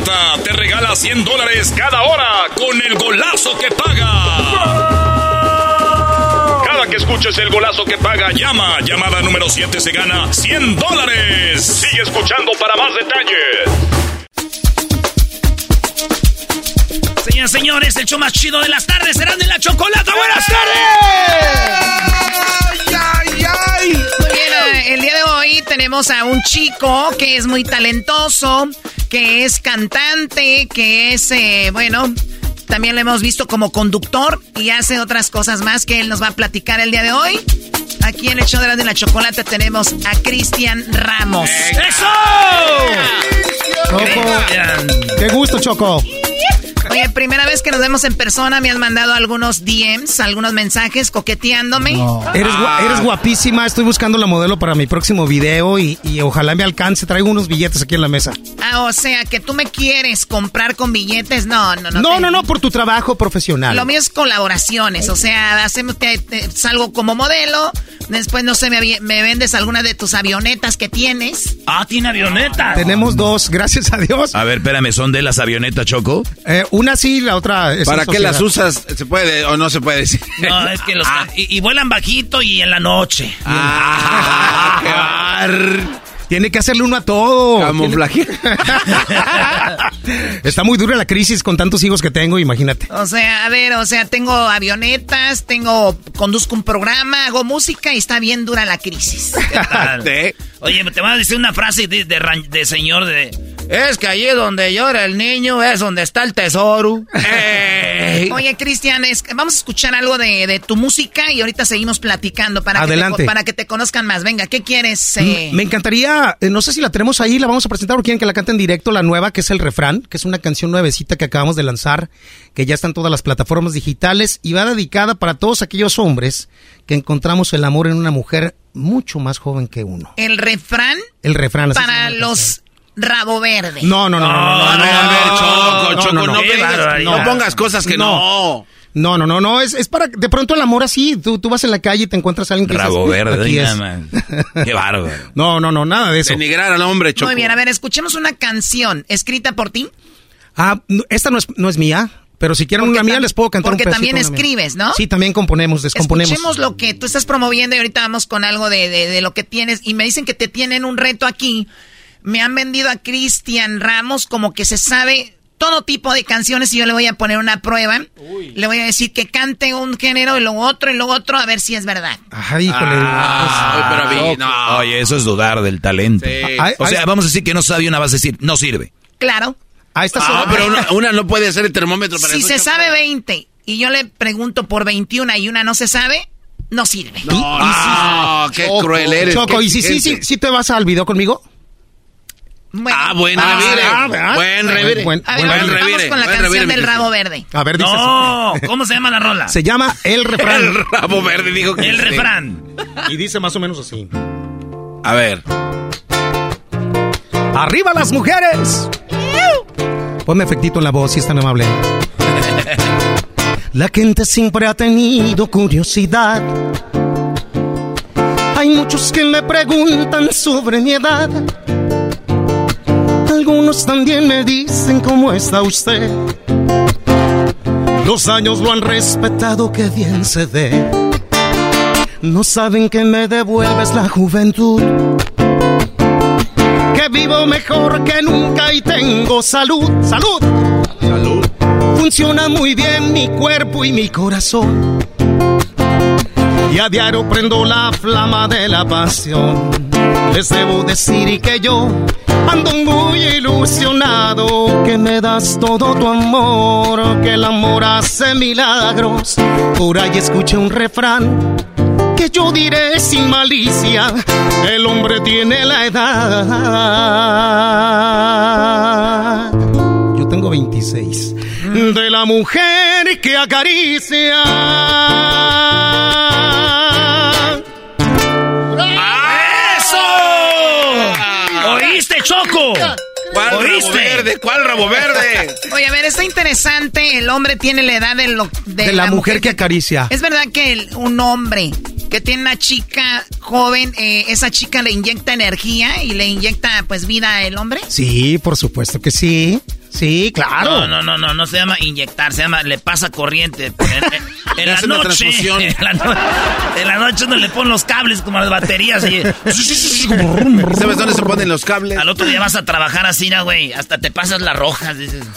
Chocolata te regala 100 dólares cada hora con el golazo que paga. Cada que escuches el golazo que paga, llama. Llamada número 7 se gana 100 dólares. Sigue escuchando para más detalles. Señoras señores, el show más chido de las tardes será de la Chocolata. ¡Buenas tardes! Eh, el día de hoy tenemos a un chico que es muy talentoso, que es cantante, que es, eh, bueno, también lo hemos visto como conductor y hace otras cosas más que él nos va a platicar el día de hoy. Aquí en el show de la, de la chocolate tenemos a Cristian Ramos. ¡Eso! Choco. Qué gusto, Choco. Oye, primera vez que nos vemos en persona, me has mandado algunos DMs, algunos mensajes coqueteándome. Eres, eres, guapísima, estoy buscando la modelo para mi próximo video y, ojalá me alcance. Traigo unos billetes aquí en la mesa. Ah, o sea, que tú me quieres comprar con billetes. No, no, no. No, no, no, por tu trabajo profesional. Lo mío es colaboraciones, o sea, hacemos, salgo como modelo, después, no sé, me, me vendes alguna de tus avionetas que tienes. Ah, tiene avionetas. Tenemos dos, gracias a Dios. A ver, espérame, ¿son de las avionetas, Choco? Eh, una sí, la otra es ¿Para qué las usas? ¿Se puede o no se puede decir? No, [laughs] es que los... Ah. y, vuelan bajito y en la noche. Ah, [laughs] Tiene que hacerle uno a todo. Camuflaje. [laughs] Está muy dura la crisis con tantos hijos que tengo, imagínate. O sea, a ver, o sea, tengo avionetas, tengo, conduzco un programa, hago música y está bien dura la crisis. [laughs] Oye, te voy a decir una frase de, de señor de es que allí donde llora el niño es donde está el tesoro. [laughs] Oye, Cristian, vamos a escuchar algo de, tu música y ahorita seguimos platicando para, Que, te, para que te conozcan más. Venga, ¿qué quieres? Eh? Me encantaría, eh, no sé si la tenemos ahí, la vamos a presentar o quieren que la cante en directo, la nueva, que es el refrán, que es una canción nuevecita que acabamos de lanzar, que ya está en todas las plataformas digitales y va dedicada para todos aquellos hombres que encontramos el amor en una mujer mucho más joven que uno. ¿El refrán? El refrán. Para los rabo verde. No, no, no, no, no, no, no, Choco, Choco, no, pongas cosas que no. No, no, no, no, es, es para de pronto el amor así, tú, tú vas en la calle y te encuentras a alguien que Rabo verde, aquí es. Qué bárbaro. No, no, no, nada de eso. Denigrar al hombre, Choco. Muy bien, a ver, escuchemos una canción escrita por ti. Ah, esta no es, no es mía. Pero si quieren una mía, les puedo cantar un Porque también escribes, ¿no? Sí, también componemos, descomponemos. Escuchemos lo que tú estás promoviendo y ahorita vamos con algo de, de, de, lo que tienes. Y me dicen que te tienen un reto aquí me han vendido a Cristian Ramos como que se sabe todo tipo de canciones y yo le voy a poner una prueba. Le voy a decir que cante un género y luego otro y luego otro a ver si es verdad. Ay, híjole. Ah, Oye, eso es dudar del talento. o sea, vamos a decir que no sabe una vas a decir, no sirve. Claro. Ah, está ah, pero una, no puede ser el termómetro para Si se sabe 20 y yo le pregunto por 21 y una no se sabe, no sirve. No, qué cruel eres. Choco, ¿y si sí, sí, sí te vas al video conmigo? ah, buen ah, revire. Ah, buen revire. Buen, a ver, vamos con la canción del rabo verde. A ver, dice. No, ¿cómo se llama la rola? Se llama El Refrán. [laughs] el rabo verde, dijo que El refrán. Y dice más o menos así. A ver. ¡Arriba las mujeres! Ponme efectito en la voz, si es tan amable. La gente siempre ha tenido curiosidad. Hay muchos que me preguntan sobre mi edad algunos también me dicen cómo está usted. Los años lo han respetado, que bien se ve. No saben que me devuelves la juventud. Vivo mejor que nunca y tengo salud. ¡Salud! ¡Salud! Funciona muy bien mi cuerpo y mi corazón. Y a diario prendo la flama de la pasión. Les debo decir que yo ando muy ilusionado, que me das todo tu amor, que el amor hace milagros. Por ahí escuché un refrán que yo diré sin malicia, el hombre tiene la edad. Yo tengo 26. De la mujer que acaricia Choco. ¿Cuál rabo verde? ¿Cuál rabo verde? [laughs] Oye, a ver, está interesante. El hombre tiene la edad de, lo, de, la, mujer, que acaricia. Es verdad que un hombre que tiene una chica joven, eh, esa chica le inyecta energía y le inyecta pues vida al hombre. Sí, por supuesto que sí. Sí, claro. No, no, no, no, no se llama inyectar, se llama le pasa corriente. [laughs] [laughs] En, la noche, en, la noche, en le ponen los cables como las baterías y... [laughs] ¿Sabes dónde se ponen los cables? Al otro día vas a trabajar así, güey, hasta te pasas las rojas.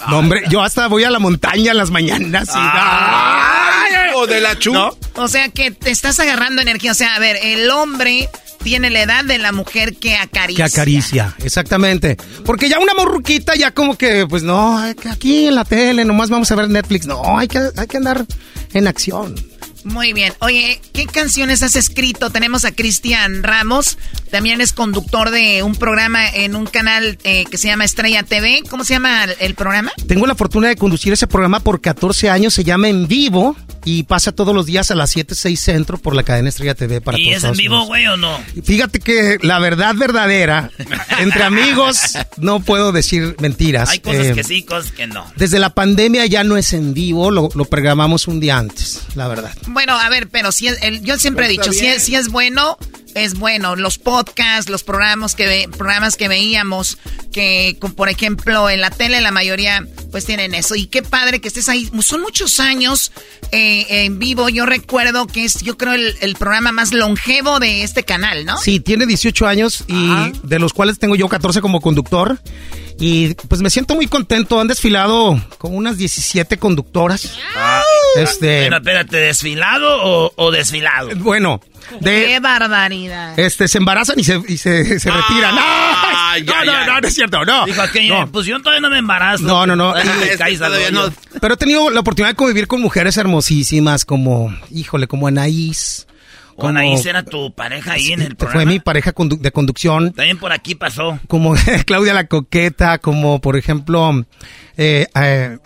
no, hombre, yo hasta voy a la montaña en las mañanas y... hijo de la chu. O sea que te estás agarrando energía. O sea, a ver, el hombre tiene la edad de la mujer que acaricia. Que acaricia, exactamente. Porque ya una morruquita ya como que, pues no, aquí en la tele nomás vamos a ver Netflix. No, hay que, hay que andar en acción. Pasión. Muy bien. Oye, ¿qué canciones has escrito? Tenemos a Cristian Ramos, también es conductor de un programa en un canal eh, que se llama Estrella TV. ¿Cómo se llama el, programa? Tengo la fortuna de conducir ese programa por 14 años, se llama En Vivo y pasa todos los días a las 7, 6 centro por la cadena Estrella TV para ¿Y es en vivo, güey, o no? Fíjate que la verdad verdadera, entre amigos [laughs] no puedo decir mentiras. Hay cosas eh, que sí, cosas que no. Desde la pandemia ya no es en vivo, lo, lo programamos un día antes, la verdad. Bueno, a ver, pero si el, yo siempre he dicho, si es, si es bueno, es bueno. Los podcasts, los programas que, programas que veíamos, que por ejemplo en la tele la mayoría pues tienen eso. Y qué padre que estés ahí. Son muchos años eh, en vivo. Yo recuerdo que es, yo creo, el, programa más longevo de este canal, ¿no? Sí, tiene 18 años y de los cuales tengo yo 14 como conductor. Y pues me siento muy contento. Han desfilado con unas 17 conductoras. Ah. Este. Pero espérate, ¿desfilado o, desfilado? Bueno. De, ¡Qué barbaridad! Este, se embarazan y se, y se, se retiran. Ah, no, no, no, no, es cierto, no. Dijo que pues yo todavía no me embarazo. No, no, [laughs] no. Pero he tenido la oportunidad de convivir con mujeres hermosísimas como, híjole, como Anaís. Como, Anaís era tu pareja ahí en el programa. Fue mi pareja de conducción. También por aquí pasó. Como [laughs] Claudia la Coqueta, como por ejemplo, eh, eh,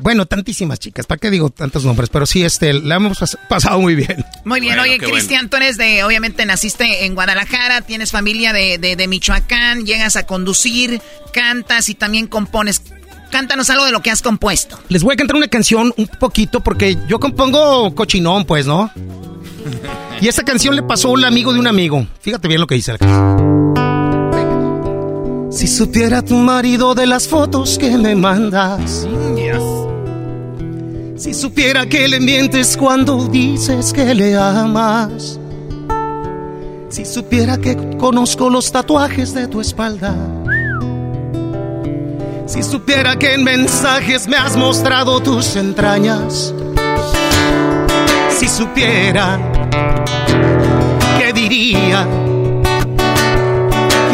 bueno, tantísimas chicas, ¿para qué digo tantos nombres? Pero sí, este, la hemos pasado muy bien. Muy bien, oye, Cristian, tú eres de, obviamente naciste en Guadalajara, tienes familia de, de, Michoacán, llegas a conducir, cantas y también compones. Cántanos algo de lo que has compuesto. Les voy a cantar una canción un poquito porque yo compongo cochinón, pues, ¿no? Y esta canción le pasó a un amigo de un amigo. Fíjate bien lo que dice la canción. Si supiera tu marido de las fotos que me mandas. Si supiera que le mientes cuando dices que le amas. Si supiera que conozco los tatuajes de tu espalda. Si supiera que en mensajes me has mostrado tus entrañas. Si supiera, ¿qué diría?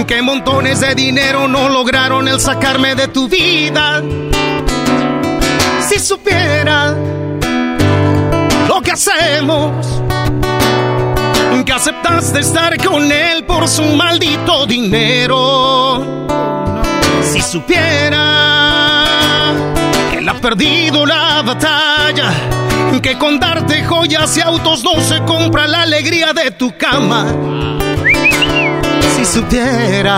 Que montones de dinero no lograron el sacarme de tu vida si supiera lo que hacemos, que aceptaste estar con él por su maldito dinero. Si supiera que él ha perdido la batalla, que con darte joyas y autos no se compra la alegría de tu cama. Si supiera,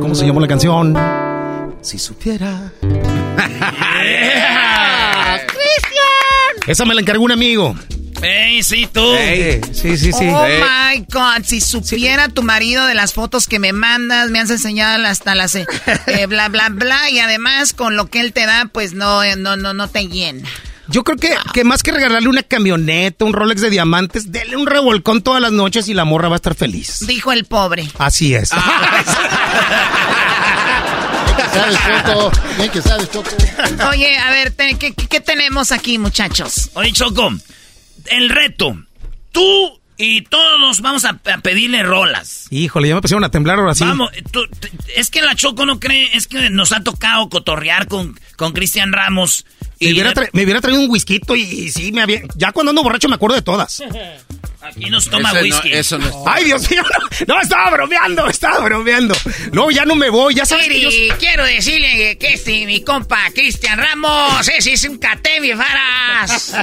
¿cómo se llama la canción? Si supiera [laughs] [laughs] ¡Cristian! Esa me la encargó un amigo. ¡Ey, sí, tú! sí, sí, sí. Oh my God, si supiera tu marido de las fotos que me mandas, me has enseñado hasta las eh, [laughs] eh, bla, bla, bla, y además con lo que él te da, pues no, eh, no, no, no te llena. Yo creo que, que más que regalarle una camioneta, un Rolex de diamantes, dele un revolcón todas las noches y la morra va a estar feliz. Dijo el pobre. Así es. Bien que sabes, Choco. Oye, a ver, ¿qué, tenemos aquí, muchachos? Oye, Choco, el reto. Tú y todos vamos a, pedirle rolas. Híjole, ya me pusieron a temblar ahora sí. Vamos, es que la Choco no cree, es que nos ha tocado cotorrear con Cristian Ramos. Y me, hubiera traído un whisky y, sí, me había... Ya cuando ando borracho me acuerdo de todas. [laughs] Aquí nos toma whisky. eso no es... Ay, Dios mío, no, estaba bromeando, estaba bromeando. No, ya no me voy, ya sabes que quiero decirle que este, mi compa Cristian Ramos, ese es un cate, mi faras.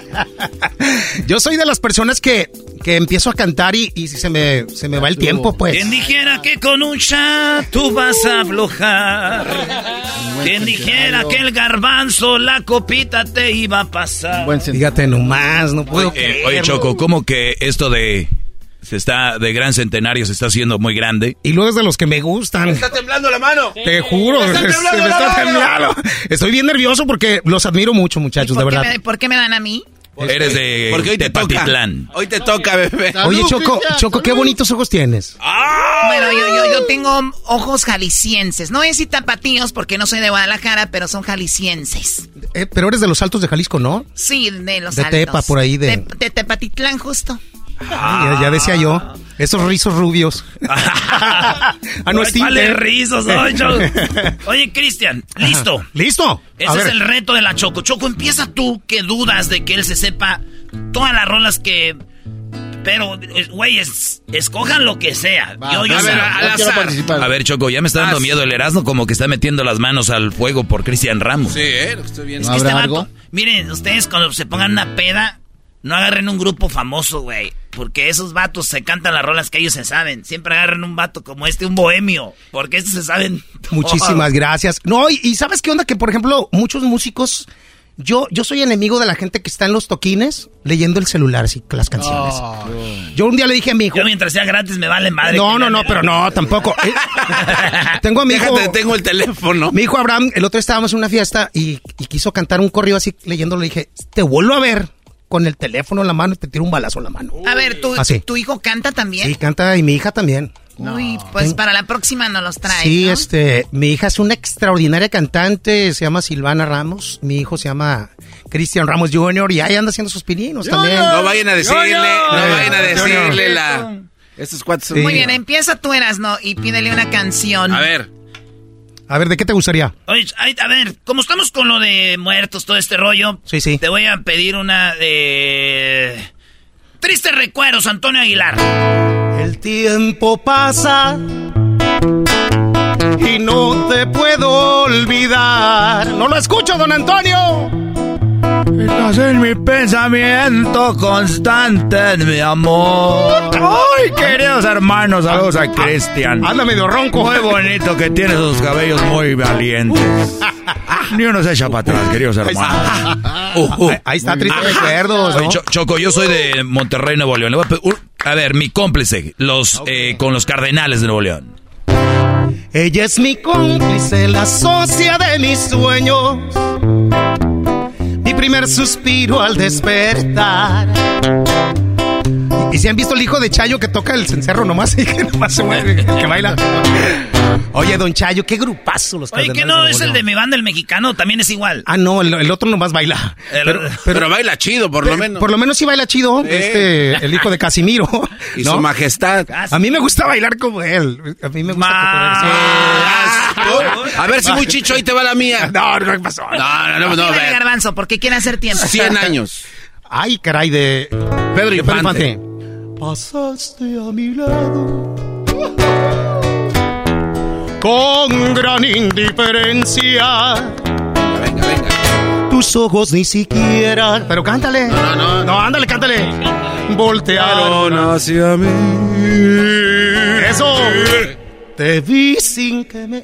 [laughs] yo soy de las personas que, que empiezo a cantar y, y se, me, se me va el tiempo, pues. Quien dijera que con un chat tú vas a aflojar. Quien dijera que el garbanzo, la copita te iba a pasar. Buen Fíjate nomás, no puedo oye, oye, Choco, ¿cómo que esto de se está de gran centenario se está haciendo muy grande. Y luego es de los que me gustan. Me está temblando la mano. Te juro, me está, temblando. Estoy bien nervioso porque los admiro mucho, muchos, de verdad. ¿Por qué me dan a mí? Eres de Porque hoy te Tepatitlán. toca. Hoy te toca, bebé. Oye, Choco, Choco, qué bonitos ojos tienes. Bueno, yo, yo, yo tengo ojos jaliscienses. No es tapatíos porque no soy de Guadalajara, pero son jaliscienses. Eh, pero eres de los altos de Jalisco, ¿no? Sí, de los De altos. Tepa, por ahí de- De, de Tepatitlán, justo. Ah, ya, ya decía yo. Esos rizos rubios. [laughs] ah, no es ¿Cuáles tinte. rizos, oye, Cristian, listo. ¿Listo? Ese A es ver. el reto de la Choco. Choco, empieza tú que dudas de que él se sepa todas las rolas que... Pero, eh, güey, es- escojan lo que sea. yo, yo a ver, al azar. A ver, Choco, ya me está dando Ah, miedo el Erasmo, como que está metiendo las manos al fuego por Cristian Ramos. Sí, eh, lo que estoy viendo. Es que este vato- miren, ustedes cuando se pongan una peda, no agarren un grupo famoso, güey. Porque esos vatos se cantan las rolas que ellos se saben. Siempre agarren un vato como este, un bohemio. Porque estos se saben. Muchísimas gracias. No, y, y ¿sabes qué onda? Que, por ejemplo, muchos músicos... Yo, yo soy enemigo de la gente que está en los toquines leyendo el celular, así, las canciones. Yo un día le dije a mi hijo... Yo mientras sea gratis me vale madre. No, no, no, pero no, tampoco. Eh, [laughs] tengo a mi hijo... Déjate, tengo el teléfono. Mi hijo Abraham, el otro día estábamos en una fiesta y, y quiso cantar un corrido así leyéndolo. Le dije, te vuelvo a ver con el teléfono en la mano y te tiro un balazo en la mano. A ver, ¿tu, Así. tu hijo canta también? Sí, canta y mi hija también. Uy, pues para la próxima nos los traes, Sí, ¿no? este, mi hija es una extraordinaria cantante, se llama Silvana Ramos, mi hijo se llama Cristian Ramos Jr. y ahí anda haciendo sus pininos también. No vayan a decirle, no Eh, vayan a yo decirle la... Estos cuates son... Muy bien, empieza tú, Erasno, y pídele una canción. A ver. A ver, ¿de qué te gustaría? Oye, ay, a ver, como estamos con lo de muertos, todo este rollo. Sí, sí. Te voy a pedir una de. Tristes recuerdos, Antonio Aguilar. El tiempo pasa y no te puedo olvidar. No lo escucho, don Antonio. Estás en mi pensamiento constante, mi amor. Ay, queridos hermanos, saludos a Cristian. Anda medio ronco. Muy bonito que tiene sus cabellos muy valientes. Ni uno se echa para atrás, queridos hermanos. Uh, uh. Ahí, ahí está, tristes recuerdos, Oye, ¿no? Cho- Choco, yo soy de Monterrey, Nuevo León. Le voy a, pedir un- a ver, mi cómplice, los eh, con los Cardenales de Nuevo León. Ella es mi cómplice, la socia de mis sueños. Mi primer suspiro al despertar. ¿Y si han visto el hijo de Chayo que toca el cencerro nomás [laughs] y que nomás se mueve, que baila? Oye, don Chayo, qué grupazo los Oye, que no es el de mi banda, el mexicano, también es igual. Ah, no, el, el otro nomás baila. El- Pero, baila chido, por lo menos. Por lo menos sí baila chido, este, el hijo de Casimiro. [laughs] Y ¿no? su majestad. A mí me gusta bailar como él. A mí me gusta Ah, A ver si muy chicho ahí te va la mía. [laughs] No, no, ¿qué pasó? No, no, no, no. Ve. Garbanzo, porque quiere hacer tiempo. 100 años. Ay, caray, de Pedro Infante. Pasaste a mi lado con gran indiferencia. Venga, venga. Tus ojos ni siquiera. Pero cántale. No, no. No, ándale, cántale. Voltearon hacia mí. Eso.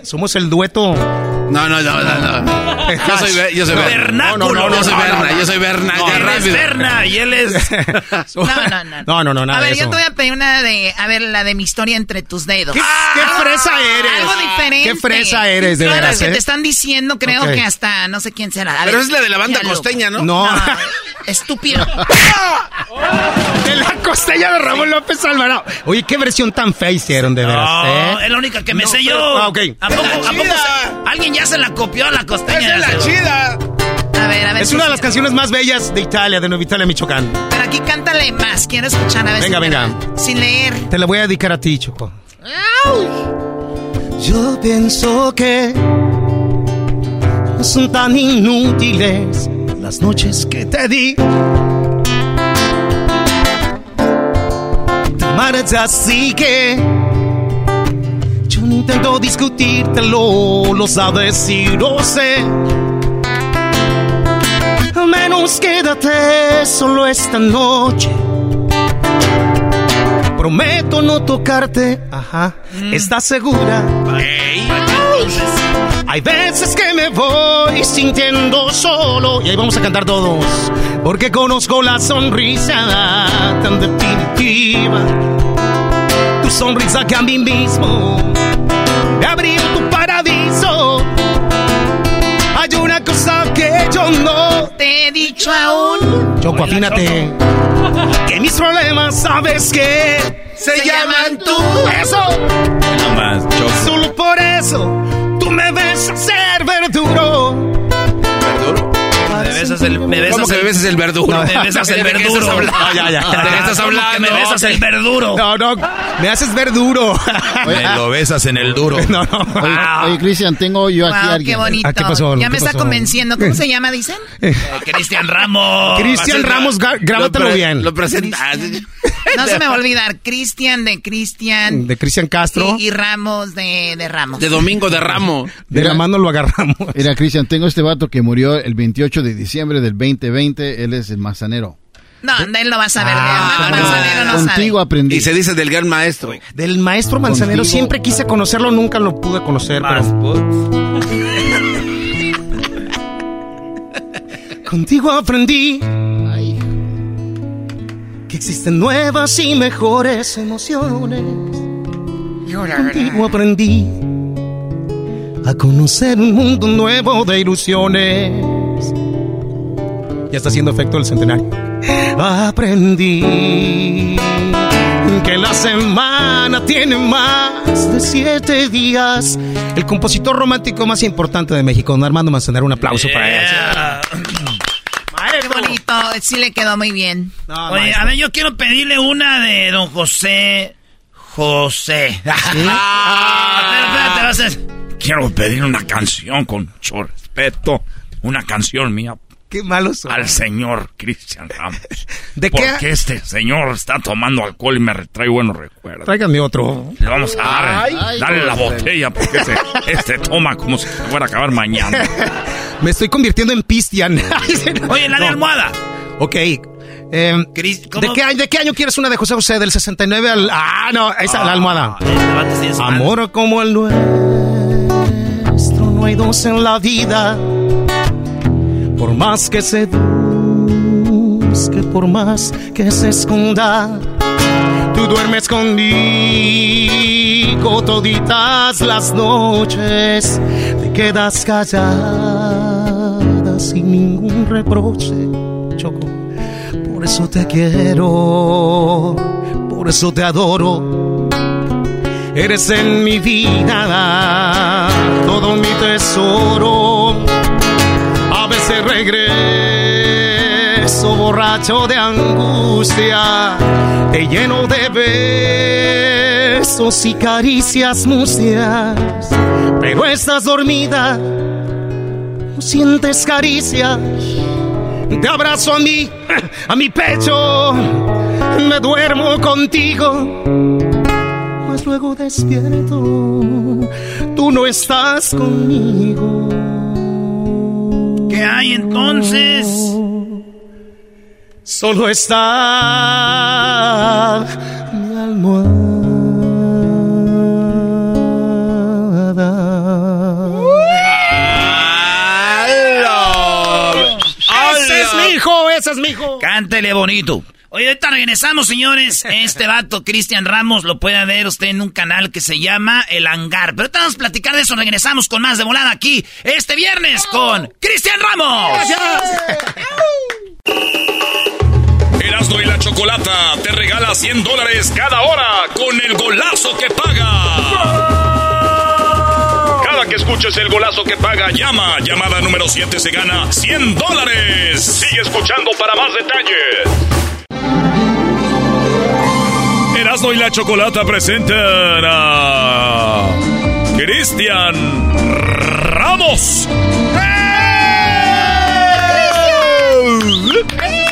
Somos el dueto. No, no, no, no, no. [laughs] Yo soy, yo soy Berna. No, no, no, yo soy No, no, Berna, yo soy Berna. No, ya él es rápido. Berna y él es. [laughs] No, no, no. No, no, no, nada A ver, de yo eso. te voy a pedir una de, a ver, la de mi historia entre tus dedos. ¿Qué, qué fresa eres? Algo diferente. Qué fresa eres, de Claro, veras, que ¿eh? te están diciendo, creo que hasta no sé quién será. A Pero ver, es la de la banda costeña, ¿no? No. Estúpido. [laughs] De la costella de Ramón López Alvarado. Oye, qué versión tan fea hicieron, de veras, No, ¿eh? es la única que me sé yo. ah, ok. ¿A poco, a poco se- alguien ya se la copió a la costeña? Es la chida. A ver, a ver. Es si una de las canciones más bellas de Italia, de Nueva Italia, Michoacán. Pero aquí cántale más. Quiero escuchar a ver Venga, si- venga. Sin leer. Te la voy a dedicar a ti, Choco. Yo pienso que no son tan inútiles las noches que te di. Te así que intento discutírtelo, lo sabes y lo sé. Al menos quédate solo esta noche. Prometo no tocarte. Ajá. ¿Estás segura? Hay veces que me voy sintiendo solo. Y ahí vamos a cantar todos. Porque conozco la sonrisa tan definitiva. Tu sonrisa que a mí mismo abrió tu paraíso. Hay una cosa que yo no Te he dicho aún. Choco, afínate. Que mis problemas, ¿sabes qué? Se, llaman tú. Eso. No más, Choco. Solo por eso tú me ves ser verduro. ¿Verduro? Me besas el, me besas ¿Cómo que me besas el verduro? Me besas [laughs] el ¿De qué verduro. No, ya, ya. ¿De qué estás ¿Cómo que hablando? me besas el verduro. No, no, me haces ver duro. Me [laughs] lo besas en el duro. No, no. Oye, oye, Cristian, tengo yo aquí a Wow, alguien. qué bonito. Ah, ¿qué pasó? Ya ¿Qué me está convenciendo. ¿Cómo se llama, dicen? Eh, Cristian Ramos. Cristian Ramos, grábatelo bien. Lo presentas. No se me va a olvidar. Cristian de Cristian. De Cristian Castro. Y, y Ramos de, de Ramos. De Domingo de Ramo. De la mano lo agarramos. Mira, Cristian, tengo este vato que murió el 28 de diciembre del 2020. Él es el manzanero. No, él no va a saber. Ah, no. Manzanero no Contigo sabe. aprendí. Y se dice del gran maestro. Del maestro Manzanero Contigo. siempre quise conocerlo, nunca lo pude conocer. pero- [laughs] Contigo aprendí Ay, que existen nuevas y mejores emociones. Contigo aprendí a conocer un mundo nuevo de ilusiones. Ya está haciendo efecto el centenario. Aprendí que la semana tiene más de siete días. El compositor romántico más importante de México, don Armando Manzanero, un aplauso para él. Qué bonito. Sí le quedó muy bien. No, Oye, maestro. a ver, yo quiero pedirle una de don José. José. [laughs] Ah, pero espérate, vas a- Quiero pedir una canción con mucho respeto. Una canción mía Qué malos son. al señor Cristian Ramos. [laughs] ¿De qué? Porque este señor está tomando alcohol y me retrae buenos recuerdos. Tráigame otro. Le vamos a dar, Ay, darle la José. botella porque este, [laughs] este toma como si se fuera a acabar mañana. [laughs] Me estoy convirtiendo en Pistian. Oye, la de No. almohada. Ok. em. ¿de, qué, año- ¿De qué año quieres una de José José? ¿Del 69 al...? Ah, no, esa, la almohada. Ah, mal. Amor como el nuestro, no hay dos en la vida. Por más que se busque, por más que se esconda, tú duermes conmigo toditas las noches. Te quedas callada sin ningún reproche, Choco. Por eso te quiero, por eso te adoro. Eres en mi vida todo mi tesoro. Regreso borracho de angustia. Te lleno de besos y caricias mustias. Pero estás dormida, no sientes caricia. Te abrazo a mí, a mi pecho. Me duermo contigo mas luego despierto, tú no estás conmigo. ¿Qué hay entonces? Solo está mi almohada. Ese es mi hijo, ese es mi hijo. Cántele bonito. Oye, ahorita regresamos, señores. Este vato, Cristian Ramos, lo puede ver usted en un canal que se llama El Hangar. Pero ahorita vamos a platicar de eso. Regresamos con más de volada aquí este viernes con Cristian Ramos. Erasmo y la Chocolata te regala 100 dólares cada hora con el golazo que paga. Cada que escuches el golazo que paga, llama. Llamada número 7 se gana 100 dólares. Sigue escuchando para más detalles. Erasmo y la Chocolata presentan a Cristian Ramos.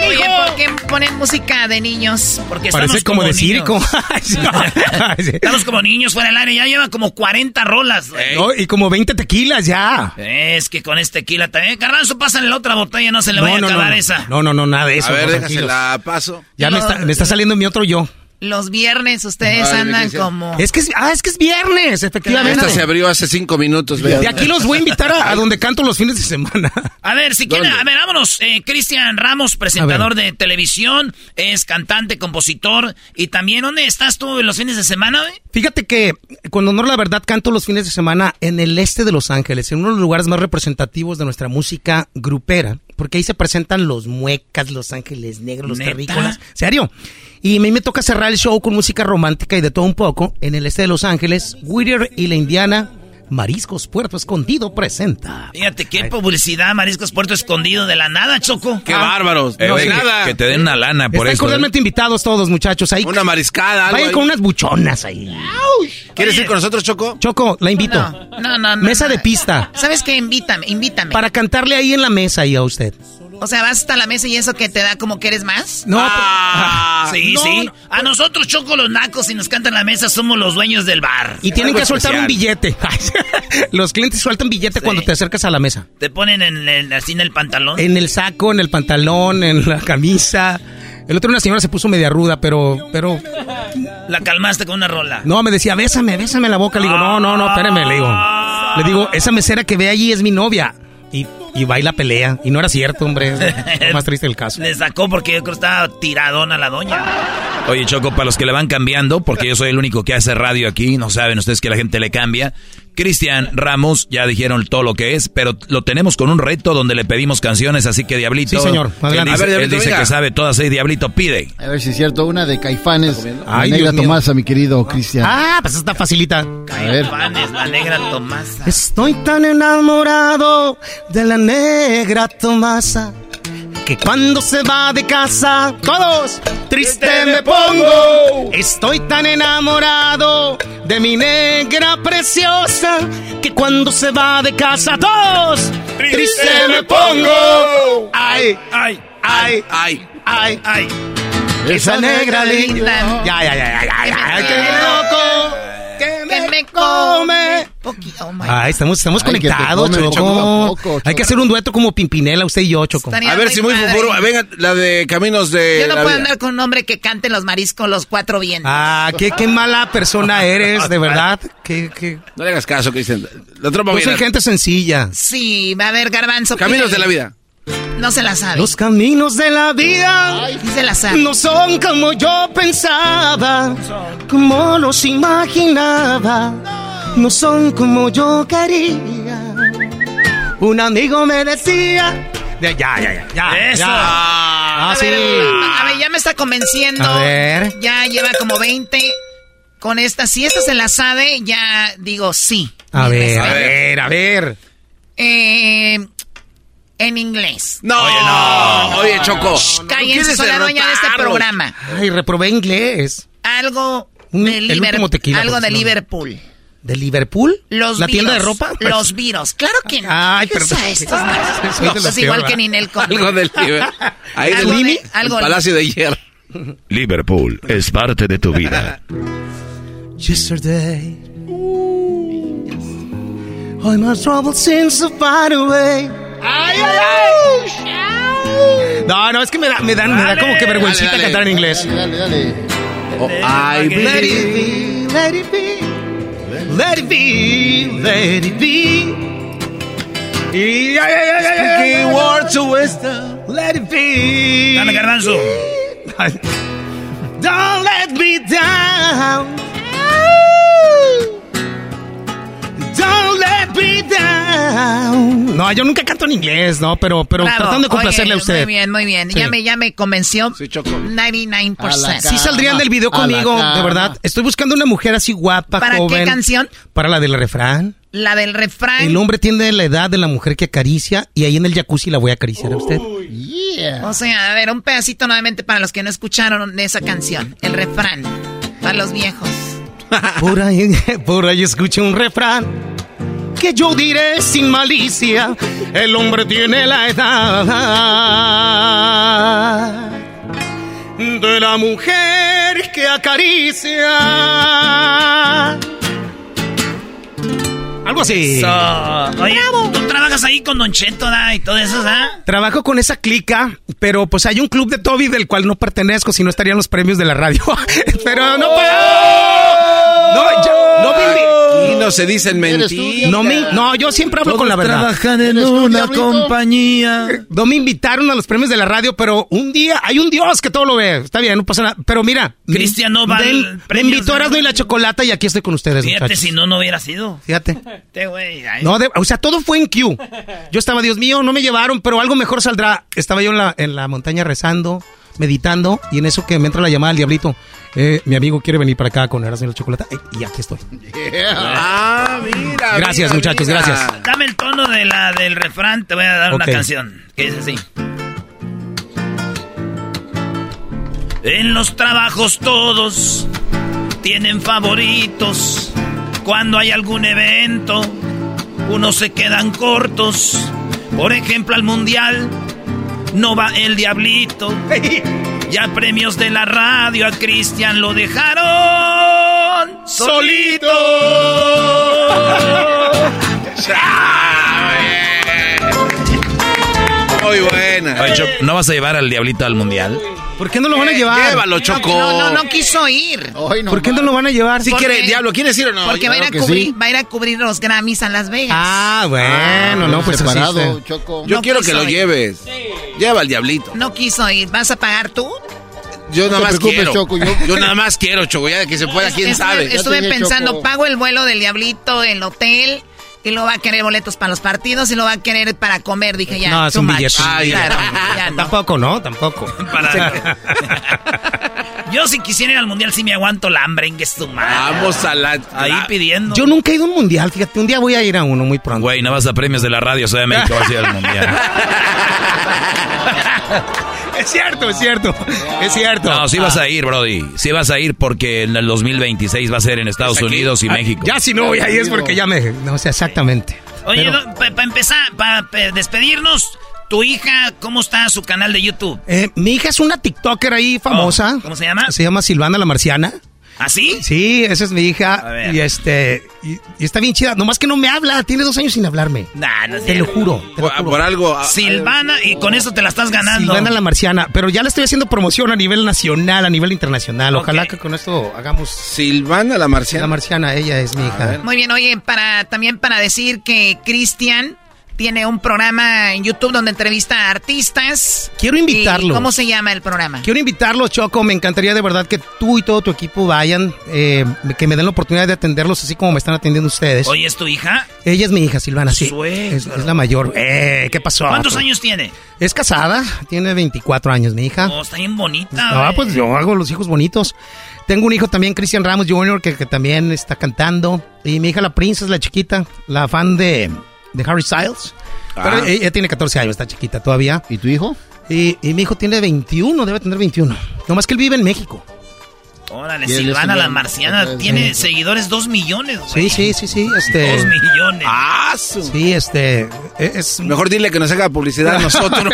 Oye, ¿por qué ponen música de niños? Porque Parece como de circo. [laughs] [laughs] Estamos como niños fuera del aire. Ya lleva como 40 rolas. No, y como 20 tequilas ya. Es que con este tequila también. Garbanzo, pásale la otra botella, no se le vaya no, a no, acabar no. esa. No, no, no, nada de eso. A ver, no, déjase tranquilos. la paso. Ya me está, me está saliendo mi otro yo. Los viernes ustedes Ay, andan como... Es que es, ah, es que es viernes, efectivamente. Esta se abrió hace cinco minutos. vea. De aquí los voy a invitar a, a donde canto los fines de semana. A ver, si quiere, ¿Dónde? a ver, vámonos. Eh, Cristian Ramos, presentador de televisión, es cantante, compositor. Y también, ¿dónde estás tú en los fines de semana, güey? Fíjate que, con honor a la verdad, canto los fines de semana en el este de Los Ángeles, en uno de los lugares más representativos de nuestra música grupera. Porque ahí se presentan los muecas, los ángeles negros, los terrícolas. ¿Serio? Y a mí me toca cerrar el show con música romántica y de todo un poco en el este de Los Ángeles, Whittier y la Indiana Mariscos Puerto Escondido presenta. Fíjate qué publicidad, Mariscos Puerto Escondido de la nada, Choco. Qué bárbaros. Eh, que, te den una lana por Están eso. cordialmente invitados todos, muchachos. Ahí, una mariscada. Vayan con unas buchonas ahí. ¿Quieres ir con nosotros, Choco? Choco, la invito. No, no, no. Mesa de pista. ¿Sabes qué? Invítame, invítame. Para cantarle ahí en la mesa ahí a usted. O sea, vas hasta la mesa y eso que te da como que eres más. No, ah, [laughs] sí, sí. A nosotros, Choco, los nacos, si nos cantan la mesa, somos los dueños del bar. Y tienen que soltar un billete. [laughs] los clientes sueltan billete cuando te acercas a la mesa. Te ponen en así en el pantalón. En el saco, en el pantalón, en la camisa. El otro una señora se puso media ruda, pero, pero... La calmaste con una rola. No, me decía, bésame, bésame la boca. Le digo, no, no, no, espérame, le digo. Le digo, esa mesera que ve allí es mi novia. Y, va y la pelea. Y no era cierto, hombre. Es más triste el caso. [laughs] Le sacó porque yo creo que estaba tiradona la doña. Oye, Choco, para los que le van cambiando, porque yo soy el único que hace radio aquí, no saben ustedes que la gente le cambia. Cristian Ramos, ya dijeron todo lo que es, pero lo tenemos con un reto donde le pedimos canciones, así que Diablito. Sí, señor. Él dice, a ver, Diablito, él dice que sabe todas, ahí Diablito pide. A ver si es cierto, una de Caifanes, Ay, la negra Tomasa, mi querido Cristian. Ah, pues está facilita. Caifanes, la negra Tomasa. Estoy tan enamorado de la negra Tomasa que cuando se va de casa, todos triste me pongo. Estoy tan enamorado de mi negra preciosa que cuando se va de casa, todos triste me pongo. Ay, ay, ay, ay, ay, ay. Esa negra linda. Ya, ya, ya, ya, ya, ya. Qué loco que me come. Oh ah, estamos, estamos conectados, Choco. Hay que hacer un dueto como Pimpinela, usted y yo, Choco. a ver si muy futuro. Venga, la de Caminos de. Yo no puedo andar con un hombre que cante los mariscos los cuatro vientos. Ah, qué, qué mala persona eres, de verdad. No le hagas caso, Cristian. La tropa Yo soy gente sencilla. Sí, va a ver, Garbanzo. Caminos de la vida. No se la sabe. Los caminos de la vida sí se la sabe. no son como yo pensaba, como los imaginaba, no son como yo quería. Un amigo me decía. Ya, ya, ya, ya. Eso. Ah, a, sí. ver, a ver, ya me está convenciendo. A ver. Ya lleva como 20. Con esta, si esta se la sabe, ya digo sí. A ver, a ver, a ver. Eh, en inglés. No, oye, no. Oye, Choco. Cállense, soy la dueña de este programa. Ay, reprobé inglés. Algo de, Liverpool, algo de Liverpool. ¿De Liverpool? Los ¿La virus, tienda de ropa? Los virus. Claro que no. Ay, perdón. Estos no. es [laughs] igual que Ninel [laughs] con... Algo del Liverpool. Ahí algo del de, algo el Palacio de Hierro. Liverpool es parte de tu vida. Yesterday All my troubles seem so far away ¡Ay, ay, ay! No, no, es que me da, me da, me da como que vergüencita Dale, dale. cantar en inglés. Dale, dale. Oh, I Let it be, let it be, let it be, let it be. Y- ay, ay, ay, ay, word to wisdom. Let it be. Dame, Garbanzo. Don't let me down. Don't down. No, yo nunca canto en inglés, no, pero, pero Bravo. tratando de complacerle Oye, a usted. Muy bien, muy bien. Sí. Ya, me, ya me convenció. Sí, Choco. 99%. Sí saldrían del video conmigo, de verdad. Estoy buscando una mujer así guapa, ¿Para qué joven. canción? Para la del refrán. La del refrán. El hombre tiene la edad de la mujer que acaricia y ahí en el jacuzzi la voy a acariciar a usted. O sea, a ver, un pedacito nuevamente para los que no escucharon de esa canción. El refrán. Para los viejos. [laughs] Por ahí, por ahí escuché un refrán que yo diré sin malicia. El hombre tiene la edad de la mujer que acaricia. Algo así. So, oye, tú trabajas ahí con Don Cheto, ¿da? Y todo eso, ¿da? Trabajo con esa clica, pero pues hay un club de Toby del cual no pertenezco, si no estarían los premios de la radio. [laughs] pero no puedo. No, no, y no se dicen mentiras. No, me, no, yo siempre hablo con la verdad. trabajan en una compañía. No me invitaron a los premios de la radio, pero un día hay un Dios que todo lo ve. Está bien, no pasa nada. Pero mira, Cristian no va Me invitó a y la Chocolata y aquí estoy con ustedes, Fíjate, si no, no hubiera sido. Fíjate. No, o sea, todo fue en Q. Yo estaba, Dios mío, no me llevaron, pero algo mejor saldrá. Estaba yo en la, en la montaña rezando, meditando, y en eso que me entra la llamada del diablito. Eh, mi amigo quiere venir para acá con Erasmo y la Chocolata. Eh, y aquí estoy. Ah, mira. Gracias, muchachos, gracias. Dame el tono de la, del refrán, te voy a dar una canción. Que dice así. En los trabajos todos tienen favoritos. Cuando hay algún evento, unos se quedan cortos. Por ejemplo, al mundial no va el diablito. [laughs] Ya premios de la radio a Cristian lo dejaron solito. [laughs] Muy buena. ¿No vas a llevar al diablito al mundial? ¿Por qué no lo van a llevar? Llévalo, Choco. No, no, no quiso ir. ¿Por qué no lo van a llevar? Si quiere, diablo, ¿quieres ir o no? Porque va, a ir a cubrir, va a ir a cubrir los Grammys a Las Vegas. Ah, bueno, no, pues separado, Choco. Yo quiero que lo lleves. Lleva al diablito. No quiso ir. ¿Vas a pagar tú? Yo nada más quiero. Choco, yo... nada más quiero, Choco, ya de que se pueda, quién sabe. Estuve pensando, pago el vuelo del diablito, el hotel, y lo va a querer boletos para los partidos y lo va a querer para comer. Dije ya. No, es un billete. [laughs] Tampoco, ¿no? Tampoco. [laughs] [laughs] Yo si quisiera ir al mundial sí me aguanto la hambre en que es tu madre. Vamos a la... Ahí pidiendo. Yo nunca he ido a un mundial, fíjate, un día voy a ir a uno muy pronto. Güey, no vas a premios de la radio, soy de México, vas a ir al mundial. Es cierto, es cierto. Es cierto. No, sí vas a ir, Brody. Sí vas a ir porque en el 2026 va a ser en Estados Unidos y ah, México. Ya si no voy ahí es porque ya me... No sé, exactamente. Oye, para empezar, para despedirnos, ¿tu hija cómo está su canal de YouTube? Eh, mi hija es una TikToker ahí famosa. Oh, ¿Cómo se llama? Se llama Silvana la Marciana. ¿Ah, sí? Sí, esa es mi hija. Y este. Y, está bien chida. Nomás que no me habla. Tiene dos años sin hablarme. Nah, no te, lo juro, por, algo. Silvana, y con eso te la estás ganando. Silvana la marciana. Pero ya le estoy haciendo promoción a nivel nacional, a nivel internacional. Ojalá que con esto hagamos. Silvana la marciana. La marciana, ella es mi hija. Muy bien, oye, para también para decir que Cristian tiene un programa en YouTube donde entrevista a artistas. Quiero invitarlo. ¿Cómo se llama el programa? Quiero invitarlo, Choco. Me encantaría de verdad que tú y todo tu equipo vayan, eh, que me den la oportunidad de atenderlos así como me están atendiendo ustedes. Oye, ¿es tu hija? Ella es mi hija, Silvana, sí. Es, la mayor. Eh, ¿Qué pasó? ¿Cuántos años tiene? Es casada, tiene 24 años, mi hija. Oh, está bien bonita. Ah, pues yo hago los hijos bonitos. Tengo un hijo también, Cristian Ramos Jr., que, que también está cantando. Y mi hija, la princesa, la chiquita, la fan de de Harry Styles. Pero ah. ella, tiene 14 años, está chiquita todavía. ¿Y tu hijo? Y, mi hijo tiene 21, debe tener 21. Nomás que él vive en México. Órale, Silvana la Marciana tiene seguidores 2 millones, Sí, sí, sí, sí. Este, 2 millones. Ah, sí, este. E, es, Mejor dile que nos haga publicidad a nosotros. [laughs]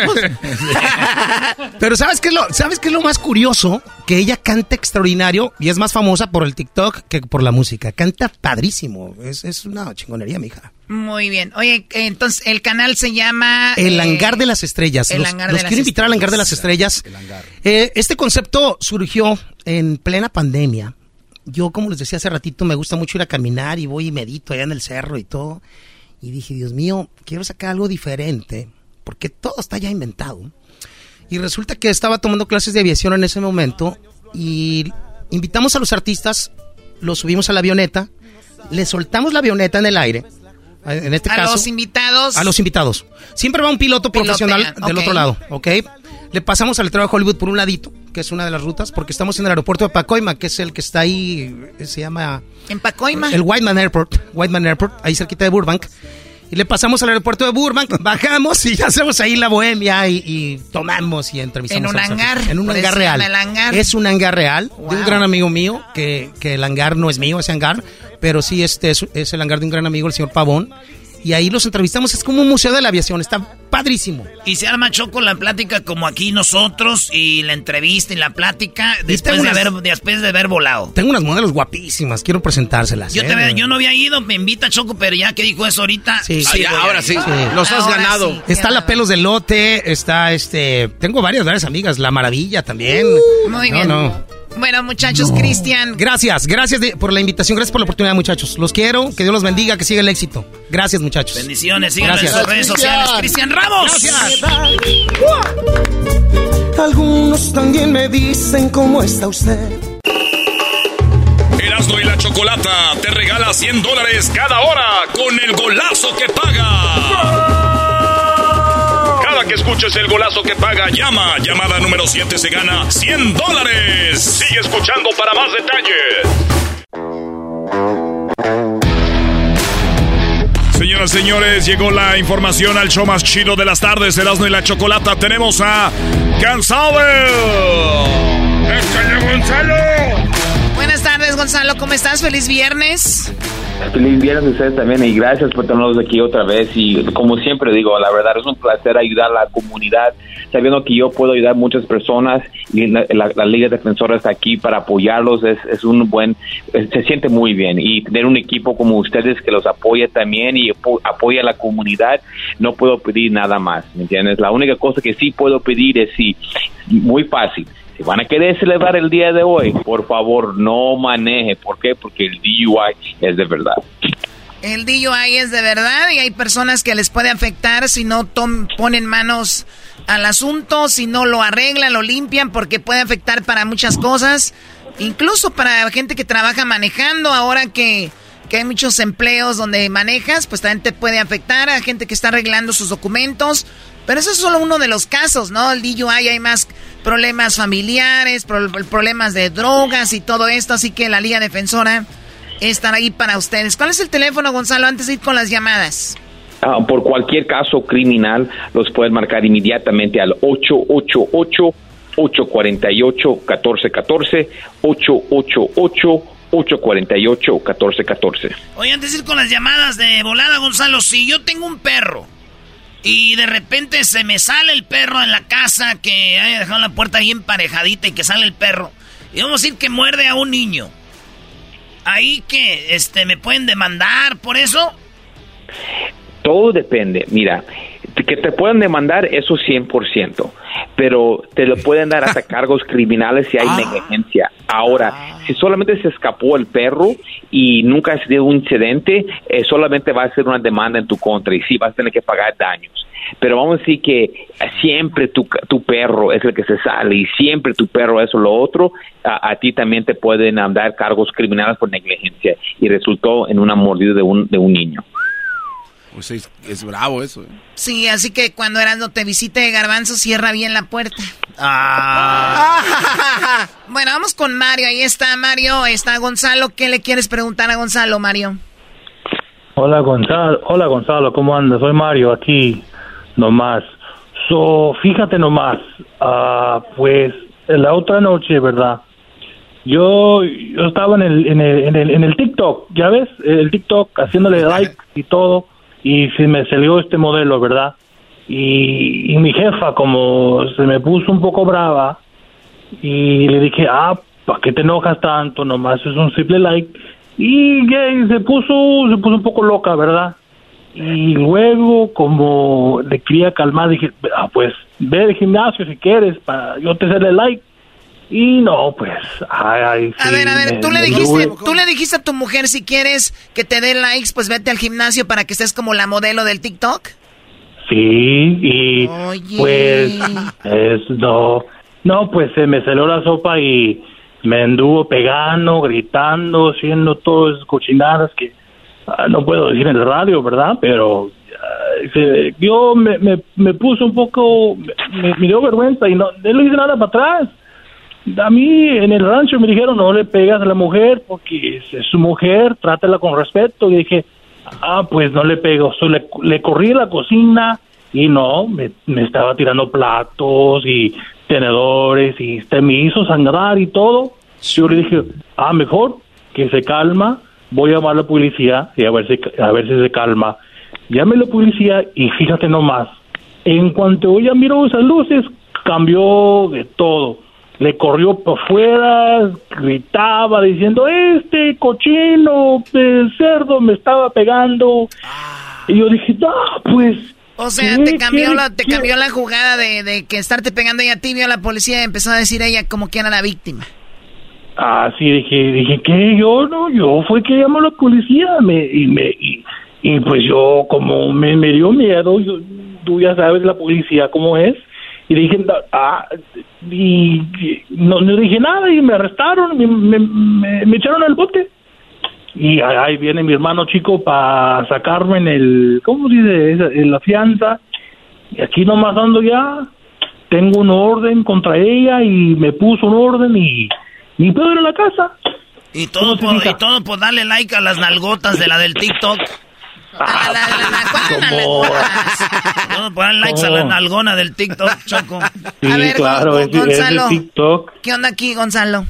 Pero ¿sabes qué, es lo, ¿sabes qué es lo más curioso? Que ella canta extraordinario y es más famosa por el TikTok que por la música. Canta padrísimo. Es, es una chingonería, mi hija. Muy bien. Oye, entonces el canal se llama... El eh, Hangar de las Estrellas. El los, los quiero invitar al Hangar de las Estrellas. Eh, este concepto surgió en plena pandemia. Yo, como les decía hace ratito, me gusta mucho ir a caminar y voy y medito allá en el cerro y todo. Y dije, Dios mío, quiero sacar algo diferente, porque todo está ya inventado. Y resulta que estaba tomando clases de aviación en ese momento y invitamos a los artistas, los subimos a la avioneta, le soltamos la avioneta en el aire en este a los invitados. A los invitados. Siempre va un piloto profesional del otro lado, ¿ok? Le pasamos al trabajo Hollywood por un ladito, que es una de las rutas, porque estamos en el aeropuerto de Pacoima, que es el que está ahí, se llama... ¿En Pacoima? El Whiteman Airport, Whiteman Airport, ahí cerquita de Burbank. Y le pasamos al aeropuerto de Burbank, [laughs] bajamos y ya hacemos ahí la bohemia y, tomamos y entrevistamos. En un hangar. En un hangar real. Es un hangar real de un gran amigo mío, que, que el hangar no es mío, ese hangar, pero sí este es, es el hangar de un gran amigo, el señor Pavón y ahí los entrevistamos. Es como un museo de la aviación, está padrísimo. Y se arma Choco la plática como aquí nosotros y la entrevista y la plática después de, haber, después de haber volado. Tengo unas modelos guapísimas, quiero presentárselas. Yo, ¿eh? yo no había ido, me invita Choco, pero ya que dijo eso ahorita. Sí, sí ahora sí, los has ganado. está la pelos de lote, está este. Tengo varias, varias amigas, La Maravilla también. Uh, muy bien. No, Bueno, muchachos, Cristian. Gracias, gracias por la invitación, gracias por la oportunidad, muchachos. Los quiero, que Dios los bendiga, que siga el éxito. Gracias, muchachos. Bendiciones, síganlo en sus redes sociales. Cristian Ramos. Gracias. Algunos también me dicen cómo está usted. Erasmo y la Chocolata te regala 100 dólares cada hora con el golazo que paga que escuches el golazo que paga, llama. Llamada número 7 se gana 100 dólares. Sigue escuchando para más detalles. Señoras y señores, llegó la información al show más chido de las tardes, Erasmo y la Chocolata. Tenemos a Gonzalo. ¡Échale, Gonzalo! Buenas tardes, Gonzalo. ¿Cómo estás? Feliz viernes. Feliz viernes a ustedes también y gracias por tenernos aquí otra vez. Y como siempre digo, la verdad es un placer ayudar a la comunidad, sabiendo que yo puedo ayudar muchas personas y la, Liga Defensora está aquí para apoyarlos. Es, es un buen, se siente muy bien. Y tener un equipo como ustedes que los apoya también y apoya a la comunidad, no puedo pedir nada más. ¿Me entiendes? La única cosa que sí puedo pedir es sí, muy fácil si van a querer celebrar el día de hoy, por favor no maneje. ¿Por qué? Porque el DUI es de verdad. El DUI es de verdad y hay personas que les puede afectar si no ponen manos al asunto, si no lo arreglan, lo limpian, porque puede afectar para muchas cosas, incluso para gente que trabaja manejando, ahora que, que hay muchos empleos donde manejas, pues también te puede afectar a gente que está arreglando sus documentos, pero eso es solo uno de los casos, ¿no? El DUI hay más problemas familiares, problemas de drogas y todo esto, así que la Liga Defensora estará ahí para ustedes. ¿Cuál es el teléfono, Gonzalo, antes de ir con las llamadas? Ah, por cualquier caso criminal, los pueden marcar inmediatamente al 888 848 1414 888 848 1414 Oye, antes de ir con las llamadas de volada, Gonzalo, si yo tengo un perro y de repente se me sale el perro en la casa que haya dejado la puerta bien emparejadita y que sale el perro. Y vamos a decir que muerde a un niño. Ahí que este me pueden demandar por eso. Todo depende. Mira, que te puedan demandar eso 100%, pero te lo pueden dar hasta [laughs] cargos criminales si hay ah. negligencia. Ahora, ah. si solamente se escapó el perro y nunca ha sido un incidente, eh, solamente va a ser una demanda en tu contra y sí vas a tener que pagar daños. Pero vamos a decir que siempre tu, tu perro es el que se sale y siempre tu perro es lo otro, a, ti también te pueden dar cargos criminales por negligencia y resultó en una mordida de un, de un niño. Pues es, bravo eso. ¿eh? Sí, así que cuando no te visite Garbanzo, cierra bien la puerta. Ah. [laughs] bueno, vamos con Mario. Ahí está Mario, está Gonzalo. ¿Qué le quieres preguntar a Gonzalo, Mario? Hola Gonzalo, hola Gonzalo, ¿cómo andas? Soy Mario aquí, nomás. So, fíjate nomás, uh, pues la otra noche, ¿verdad? Yo, yo estaba en el, en el, en el, en el TikTok, ¿ya ves? El TikTok haciéndole [laughs] like y todo y se me salió este modelo, ¿verdad? Y, mi jefa, como se me puso un poco brava, y le dije, ah, ¿para qué te enojas tanto? Nomás es un simple like. Y se puso, se puso un poco loca, ¿verdad? Y luego, como le quería calmar, dije, ah, pues ve al gimnasio si quieres, para yo te hacerle like. Y no, pues, ay, A ver, a ver, tú le dijiste, tú le dijiste a tu mujer si quieres que te dé likes, pues vete al gimnasio para que estés como la modelo del TikTok. Sí, y pues, es, no, no, pues se me salió la sopa y me anduvo pegando, gritando, haciendo todas esas cochinadas que ah, no puedo decir en el radio, ¿verdad? Pero yo me, me, me puso un poco, me, me, dio vergüenza y no, no le hice nada para atrás a mí en el rancho me dijeron no le pegas a la mujer porque es, su mujer, trátela con respeto. Y dije, ah, pues no le pego. le, le corrí a la cocina y no, me, estaba tirando platos y tenedores y este, me hizo sangrar y todo. Yo le dije, ah, mejor que se calma, voy a llamar a la policía y a ver si, a ver si se calma. Llame a la policía y fíjate nomás, en cuanto ella miró esas luces, cambió de todo le corrió por fuera, gritaba diciendo, este cochino de cerdo me estaba pegando. Y yo dije, no, pues... O sea, te cambió, la, te cambió la jugada de, de, que estarte pegando ella a ti, vio a la policía y empezó a decir ella como que era la víctima. Así dije, dije que yo no, yo fue que llamó a la policía me, y me y, pues yo como me, me dio miedo, yo, tú ya sabes la policía cómo es y dije ah, y, no, no dije nada y me arrestaron, me, me, me, echaron al bote y ahí viene mi hermano chico para sacarme en el, ¿cómo se dice? En la fianza y aquí nomás ando ya, tengo un orden contra ella y me puso un orden y ni puedo ir a la casa. Y todo, por, y todo por darle like a las nalgotas de la del TikTok. Ah, a la, la, Todo por darle likes a la nalgona del TikTok, Choco. Sí, a ver, claro, Gonzalo, TikTok. ¿Qué onda aquí, Gonzalo?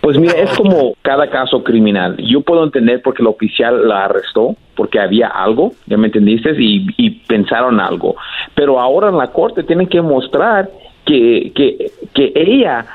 Pues mira, es como cada caso criminal. Yo puedo entender porque el oficial la arrestó, porque había algo, ya me entendiste, y, y pensaron algo. Pero ahora en la corte tienen que mostrar que, que, que ella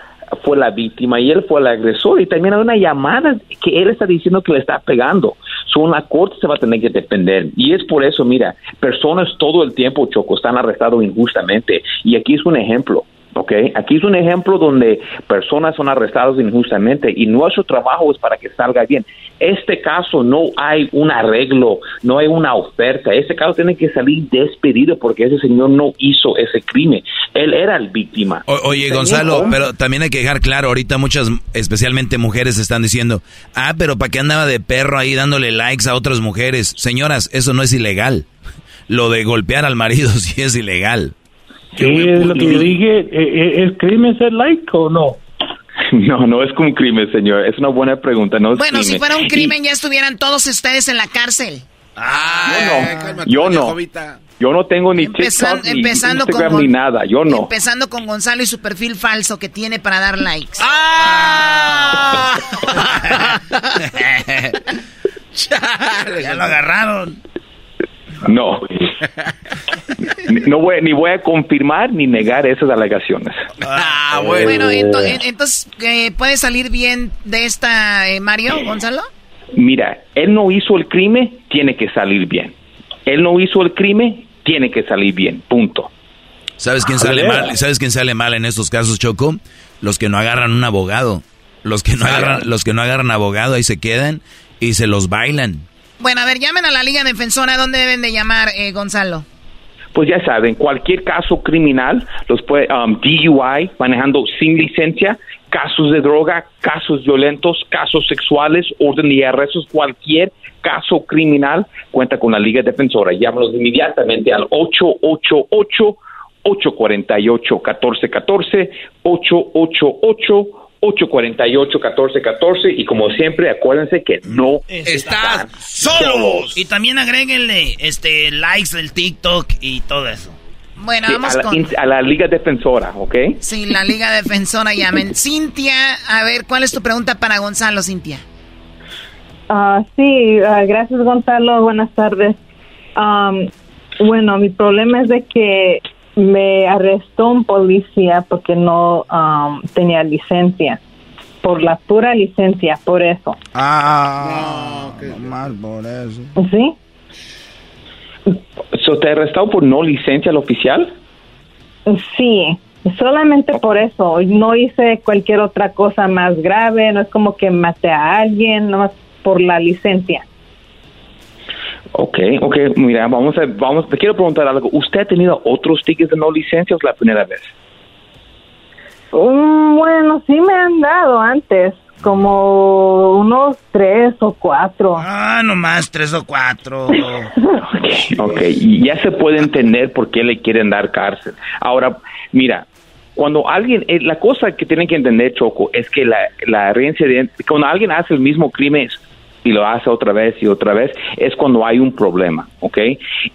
fue la víctima y él fue el agresor y también hay una llamada que él está diciendo que le está pegando. So, la corte se va a tener que defender y es por eso, mira, personas todo el tiempo, Choco, están arrestados injustamente y aquí es un ejemplo. ¿ok? Aquí es un ejemplo donde personas son arrestadas injustamente y nuestro trabajo es para que salga bien. Este caso no hay un arreglo, no hay una oferta. Este caso tiene que salir despedido porque ese señor no hizo ese crimen. Él era el víctima. oye, Gonzalo, pero también hay que dejar claro, ahorita muchas, especialmente mujeres, están diciendo, ah, pero ¿para qué andaba de perro ahí dándole likes a otras mujeres? Señoras, eso no es ilegal. [laughs] Lo de golpear al marido [laughs] sí es ilegal. Sí, es lo que yo dije. Eh, eh, ¿Es crimen ser like o no? [laughs] No, no es como un crimen, señor. Es una buena pregunta. No bueno, si fuera un crimen, ya estuvieran todos ustedes en la cárcel. Ah, yo no. Yo no. Yo no tengo ni TikTok, ni Instagram, ni nada. Yo no. Empezando con Gonzalo y su perfil falso que tiene para dar likes. [laughs] ¡Ah! [laughs] ya lo agarraron. No. [laughs] no voy, ni voy a confirmar ni negar esas alegaciones. Ah, bueno. entonces, eh, ¿puede salir bien de esta, eh, Mario Gonzalo? Mira, él no hizo el crimen, tiene que salir bien. Él no hizo el crimen, tiene que salir bien. Punto. ¿Sabes quién sale mal? ¿Sabes quién sale mal en estos casos, Choco? Los que no agarran un abogado. Los que no agarran, los que no agarran abogado ahí se quedan y se los bailan. Bueno, a ver, llamen a la Liga Defensora. ¿Dónde deben de llamar, eh, Gonzalo? Pues ya saben, cualquier caso criminal, los puede, um, DUI, manejando sin licencia, casos de droga, casos violentos, casos sexuales, orden de arrestos, cualquier caso criminal, cuenta con la Liga Defensora. Llámanos inmediatamente al 888 848 1414 888 848-1414 y como siempre acuérdense que no estás solos. Y también agréguenle este likes del TikTok y todo eso. Bueno, vamos a la, con... a la Liga Defensora, ¿ok? Sí, la Liga Defensora llamen. Cintia, a ver, ¿cuál es tu pregunta para Gonzalo, Cintia? Uh, sí, ah, gracias Gonzalo, buenas tardes. bueno, mi problema es de que me arrestó un policía porque no um, tenía licencia. Por la pura licencia, por eso. Ah, qué mal por eso. ¿Sí? ¿So ¿Te arrestado por no licencia al oficial? Sí, solamente por eso. No hice cualquier otra cosa más grave, no es como que maté a alguien, no por la licencia. Ok, ok, mira, vamos a, vamos, te quiero preguntar algo. ¿Usted ha tenido otros tickets de no licencia o es la primera vez? Mm, bueno, sí me han dado antes, como unos tres o cuatro. Ah, nomás tres o cuatro. [laughs] ok, ok, ya se puede entender por qué le quieren dar cárcel. Ahora, mira, cuando alguien, eh, la cosa que tienen que entender, Choco, es que la, la reincidente, cuando alguien hace el mismo crimen, y lo hace otra vez y otra vez, es cuando hay un problema, ¿ok?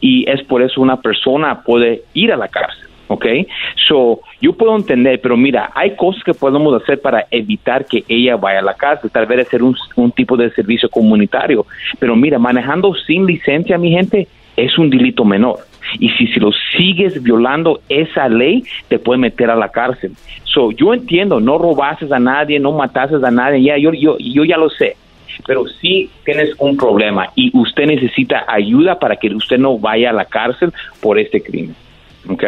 Y es por eso una persona puede ir a la cárcel, ¿ok? So, yo puedo entender, pero mira, hay cosas que podemos hacer para evitar que ella vaya a la cárcel, tal vez hacer un, un tipo de servicio comunitario, pero mira, manejando sin licencia, mi gente, es un delito menor. Y si, si lo sigues violando esa ley, te puede meter a la cárcel. So, yo entiendo, no robases a nadie, no matases a nadie, ya, yo, yo, yo ya lo sé pero sí tienes un problema y usted necesita ayuda para que usted no vaya a la cárcel por este crimen. ¿Ok?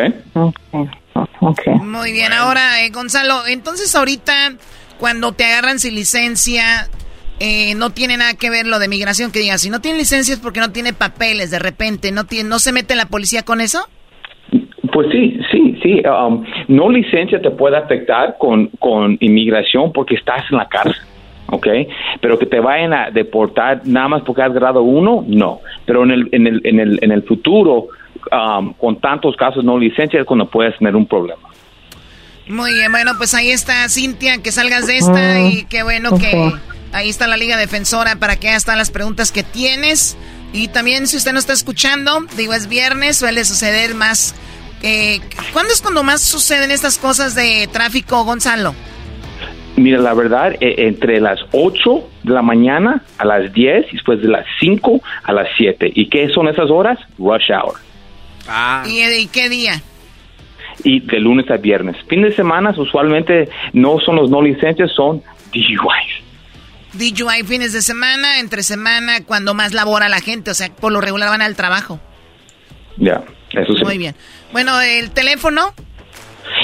okay. Muy bien, ahora eh, Gonzalo, entonces ahorita cuando te agarran sin licencia, eh, no tiene nada que ver lo de migración que digan, si no tiene licencia es porque no tiene papeles de repente, ¿no, tiene, no se mete la policía con eso? Pues sí, sí, sí. Um, no licencia te puede afectar con, con inmigración porque estás en la cárcel. ¿Ok? Pero que te vayan a deportar nada más porque has grado uno, no. Pero en el, en el, en el, en el futuro, um, con tantos casos no licencia, es cuando puedes tener un problema. Muy bien, bueno, pues ahí está Cintia, que salgas de esta y qué bueno que ahí está la Liga Defensora para que están las preguntas que tienes. Y también si usted no está escuchando, digo es viernes, suele suceder más. Eh, ¿Cuándo es cuando más suceden estas cosas de tráfico, Gonzalo? Mira, la verdad, eh, entre las 8 de la mañana a las 10 y después de las 5 a las 7. ¿Y qué son esas horas? Rush hour. Ah. ¿Y, qué día? Y de lunes a viernes. Fin de semana usualmente no son los no licencias, son DUIs. DUI fines de semana, entre semana, cuando más labora la gente, o sea, por lo regular van al trabajo. Ya, eso sí. Muy bien. Bueno, el teléfono.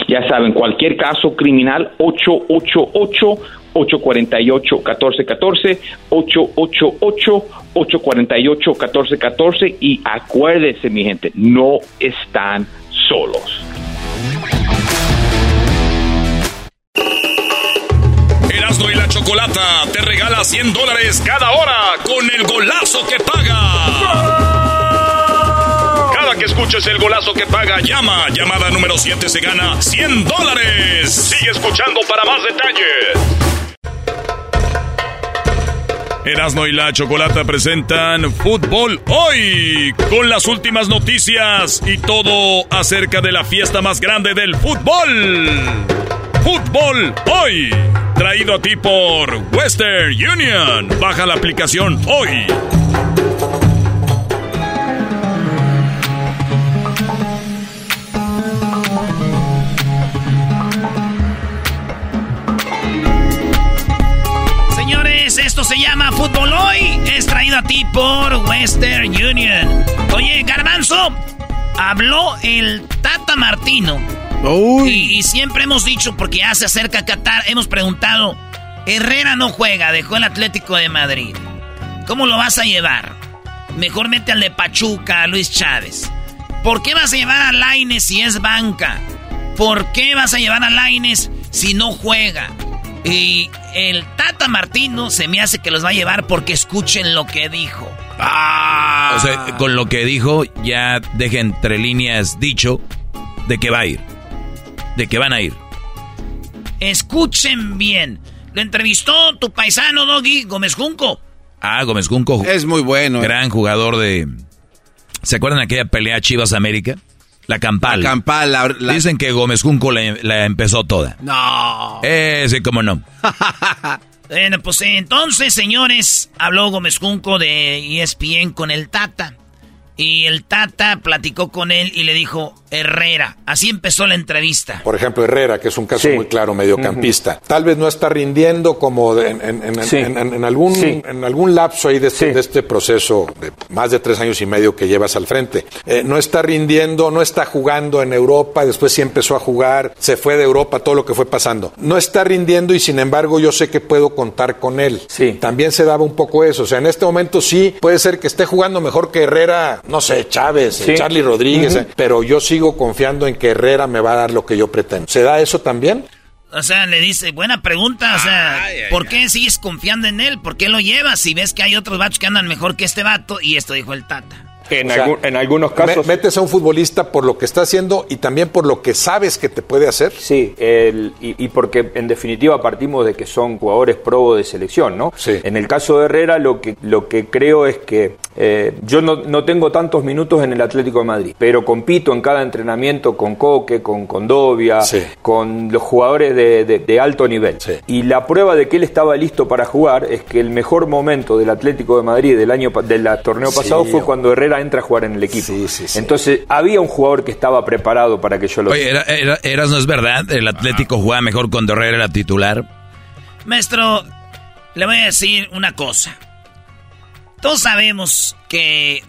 Ya saben, cualquier caso criminal, 888-848-1414, 888-848-1414 y acuérdese, mi gente, no están solos. Erasmo y la Chocolata te regala 100 dólares cada hora con el golazo que paga que escuches el golazo que paga, llama. Llamada número 7 se gana 100 dólares. Sigue escuchando para más detalles. Erasmo y la Chocolata presentan Fútbol Hoy con las últimas noticias y todo acerca de la fiesta más grande del fútbol. Fútbol Hoy, traído a ti por Western Union. Baja la aplicación hoy. Esto se llama Fútbol Hoy. Es traído a ti por Western Union. Oye, Garbanzo, habló el Tata Martino. Y, siempre hemos dicho, porque ya se acerca Qatar, hemos preguntado, Herrera no juega, dejó el Atlético de Madrid. ¿Cómo lo vas a llevar? Mejor mete al de Pachuca, a Luis Chávez. ¿Por qué vas a llevar a Laines si es banca? ¿Por qué vas a llevar a Laines si no juega? Y el Tata Martino se me hace que los va a llevar porque escuchen lo que dijo. Ah. O sea, con lo que dijo, ya deje entre líneas dicho de que va a ir. De que van a ir. Escuchen bien. Lo entrevistó tu paisano, Doggy, Gómez Junco. Ah, Gómez Junco. Es muy bueno. Eh. Gran jugador de... ¿Se acuerdan de aquella pelea Chivas América? La campal. La campal. Dicen que Gómez Junco la, empezó toda. No. Eh, sí, cómo no. [laughs] bueno, pues entonces, señores, habló Gómez Junco de ESPN con el Tata. Y el Tata platicó con él y le dijo, Herrera. Así empezó la entrevista. Por ejemplo, Herrera, que es un caso muy claro, mediocampista. Tal vez no está rindiendo como en, algún, en algún lapso ahí de este, este, proceso de más de tres años y medio que llevas al frente. Eh, no está rindiendo, no está jugando en Europa, después sí empezó a jugar, se fue de Europa, todo lo que fue pasando. No está rindiendo y sin embargo yo sé que puedo contar con él. También se daba un poco eso. O sea, en este momento sí puede ser que esté jugando mejor que Herrera no sé, Chávez, Charlie Rodríguez, eh, pero yo sigo confiando en que Herrera me va a dar lo que yo pretendo. ¿Se da eso también? O sea, le dice, buena pregunta, o sea, ¿por qué sigues confiando en él? ¿Por qué lo llevas si ves que hay otros vatos que andan mejor que este vato? Y esto dijo el Tata. En, en, algunos casos. metes a un futbolista por lo que está haciendo y también por lo que sabes que te puede hacer. Sí, el, y, porque en definitiva partimos de que son jugadores pro de selección, ¿no? Sí. En el caso de Herrera, lo que, lo que creo es que eh, yo no, no, tengo tantos minutos en el Atlético de Madrid, pero compito en cada entrenamiento con Coque, con Condovia, con los jugadores de, de, alto nivel. Y la prueba de que él estaba listo para jugar es que el mejor momento del Atlético de Madrid del año del torneo pasado fue cuando Herrera entra a jugar en el equipo. Entonces, había un jugador que estaba preparado para que yo lo... Oye, era, eras, ¿no es verdad? El Atlético jugaba mejor cuando Herrera era titular. Maestro, le voy a decir una cosa. Todos sabemos que...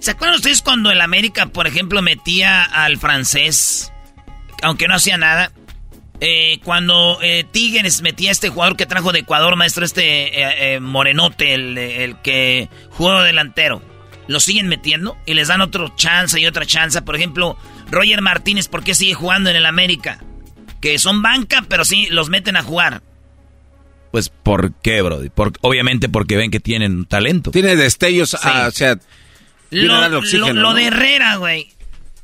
¿Se acuerdan ustedes cuando el América, por ejemplo, metía al francés, aunque no hacía nada? Eh, cuando eh, Tigres metía a este jugador que trajo de Ecuador, maestro, este eh, Morenote, el, que jugó delantero, lo siguen metiendo y les dan otro chance y otra chance. Por ejemplo, Roger Martínez, ¿por qué sigue jugando en el América? Que son banca, pero sí los meten a jugar. Pues, ¿por qué, Brody? obviamente porque ven que tienen talento. Tiene destellos, o sea... Lo, de Herrera, güey,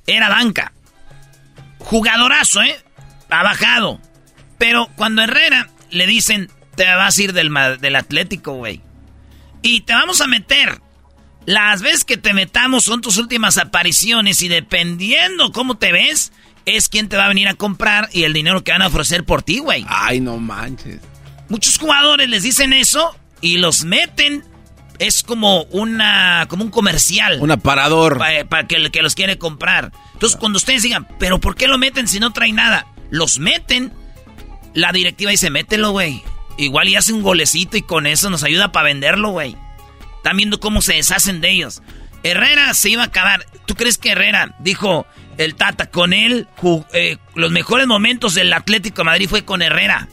era banca. Jugadorazo, ¿eh? Ha bajado. Pero cuando Herrera le dicen, te vas a ir del, del Atlético, güey. Y te vamos a meter. Las veces que te metamos son tus últimas apariciones y dependiendo cómo te ves, es quien te va a venir a comprar y el dinero que van a ofrecer por ti, güey. Ay, no manches. Muchos jugadores les dicen eso y los meten. Es como una como un comercial. Un aparador. Para que el que los quiere comprar. Entonces, cuando ustedes digan, ¿pero por qué lo meten si no trae nada? Los meten. La directiva dice, mételo, güey. Igual y hace un golecito y con eso nos ayuda para venderlo, güey. Están viendo cómo se deshacen de ellos. Herrera se iba a acabar. ¿Tú crees que Herrera dijo el Tata con él? Eh, los mejores momentos del Atlético de Madrid fue con Herrera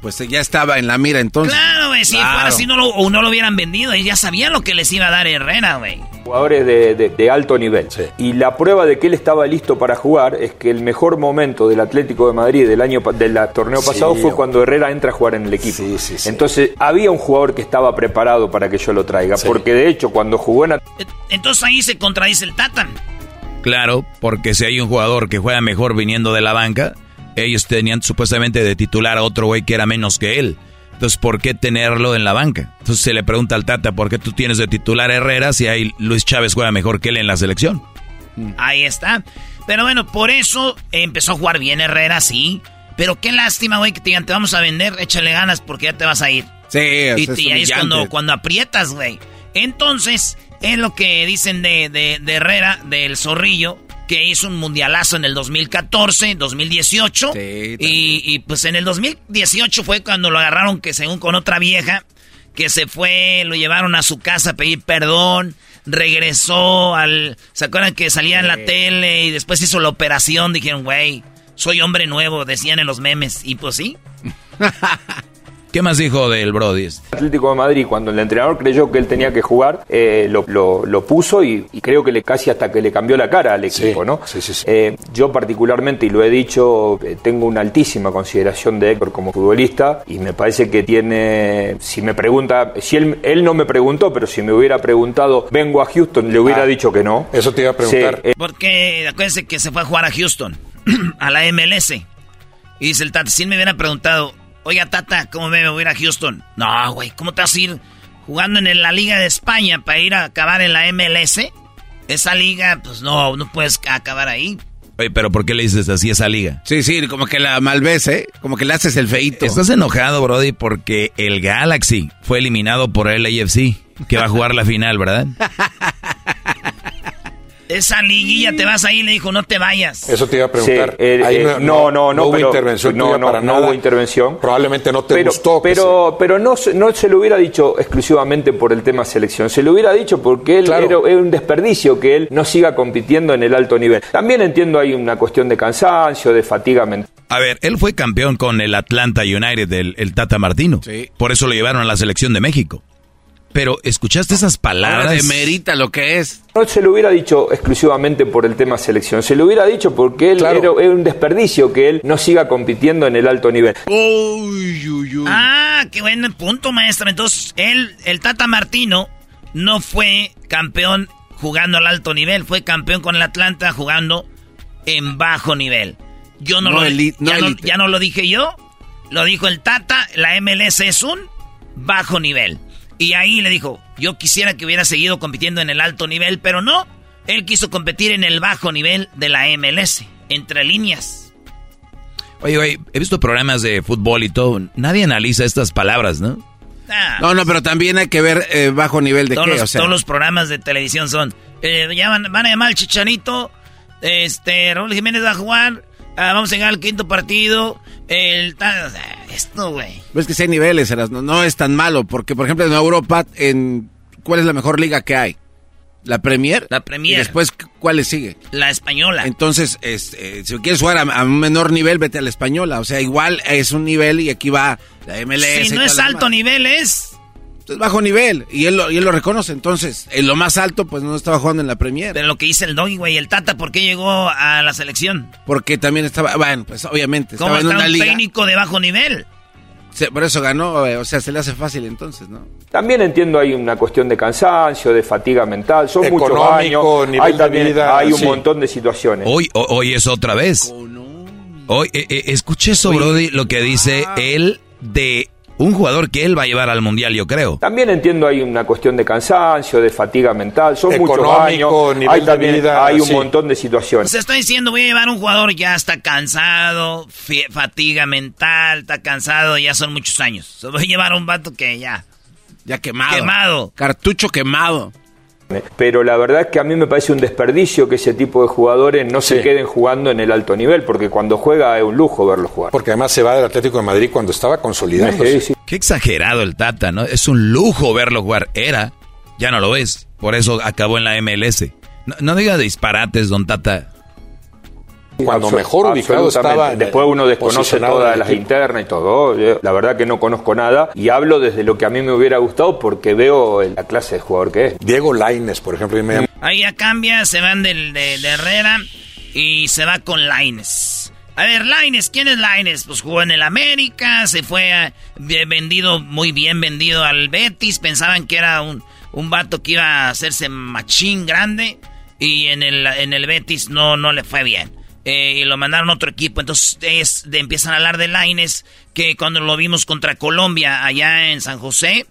pues ya estaba en la mira entonces. Claro, güey, si fuera así no lo, o no lo hubieran vendido, y ya sabían lo que les iba a dar Herrera, güey. Jugadores de, alto nivel. Y la prueba de que él estaba listo para jugar es que el mejor momento del Atlético de Madrid del año del torneo pasado fue cuando Herrera entra a jugar en el equipo. Entonces había un jugador que estaba preparado para que yo lo traiga, porque de hecho cuando jugó en... Entonces ahí se contradice el Tatan. Claro, porque si hay un jugador que juega mejor viniendo de la banca, ellos tenían supuestamente de titular a otro güey que era menos que él. Entonces, ¿por qué tenerlo en la banca? Entonces se le pregunta al Tata, ¿por qué tú tienes de titular a Herrera si hay Luis Chávez juega mejor que él en la selección? Mm. Ahí está. Pero bueno, por eso empezó a jugar bien Herrera, sí. Pero qué lástima, güey, que te digan, te vamos a vender, échale ganas porque ya te vas a ir. Sí, y, ahí es cuando, cuando aprietas, güey. Entonces, es lo que dicen de, de, de Herrera, del zorrillo, que hizo un mundialazo en el 2014, 2018. Sí, y, pues en el 2018 fue cuando lo agarraron que según con otra vieja, que se fue, lo llevaron a su casa a pedir perdón, regresó al... ¿Se acuerdan que salía en la tele y después hizo la operación? Dijeron, güey, soy hombre nuevo, decían en los memes. Y pues sí. [laughs] ¿Qué más dijo del Brody? Atlético de Madrid, cuando el entrenador creyó que él tenía que jugar, eh, lo, lo, puso y, creo que le casi hasta que le cambió la cara al equipo, ¿no? Sí, sí, sí. Eh, yo particularmente, y lo he dicho, eh, tengo una altísima consideración de Héctor como futbolista y me parece que tiene, si me pregunta, si él, él no me preguntó, pero si me hubiera preguntado, vengo a Houston, le hubiera ah, dicho que no. Eso te iba a preguntar. Porque acuérdense que se fue a jugar a Houston, [clears throat] a la MLS. Y dice el Tata, si él me hubiera preguntado, Oiga, Tata, ¿cómo me voy a ir a Houston? No, güey, ¿cómo te vas a ir jugando en la Liga de España para ir a acabar en la MLS? Esa liga, pues no, no puedes acabar ahí. Oye, pero ¿por qué le dices así a esa liga? Sí, sí, como que la malves, ¿eh? Como que le haces el feito. Estás enojado, Brody, porque el Galaxy fue eliminado por el AFC, que va a jugar la final, ¿verdad? [laughs] esa liguilla te vas ahí, le dijo, no te vayas. Eso te iba a preguntar. Eh, eh, no, no, no, hubo intervención no, no, para no hubo intervención. Probablemente no te gustó. Pero, pero no, no se lo hubiera dicho exclusivamente por el tema selección. Se lo hubiera dicho porque él era, un desperdicio que él no siga compitiendo en el alto nivel. También entiendo hay una cuestión de cansancio, de fatiga mental. A ver, él fue campeón con el Atlanta United, del el Tata Martino. Sí. Por eso lo llevaron a la selección de México. Pero, ¿escuchaste esas palabras? de merita lo que es. No se lo hubiera dicho exclusivamente por el tema selección, se lo hubiera dicho porque él era, un desperdicio que él no siga compitiendo en el alto nivel. Ah, qué buen punto, maestro. Entonces, él, el Tata Martino, no fue campeón jugando al alto nivel, fue campeón con el Atlanta jugando en bajo nivel. Yo no, lo ya, no, ya no lo dije yo, lo dijo el Tata, la MLS es un bajo nivel. Y ahí le dijo, yo quisiera que hubiera seguido compitiendo en el alto nivel, pero no. Él quiso competir en el bajo nivel de la MLS, entre líneas. Oye, oye, he visto programas de fútbol y todo. Nadie analiza estas palabras, ¿no? Ah. no, no, pero también hay que ver eh, bajo nivel de qué, o sea. Todos los programas de televisión son, eh, van, a llamar al Chichanito, este, Raúl Jiménez va a jugar, ah, vamos a llegar al quinto partido, el, esto, güey. Ves que si hay niveles, no, no es tan malo, porque por ejemplo en Europa, en ¿cuál es la mejor liga que hay? La Premier. La Premier. Y después, ¿cuál le sigue? La española. Entonces, este, si quieres jugar a, un menor nivel, vete a la española. O sea, igual es un nivel y aquí va la MLS. Si no es alto nivel, es... Es bajo nivel y él, lo, y él lo reconoce. Entonces, en lo más alto, pues no estaba jugando en la Premier. Pero lo que dice el Doggy, güey, el Tata, ¿por qué llegó a la selección? Porque también estaba, bueno, pues obviamente. ¿Cómo estaba en una un técnico de bajo nivel? por eso ganó, eh, o sea, se le hace fácil entonces, ¿no? También entiendo hay una cuestión de cansancio, de fatiga mental, son muchos años, hay, también, hay un montón de situaciones. Hoy, hoy es otra vez. Hoy, eh, eh, escuché eso, Brody, lo que dice él de un jugador que él va a llevar al mundial, yo creo. También entiendo hay una cuestión de cansancio, de fatiga mental, son muchos años, hay también hay un montón de situaciones. Se está diciendo voy a llevar un jugador ya está cansado, fatiga mental, está cansado, ya son muchos años. voy a llevar un vato que ya ya quemado. Quemado. Cartucho quemado. Pero la verdad es que a mí me parece un desperdicio que ese tipo de jugadores no se queden jugando en el alto nivel, porque cuando juega es un lujo verlo jugar. Porque además se va del Atlético de Madrid cuando estaba consolidado. Qué exagerado el Tata, ¿no? Es un lujo verlo jugar. Era, ya no lo es. Por eso acabó en la MLS. No, no diga disparates, don Tata cuando mejor ubicado estaba. Después uno desconoce todas las internas y todo. la verdad que no conozco nada y hablo desde lo que a mí me hubiera gustado porque veo la clase de jugador que es. Diego Laines, por ejemplo. Ahí ya cambia, se van del, de, Herrera y se va con Laines. A ver, Laines, ¿quién es Laines? Pues jugó en el América, se fue eh, vendido, muy bien vendido al Betis. Pensaban que era un, un vato que iba a hacerse machín grande. Y en el, en el Betis no, no le fue bien. Eh, y lo mandaron a otro equipo. Entonces es, de, empiezan a hablar de Laines, que cuando lo vimos contra Colombia allá en San José,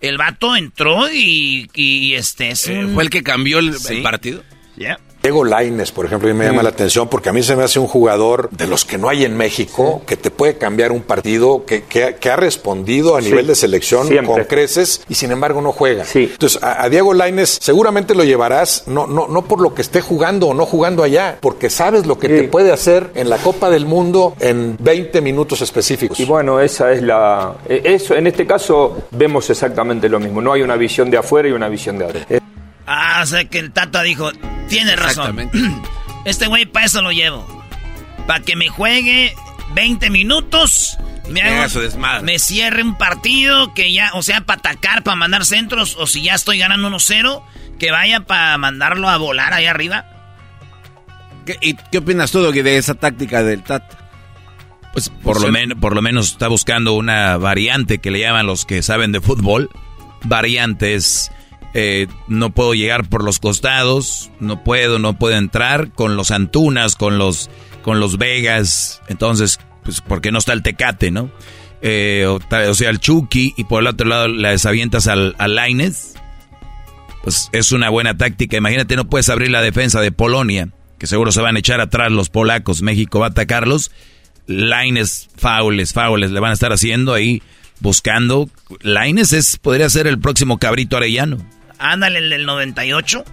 el vato entró y, este es eh, ¿Fue el que cambió el, partido? Ya. Diego Laines, por ejemplo, y me llama la atención porque a mí se me hace un jugador de los que no hay en México, que te puede cambiar un partido, que, que, ha respondido a nivel de selección con creces y sin embargo no juega. Entonces, a, Diego Laines seguramente lo llevarás, no, no, no por lo que esté jugando o no jugando allá, porque sabes lo que te puede hacer en la Copa del Mundo en 20 minutos específicos. Y bueno, esa es la... E, eso, en este caso vemos exactamente lo mismo, no hay una visión de afuera y una visión de adentro. Ah, o sea que el Tata dijo, tiene razón. [clears throat] Este güey para eso lo llevo. Para que me juegue 20 minutos. Me, me cierre un partido que ya, o sea, para atacar, para mandar centros, o si ya estoy ganando 1-0, que vaya para mandarlo a volar ahí arriba. ¿Y qué opinas tú de esa táctica del Tata? Pues por lo, menos, por lo menos está buscando una variante que le llaman los que saben de fútbol. Variantes eh, no puedo llegar por los costados, no puedo, no puedo entrar con los Antunas, con los, con los Vegas, entonces, pues, ¿por qué no está el Tecate, no? Eh, o, sea, el Chucky y por el otro lado le desavientas al, al Laines, pues es una buena táctica. Imagínate, no puedes abrir la defensa de Polonia, que seguro se van a echar atrás los polacos, México va a atacarlos. Laines, faules, faules, le van a estar haciendo ahí buscando. Laines es, podría ser el próximo cabrito arellano. Ándale, el del 98.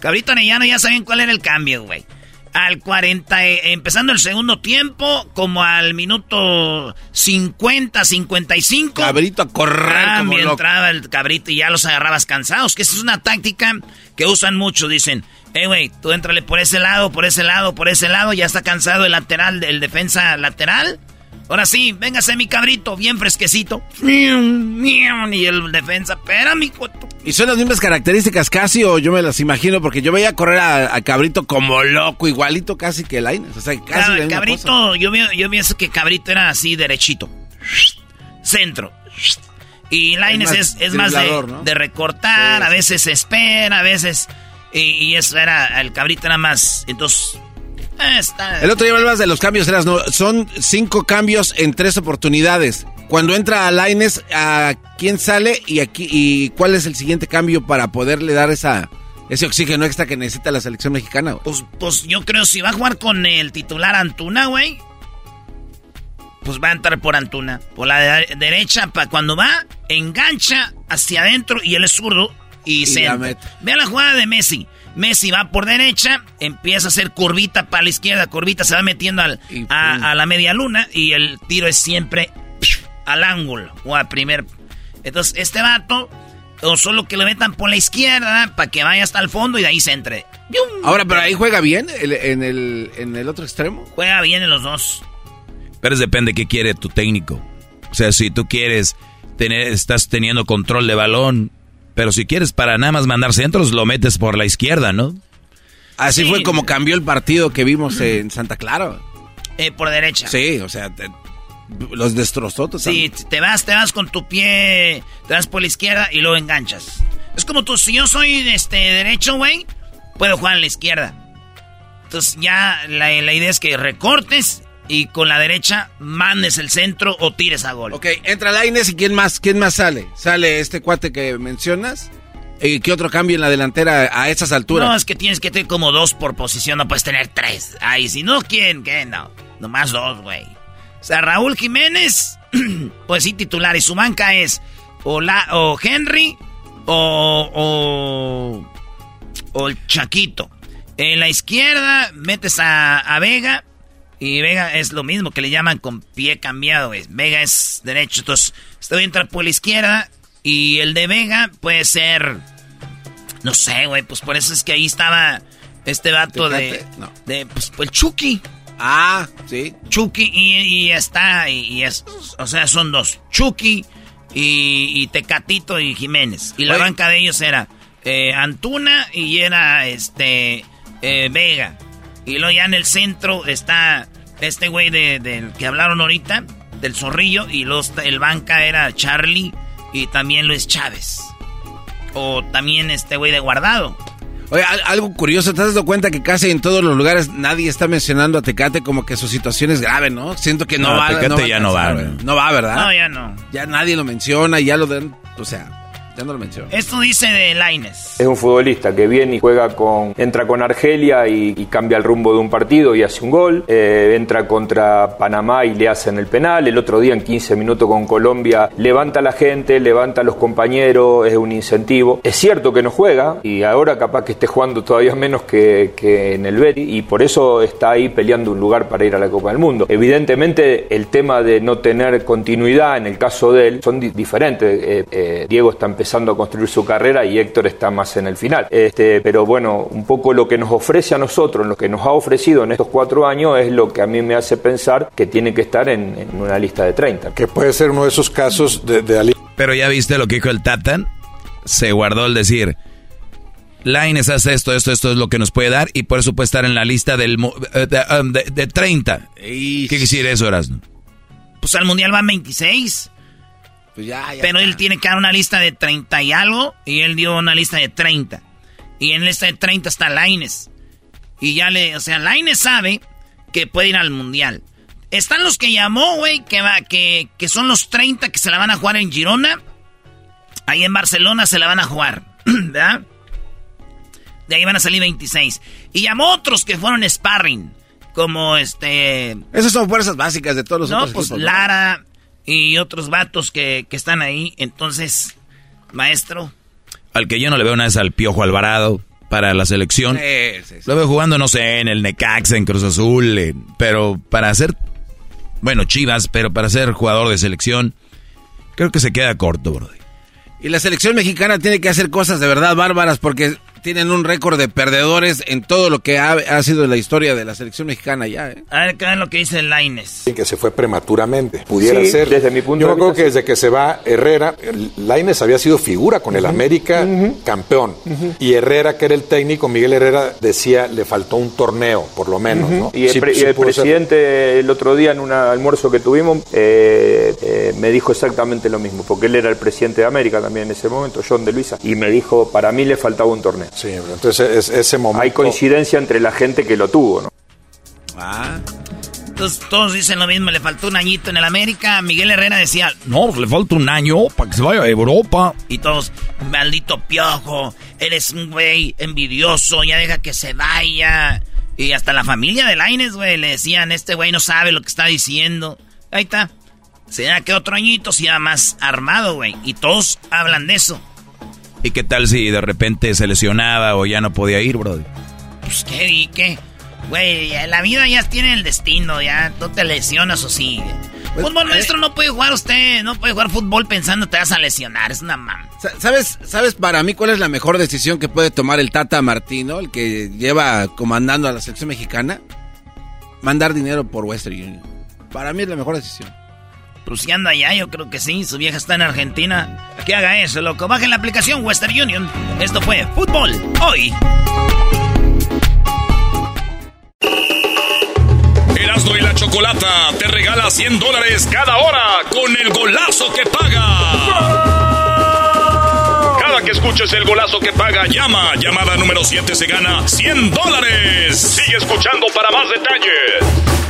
Cabrito Arellano, ya saben cuál era el cambio, güey. Al 40, eh, empezando el segundo tiempo, como al minuto 50, 55. Cabrito a correr ah, como entraba el cabrito y ya los agarrabas cansados. Que esa es una táctica que usan mucho. Dicen, eh, güey, tú entrale por ese lado, por ese lado, por ese lado. Ya está cansado el lateral, el defensa lateral. Ahora sí, véngase mi cabrito, bien fresquecito. Y el defensa, espera mi cuento. Y son las mismas características casi, o yo me las imagino, porque yo veía correr a, Cabrito como loco, igualito casi que Laines. O sea, casi Cabrito, Yo, yo pienso que Cabrito era así derechito. Centro. Y Laines es, más, de, recortar, a veces espera, a veces... Y, eso era, el Cabrito era más... Entonces el otro día hablabas de los cambios, eras, no, son cinco cambios en tres oportunidades. Cuando entra a Laines, ¿a quién sale y aquí y cuál es el siguiente cambio para poderle dar esa ese oxígeno extra que necesita la selección mexicana? Pues, pues yo creo si va a jugar con el titular Antuna, güey. Pues va a entrar por Antuna. Por la derecha, para cuando va, engancha hacia adentro y él es zurdo y, se. Vea la jugada de Messi. Messi va por derecha, empieza a hacer curvita para la izquierda, curvita, se va metiendo al, a, la media luna y el tiro es siempre al ángulo o a primer. Entonces, este vato O solo que lo metan por la izquierda para que vaya hasta el fondo y de ahí se entre. Ahora, pero ahí juega bien en, el, en el otro extremo. Juega bien en los dos. Pero es depende de qué quiere tu técnico. O sea, si tú quieres tener, estás teniendo control de balón, pero si quieres para nada más mandar centros, lo metes por la izquierda, ¿no? Así fue como cambió el partido que vimos en Santa Clara. Eh, por derecha. Sí, o sea, los destrozó. Sí, te vas, te vas con tu pie, te vas por la izquierda y luego enganchas. Es como tú, si yo soy este derecho, güey, puedo jugar en la izquierda. Entonces ya la, la idea es que recortes y con la derecha mandes el centro o tires a gol. Ok, entra Laines y ¿quién más, quién más sale? ¿Sale este cuate que mencionas? ¿Y qué otro cambio en la delantera a esas alturas? No, es que tienes que tener como dos por posición, no puedes tener tres. Ay, si no, ¿quién? ¿Qué? No, nomás dos, güey. O sea, Raúl Jiménez, [clears throat] pues sí, titular. Y su banca es o, la, o Henry o, o, o el Chaquito. En la izquierda metes a, a Vega y Vega es lo mismo que le llaman con pie cambiado, güey. Vega es derecho, entonces este voy a entrar por la izquierda y el de Vega puede ser, no sé, güey, pues por eso es que ahí estaba este vato de, de, pues, el Chucky. Ah, sí. Chucky y, está, y, es, o sea, son dos, Chucky y, Tecatito y Jiménez. Y la banca de ellos era eh, Antuna y era este eh, Vega. Y luego ya en el centro está este güey del de, que hablaron ahorita, del zorrillo, y los, el banca era Charlie y también Luis Chávez. O también este güey de guardado. Oye, algo curioso, ¿te has dado cuenta que casi en todos los lugares nadie está mencionando a Tecate como que su situación es grave, ¿no? Siento que no, va. Tecate ya no va, No va, ¿verdad? No, ya no. Ya nadie lo menciona, ya lo den, o sea, no lo Esto dice de Laines. Es un futbolista que viene y juega con. entra con Argelia y, cambia el rumbo de un partido y hace un gol. Eh, entra contra Panamá y le hacen el penal. El otro día, en 15 minutos con Colombia, levanta a la gente, levanta a los compañeros, es un incentivo. Es cierto que no juega y ahora capaz que esté jugando todavía menos que, en el Betis y por eso está ahí peleando un lugar para ir a la Copa del Mundo. Evidentemente, el tema de no tener continuidad en el caso de él son diferentes. Eh, eh, Diego está empezando a construir su carrera y Héctor está más en el final. Este, pero bueno, un poco lo que nos ofrece a nosotros, lo que nos ha ofrecido en estos cuatro años es lo que a mí me hace pensar que tiene que estar en, una lista de 30. Que puede ser uno de esos casos de, de Pero ya viste lo que dijo el Tatan, se guardó el decir. Laines hace esto, esto, esto es lo que nos puede dar y por eso puede estar en la lista del eh, um, de, de, 30. ¿Qué quisiera eso, Erasmo? Pues al Mundial van 26. Pues Pero él tiene que dar una lista de 30 y algo. Y él dio una lista de 30. Y en la lista de 30 está Laines. Y ya le. O sea, Laines sabe que puede ir al mundial. Están los que llamó, güey, que, va, que, que son los 30 que se la van a jugar en Girona. Ahí en Barcelona se la van a jugar. [clears throat] ¿Verdad? De ahí van a salir 26. Y llamó otros que fueron sparring. Como este. Esas son fuerzas básicas de todos los no, pues Lara, y otros vatos que, están ahí. Entonces, maestro. Al que yo no le veo nada es al Piojo Alvarado para la selección. Lo veo jugando, no sé, en el Necaxa, en Cruz Azul, pero para ser, bueno, Chivas, pero para ser jugador de selección, creo que se queda corto, bro. Y la selección mexicana tiene que hacer cosas de verdad bárbaras porque tienen un récord de perdedores en todo lo que ha, sido la historia de la selección mexicana ya. ¿eh? A ver, ¿qué es lo que dice Laines? Que se fue prematuramente. Pudiera ser. Desde mi punto Yo creo que desde que se va Herrera, Laines había sido figura con el América campeón. Y Herrera, que era el técnico, Miguel Herrera decía le faltó un torneo, por lo menos. ¿no? Y el, presidente el otro día en un almuerzo que tuvimos eh, eh, me dijo exactamente lo mismo, porque él era el presidente de América también en ese momento, John de Luisa, y me dijo, para mí le faltaba un torneo. Sí, entonces ese momento... Hay coincidencia entre la gente que lo tuvo, ¿no? Ah. Entonces todos dicen lo mismo, le faltó un añito en el América. Miguel Herrera decía, no, pues le falta un año para que se vaya a Europa. Y todos, maldito piojo, eres un güey envidioso, ya deja que se vaya. Y hasta la familia de Laines, güey, le decían, este güey no sabe lo que está diciendo. Ahí está. Será que otro añito sea más armado, güey. Y todos hablan de eso. ¿Y qué tal si de repente se lesionaba o ya no podía ir, bro? Pues qué, y qué. Güey, la vida ya tiene el destino, ya no te lesionas o sí. Pues, fútbol eh, maestro no puede jugar usted, no puede jugar fútbol pensando te vas a lesionar, es una mam. ¿Sabes, ¿Sabes para mí cuál es la mejor decisión que puede tomar el Tata Martino, el que lleva comandando a la selección mexicana? Mandar dinero por Western Union. Para mí es la mejor decisión. Pues si allá, yo creo que sí. Su vieja está en Argentina. Que haga eso, loco. Bajen la aplicación Western Union. Esto fue Fútbol Hoy. Erasmo y la Chocolata te regala 100 dólares cada hora con el golazo que paga. Cada que escuches el golazo que paga, llama. Llamada número 7 se gana 100 dólares. Sigue escuchando para más detalles.